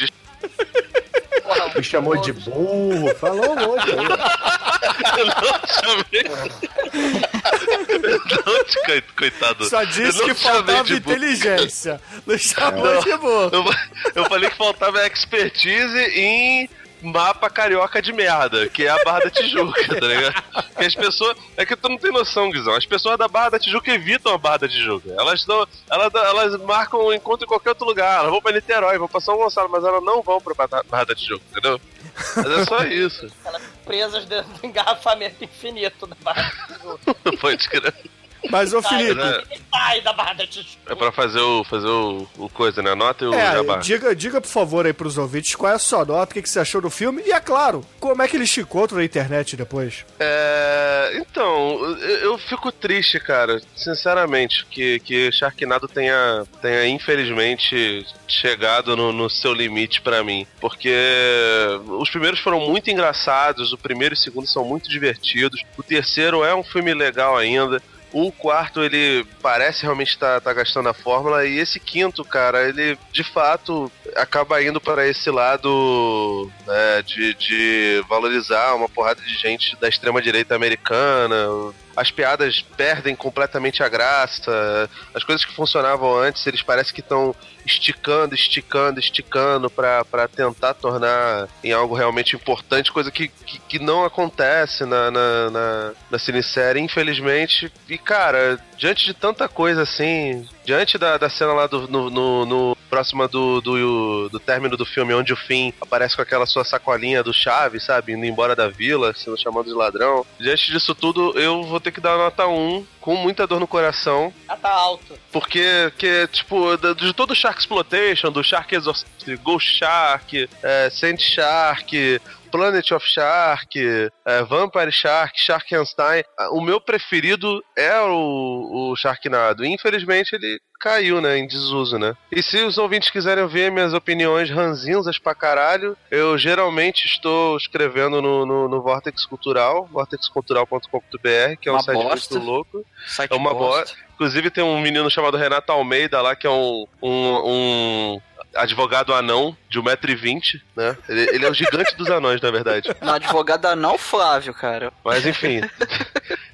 Me chamou de burro, falou aí. Eu não chamei. Eu não Coi- Coitado. Só disse que chamei faltava inteligência. Não chamou de burro. Eu, eu falei que faltava expertise em mapa carioca de merda, que é a Barra da Tijuca, tá ligado? Que as pessoas. É que tu não tem noção, Guizão. As pessoas da Barra da Tijuca evitam a Barra da Tijuca. Elas dão, elas, elas marcam um encontro em qualquer outro lugar. Elas vão pra Niterói, vão pra São Gonçalo, mas elas não vão pra Barra Barra da Tijuca, entendeu? Mas é só isso. Presas dentro do engarrafamento infinito da Barra da Tijuca. Pode crer. Mas, ô Felipe. Sai da Barra da Tijuca. É pra fazer o, fazer o, o coisa, né? Anota e o É, jabá. diga, diga por favor aí pros ouvintes qual é a sua nota, o que, que você achou do filme e, é claro, como é que eles te encontram na internet depois. É, então, eu, eu fico triste, cara, sinceramente, que, que Sharknado tenha, tenha infelizmente chegado no, no seu limite pra mim. Porque os primeiros foram muito engraçados, o primeiro e o segundo são muito divertidos, o terceiro é um filme legal ainda. O quarto, ele parece realmente estar tá, gastando a fórmula. E esse quinto, cara, ele de fato acaba indo para esse lado né, de, de valorizar uma porrada de gente da extrema-direita americana. As piadas perdem completamente a graça. As coisas que funcionavam antes, eles parecem que estão esticando, esticando, esticando para tentar tornar em algo realmente importante, coisa que, que, que não acontece na, na, na, na cinesérie, infelizmente. E, cara, diante de tanta coisa assim, diante da, da cena lá do, no, no, no próxima do, do, do término do filme, onde o Finn aparece com aquela sua sacolinha do Chaves, sabe, indo embora da vila, sendo chamado de ladrão. Diante disso tudo, eu vou ter que dar nota 1, com muita dor no coração. Já tá alto. Porque, que, tipo, de todo o Shark Exploitation, do Shark Exorcist, Ghost Shark, é, Sand Shark, Planet of Shark, é, Vampire Shark, Sharkenstein, o meu preferido é o, o Sharknado. Infelizmente ele caiu, né, em desuso, né? E se os ouvintes quiserem ver minhas opiniões ranzinzas pra caralho, eu geralmente estou escrevendo no, no, no Vortex Cultural, vortexcultural.com.br, que é um Uma site bosta. muito louco. Site é uma bosta. bosta. Inclusive tem um menino chamado Renato Almeida lá, que é um, um, um advogado anão de 1,20m, né? Ele, ele é o gigante dos anões, na verdade. Não, advogado não, Flávio, cara. Mas enfim.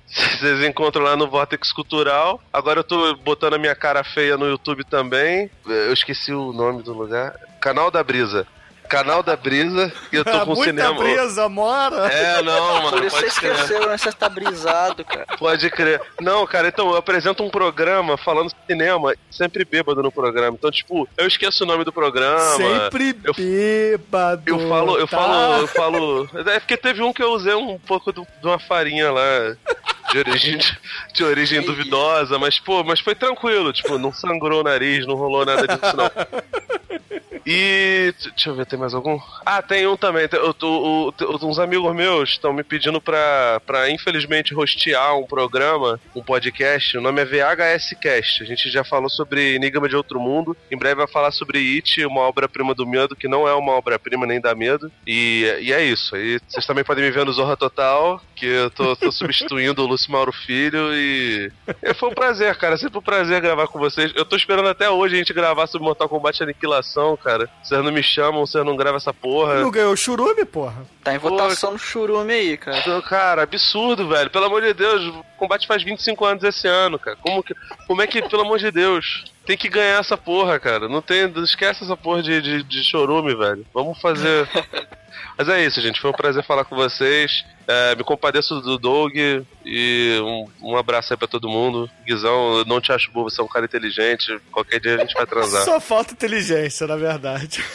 Vocês encontram lá no Vortex Cultural. Agora eu tô botando a minha cara feia no YouTube também. Eu esqueci o nome do lugar. Canal da Brisa. Canal da Brisa. E eu tô com Muita cinema. brisa, mora. É, não, mano. Por isso você esqueceu, né? Você tá brisado, cara. Pode crer. Não, cara, então eu apresento um programa falando cinema, sempre bêbado no programa. Então, tipo, eu esqueço o nome do programa. Sempre bêbado. Eu falo, eu tá? falo, eu falo. É porque teve um que eu usei um pouco do- de uma farinha lá. De origem, de origem duvidosa, mas, pô, mas foi tranquilo, tipo, não sangrou o nariz, não rolou nada disso, não. E. Deixa eu ver, tem mais algum? Ah, tem um também. Tem- eu o- o- uns amigos meus estão me pedindo pra, pra, infelizmente, rostear um programa, um podcast. O nome é VHS Cast. A gente já falou sobre Enigma de Outro Mundo. Em breve vai falar sobre It, uma obra-prima do medo, que não é uma obra-prima nem dá medo. E, e é isso. E vocês também podem me ver no Zorra Total, que eu tô, tô substituindo o Mauro Filho. E. e foi um prazer, cara. Sempre um prazer gravar com vocês. Eu tô esperando até hoje a gente gravar sobre Mortal Kombat Aniquilação, cara. Vocês não me chamam, vocês não gravam essa porra. Não ganhou churume, porra. Tá em votação no churume aí, cara. Então, Cara, absurdo, velho. Pelo amor de Deus, o combate faz 25 anos esse ano, cara. Como, que, como é que, pelo amor de Deus, tem que ganhar essa porra, cara? Não tem. não Esquece essa porra de, de, de chorume, velho. Vamos fazer. Mas é isso, gente. Foi um prazer falar com vocês. É, me compadeço do Doug e um, um abraço aí pra todo mundo. Guizão, eu não te acho bobo, você é um cara inteligente. Qualquer dia a gente vai transar. Só falta inteligência, na verdade.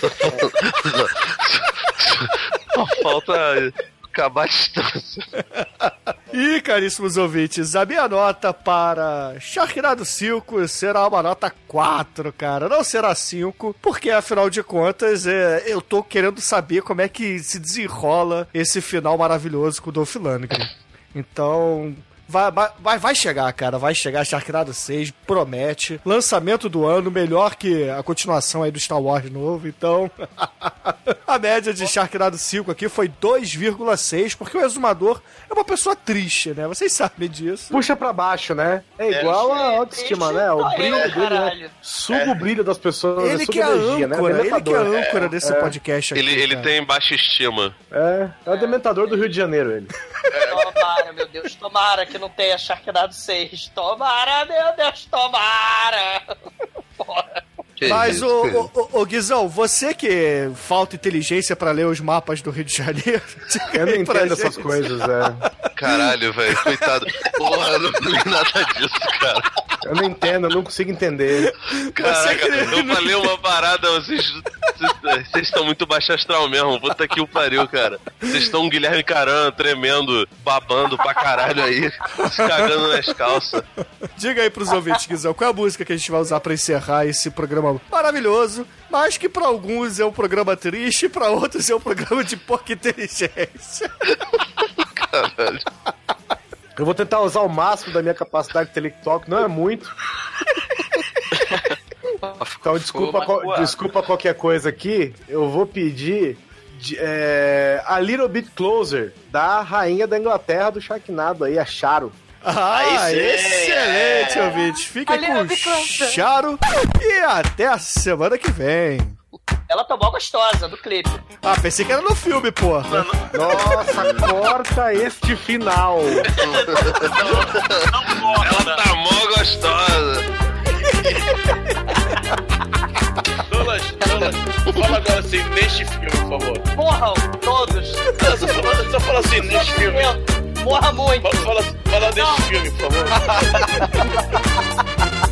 Só falta acabar distância. E, caríssimos ouvintes, a minha nota para Sharknado 5 será uma nota 4, cara. Não será 5, porque afinal de contas é, eu tô querendo saber como é que se desenrola esse final maravilhoso com o Dolph Lundgren. Então. Vai, vai, vai chegar, cara. Vai chegar Sharknado 6, promete. Lançamento do ano, melhor que a continuação aí do Star Wars novo. Então, a média de Sharknado 5 aqui foi 2,6, porque o exumador é uma pessoa triste, né? Vocês sabem disso. Puxa pra baixo, né? É igual a autoestima, né? O brilho dele, né? caralho. Suga o brilho das pessoas. Ele suga que é a energia, né? âncora, ele que é a âncora desse É. podcast aqui. Ele, ele cara. tem baixa estima. É, é o dementador do Rio de Janeiro, ele. Toma, Tomara, meu Deus, tomara que não tenha Sharknado 6. Tomara, meu Deus, tomara! Porra. Mas, ô, ô, ô, ô, Guizão, você que falta inteligência pra ler os mapas do Rio de Janeiro. Eu não entendo essas coisas, é. Caralho, velho, coitado. Porra, eu não li nada disso, cara. Eu não entendo, eu não consigo entender. Caraca, eu falei uma parada, vocês vocês- estão muito baixo astral mesmo. Puta que o pariu, cara. Vocês estão um Guilherme Caran tremendo, babando pra caralho aí, se cagando nas calças. Diga aí pros ouvintes, Guizão, qual é a música que a gente vai usar pra encerrar esse programa maravilhoso, mas que pra alguns é um programa triste, pra outros é um programa de pouca inteligência. Caralho. Eu vou tentar usar o máximo da minha capacidade intelectual, que não é muito. Então, desculpa, magoado. desculpa qualquer coisa aqui. Eu vou pedir de- é, A Little Bit Closer, da rainha da Inglaterra do Sharknado aí, a Charo. Ah, excelente, é. ouvintes. Fiquem Ali, com. Charo e até a semana que vem. Ela tomou gostosa do clipe. Ah, pensei que era no filme, porra. Nossa, corta este final. Ela tá mó gostosa. Douglas, Douglas, fala agora assim, neste filme, por favor. Morram todos. Não, só fala, só fala assim, neste filme. Morra muito. Fala, fala, fala neste filme, por favor.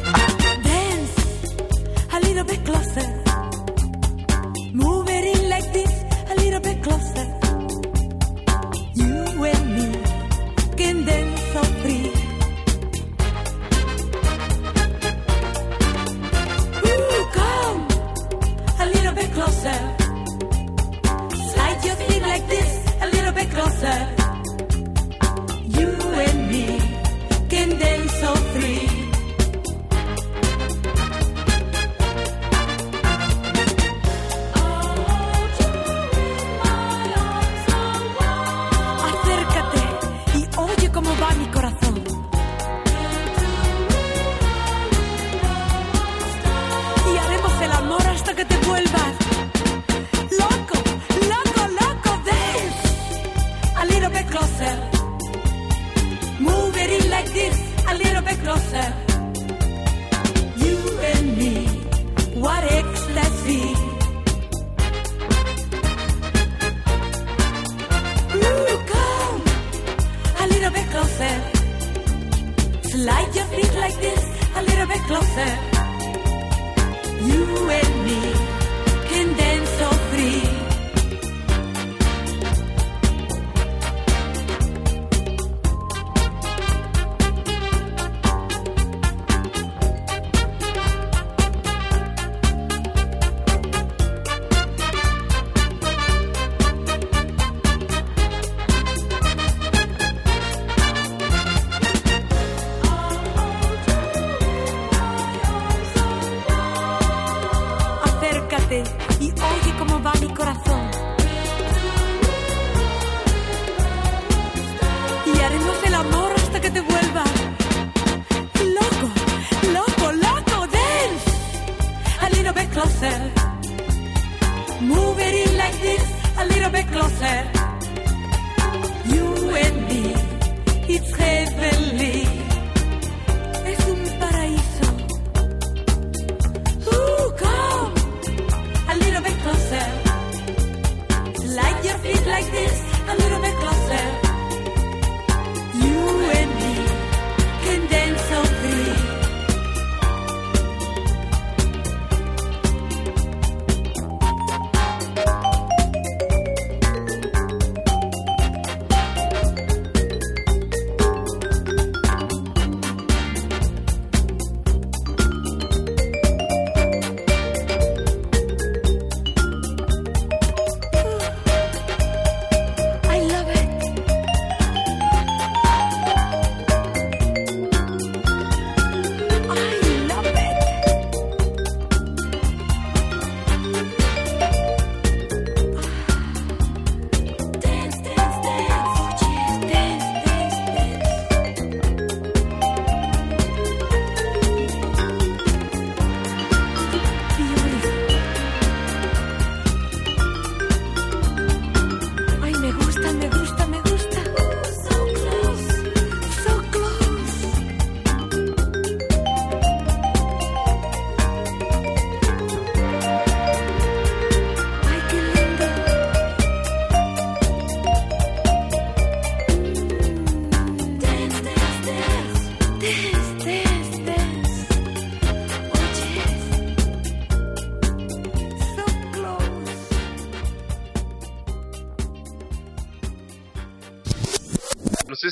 a little bit closer. You and me can dance so free. Ooh, come a little bit closer. Slide your feet like this, a little bit closer. You and me can dance so free.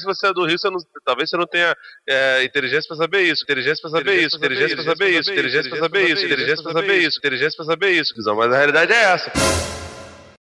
Se você é do Rio, você não, talvez você não tenha é, inteligência pra saber isso, inteligência pra saber isso, inteligência pra saber isso, inteligência pra saber isso, inteligência pra saber isso, inteligência pra saber isso. Mas a realidade é essa.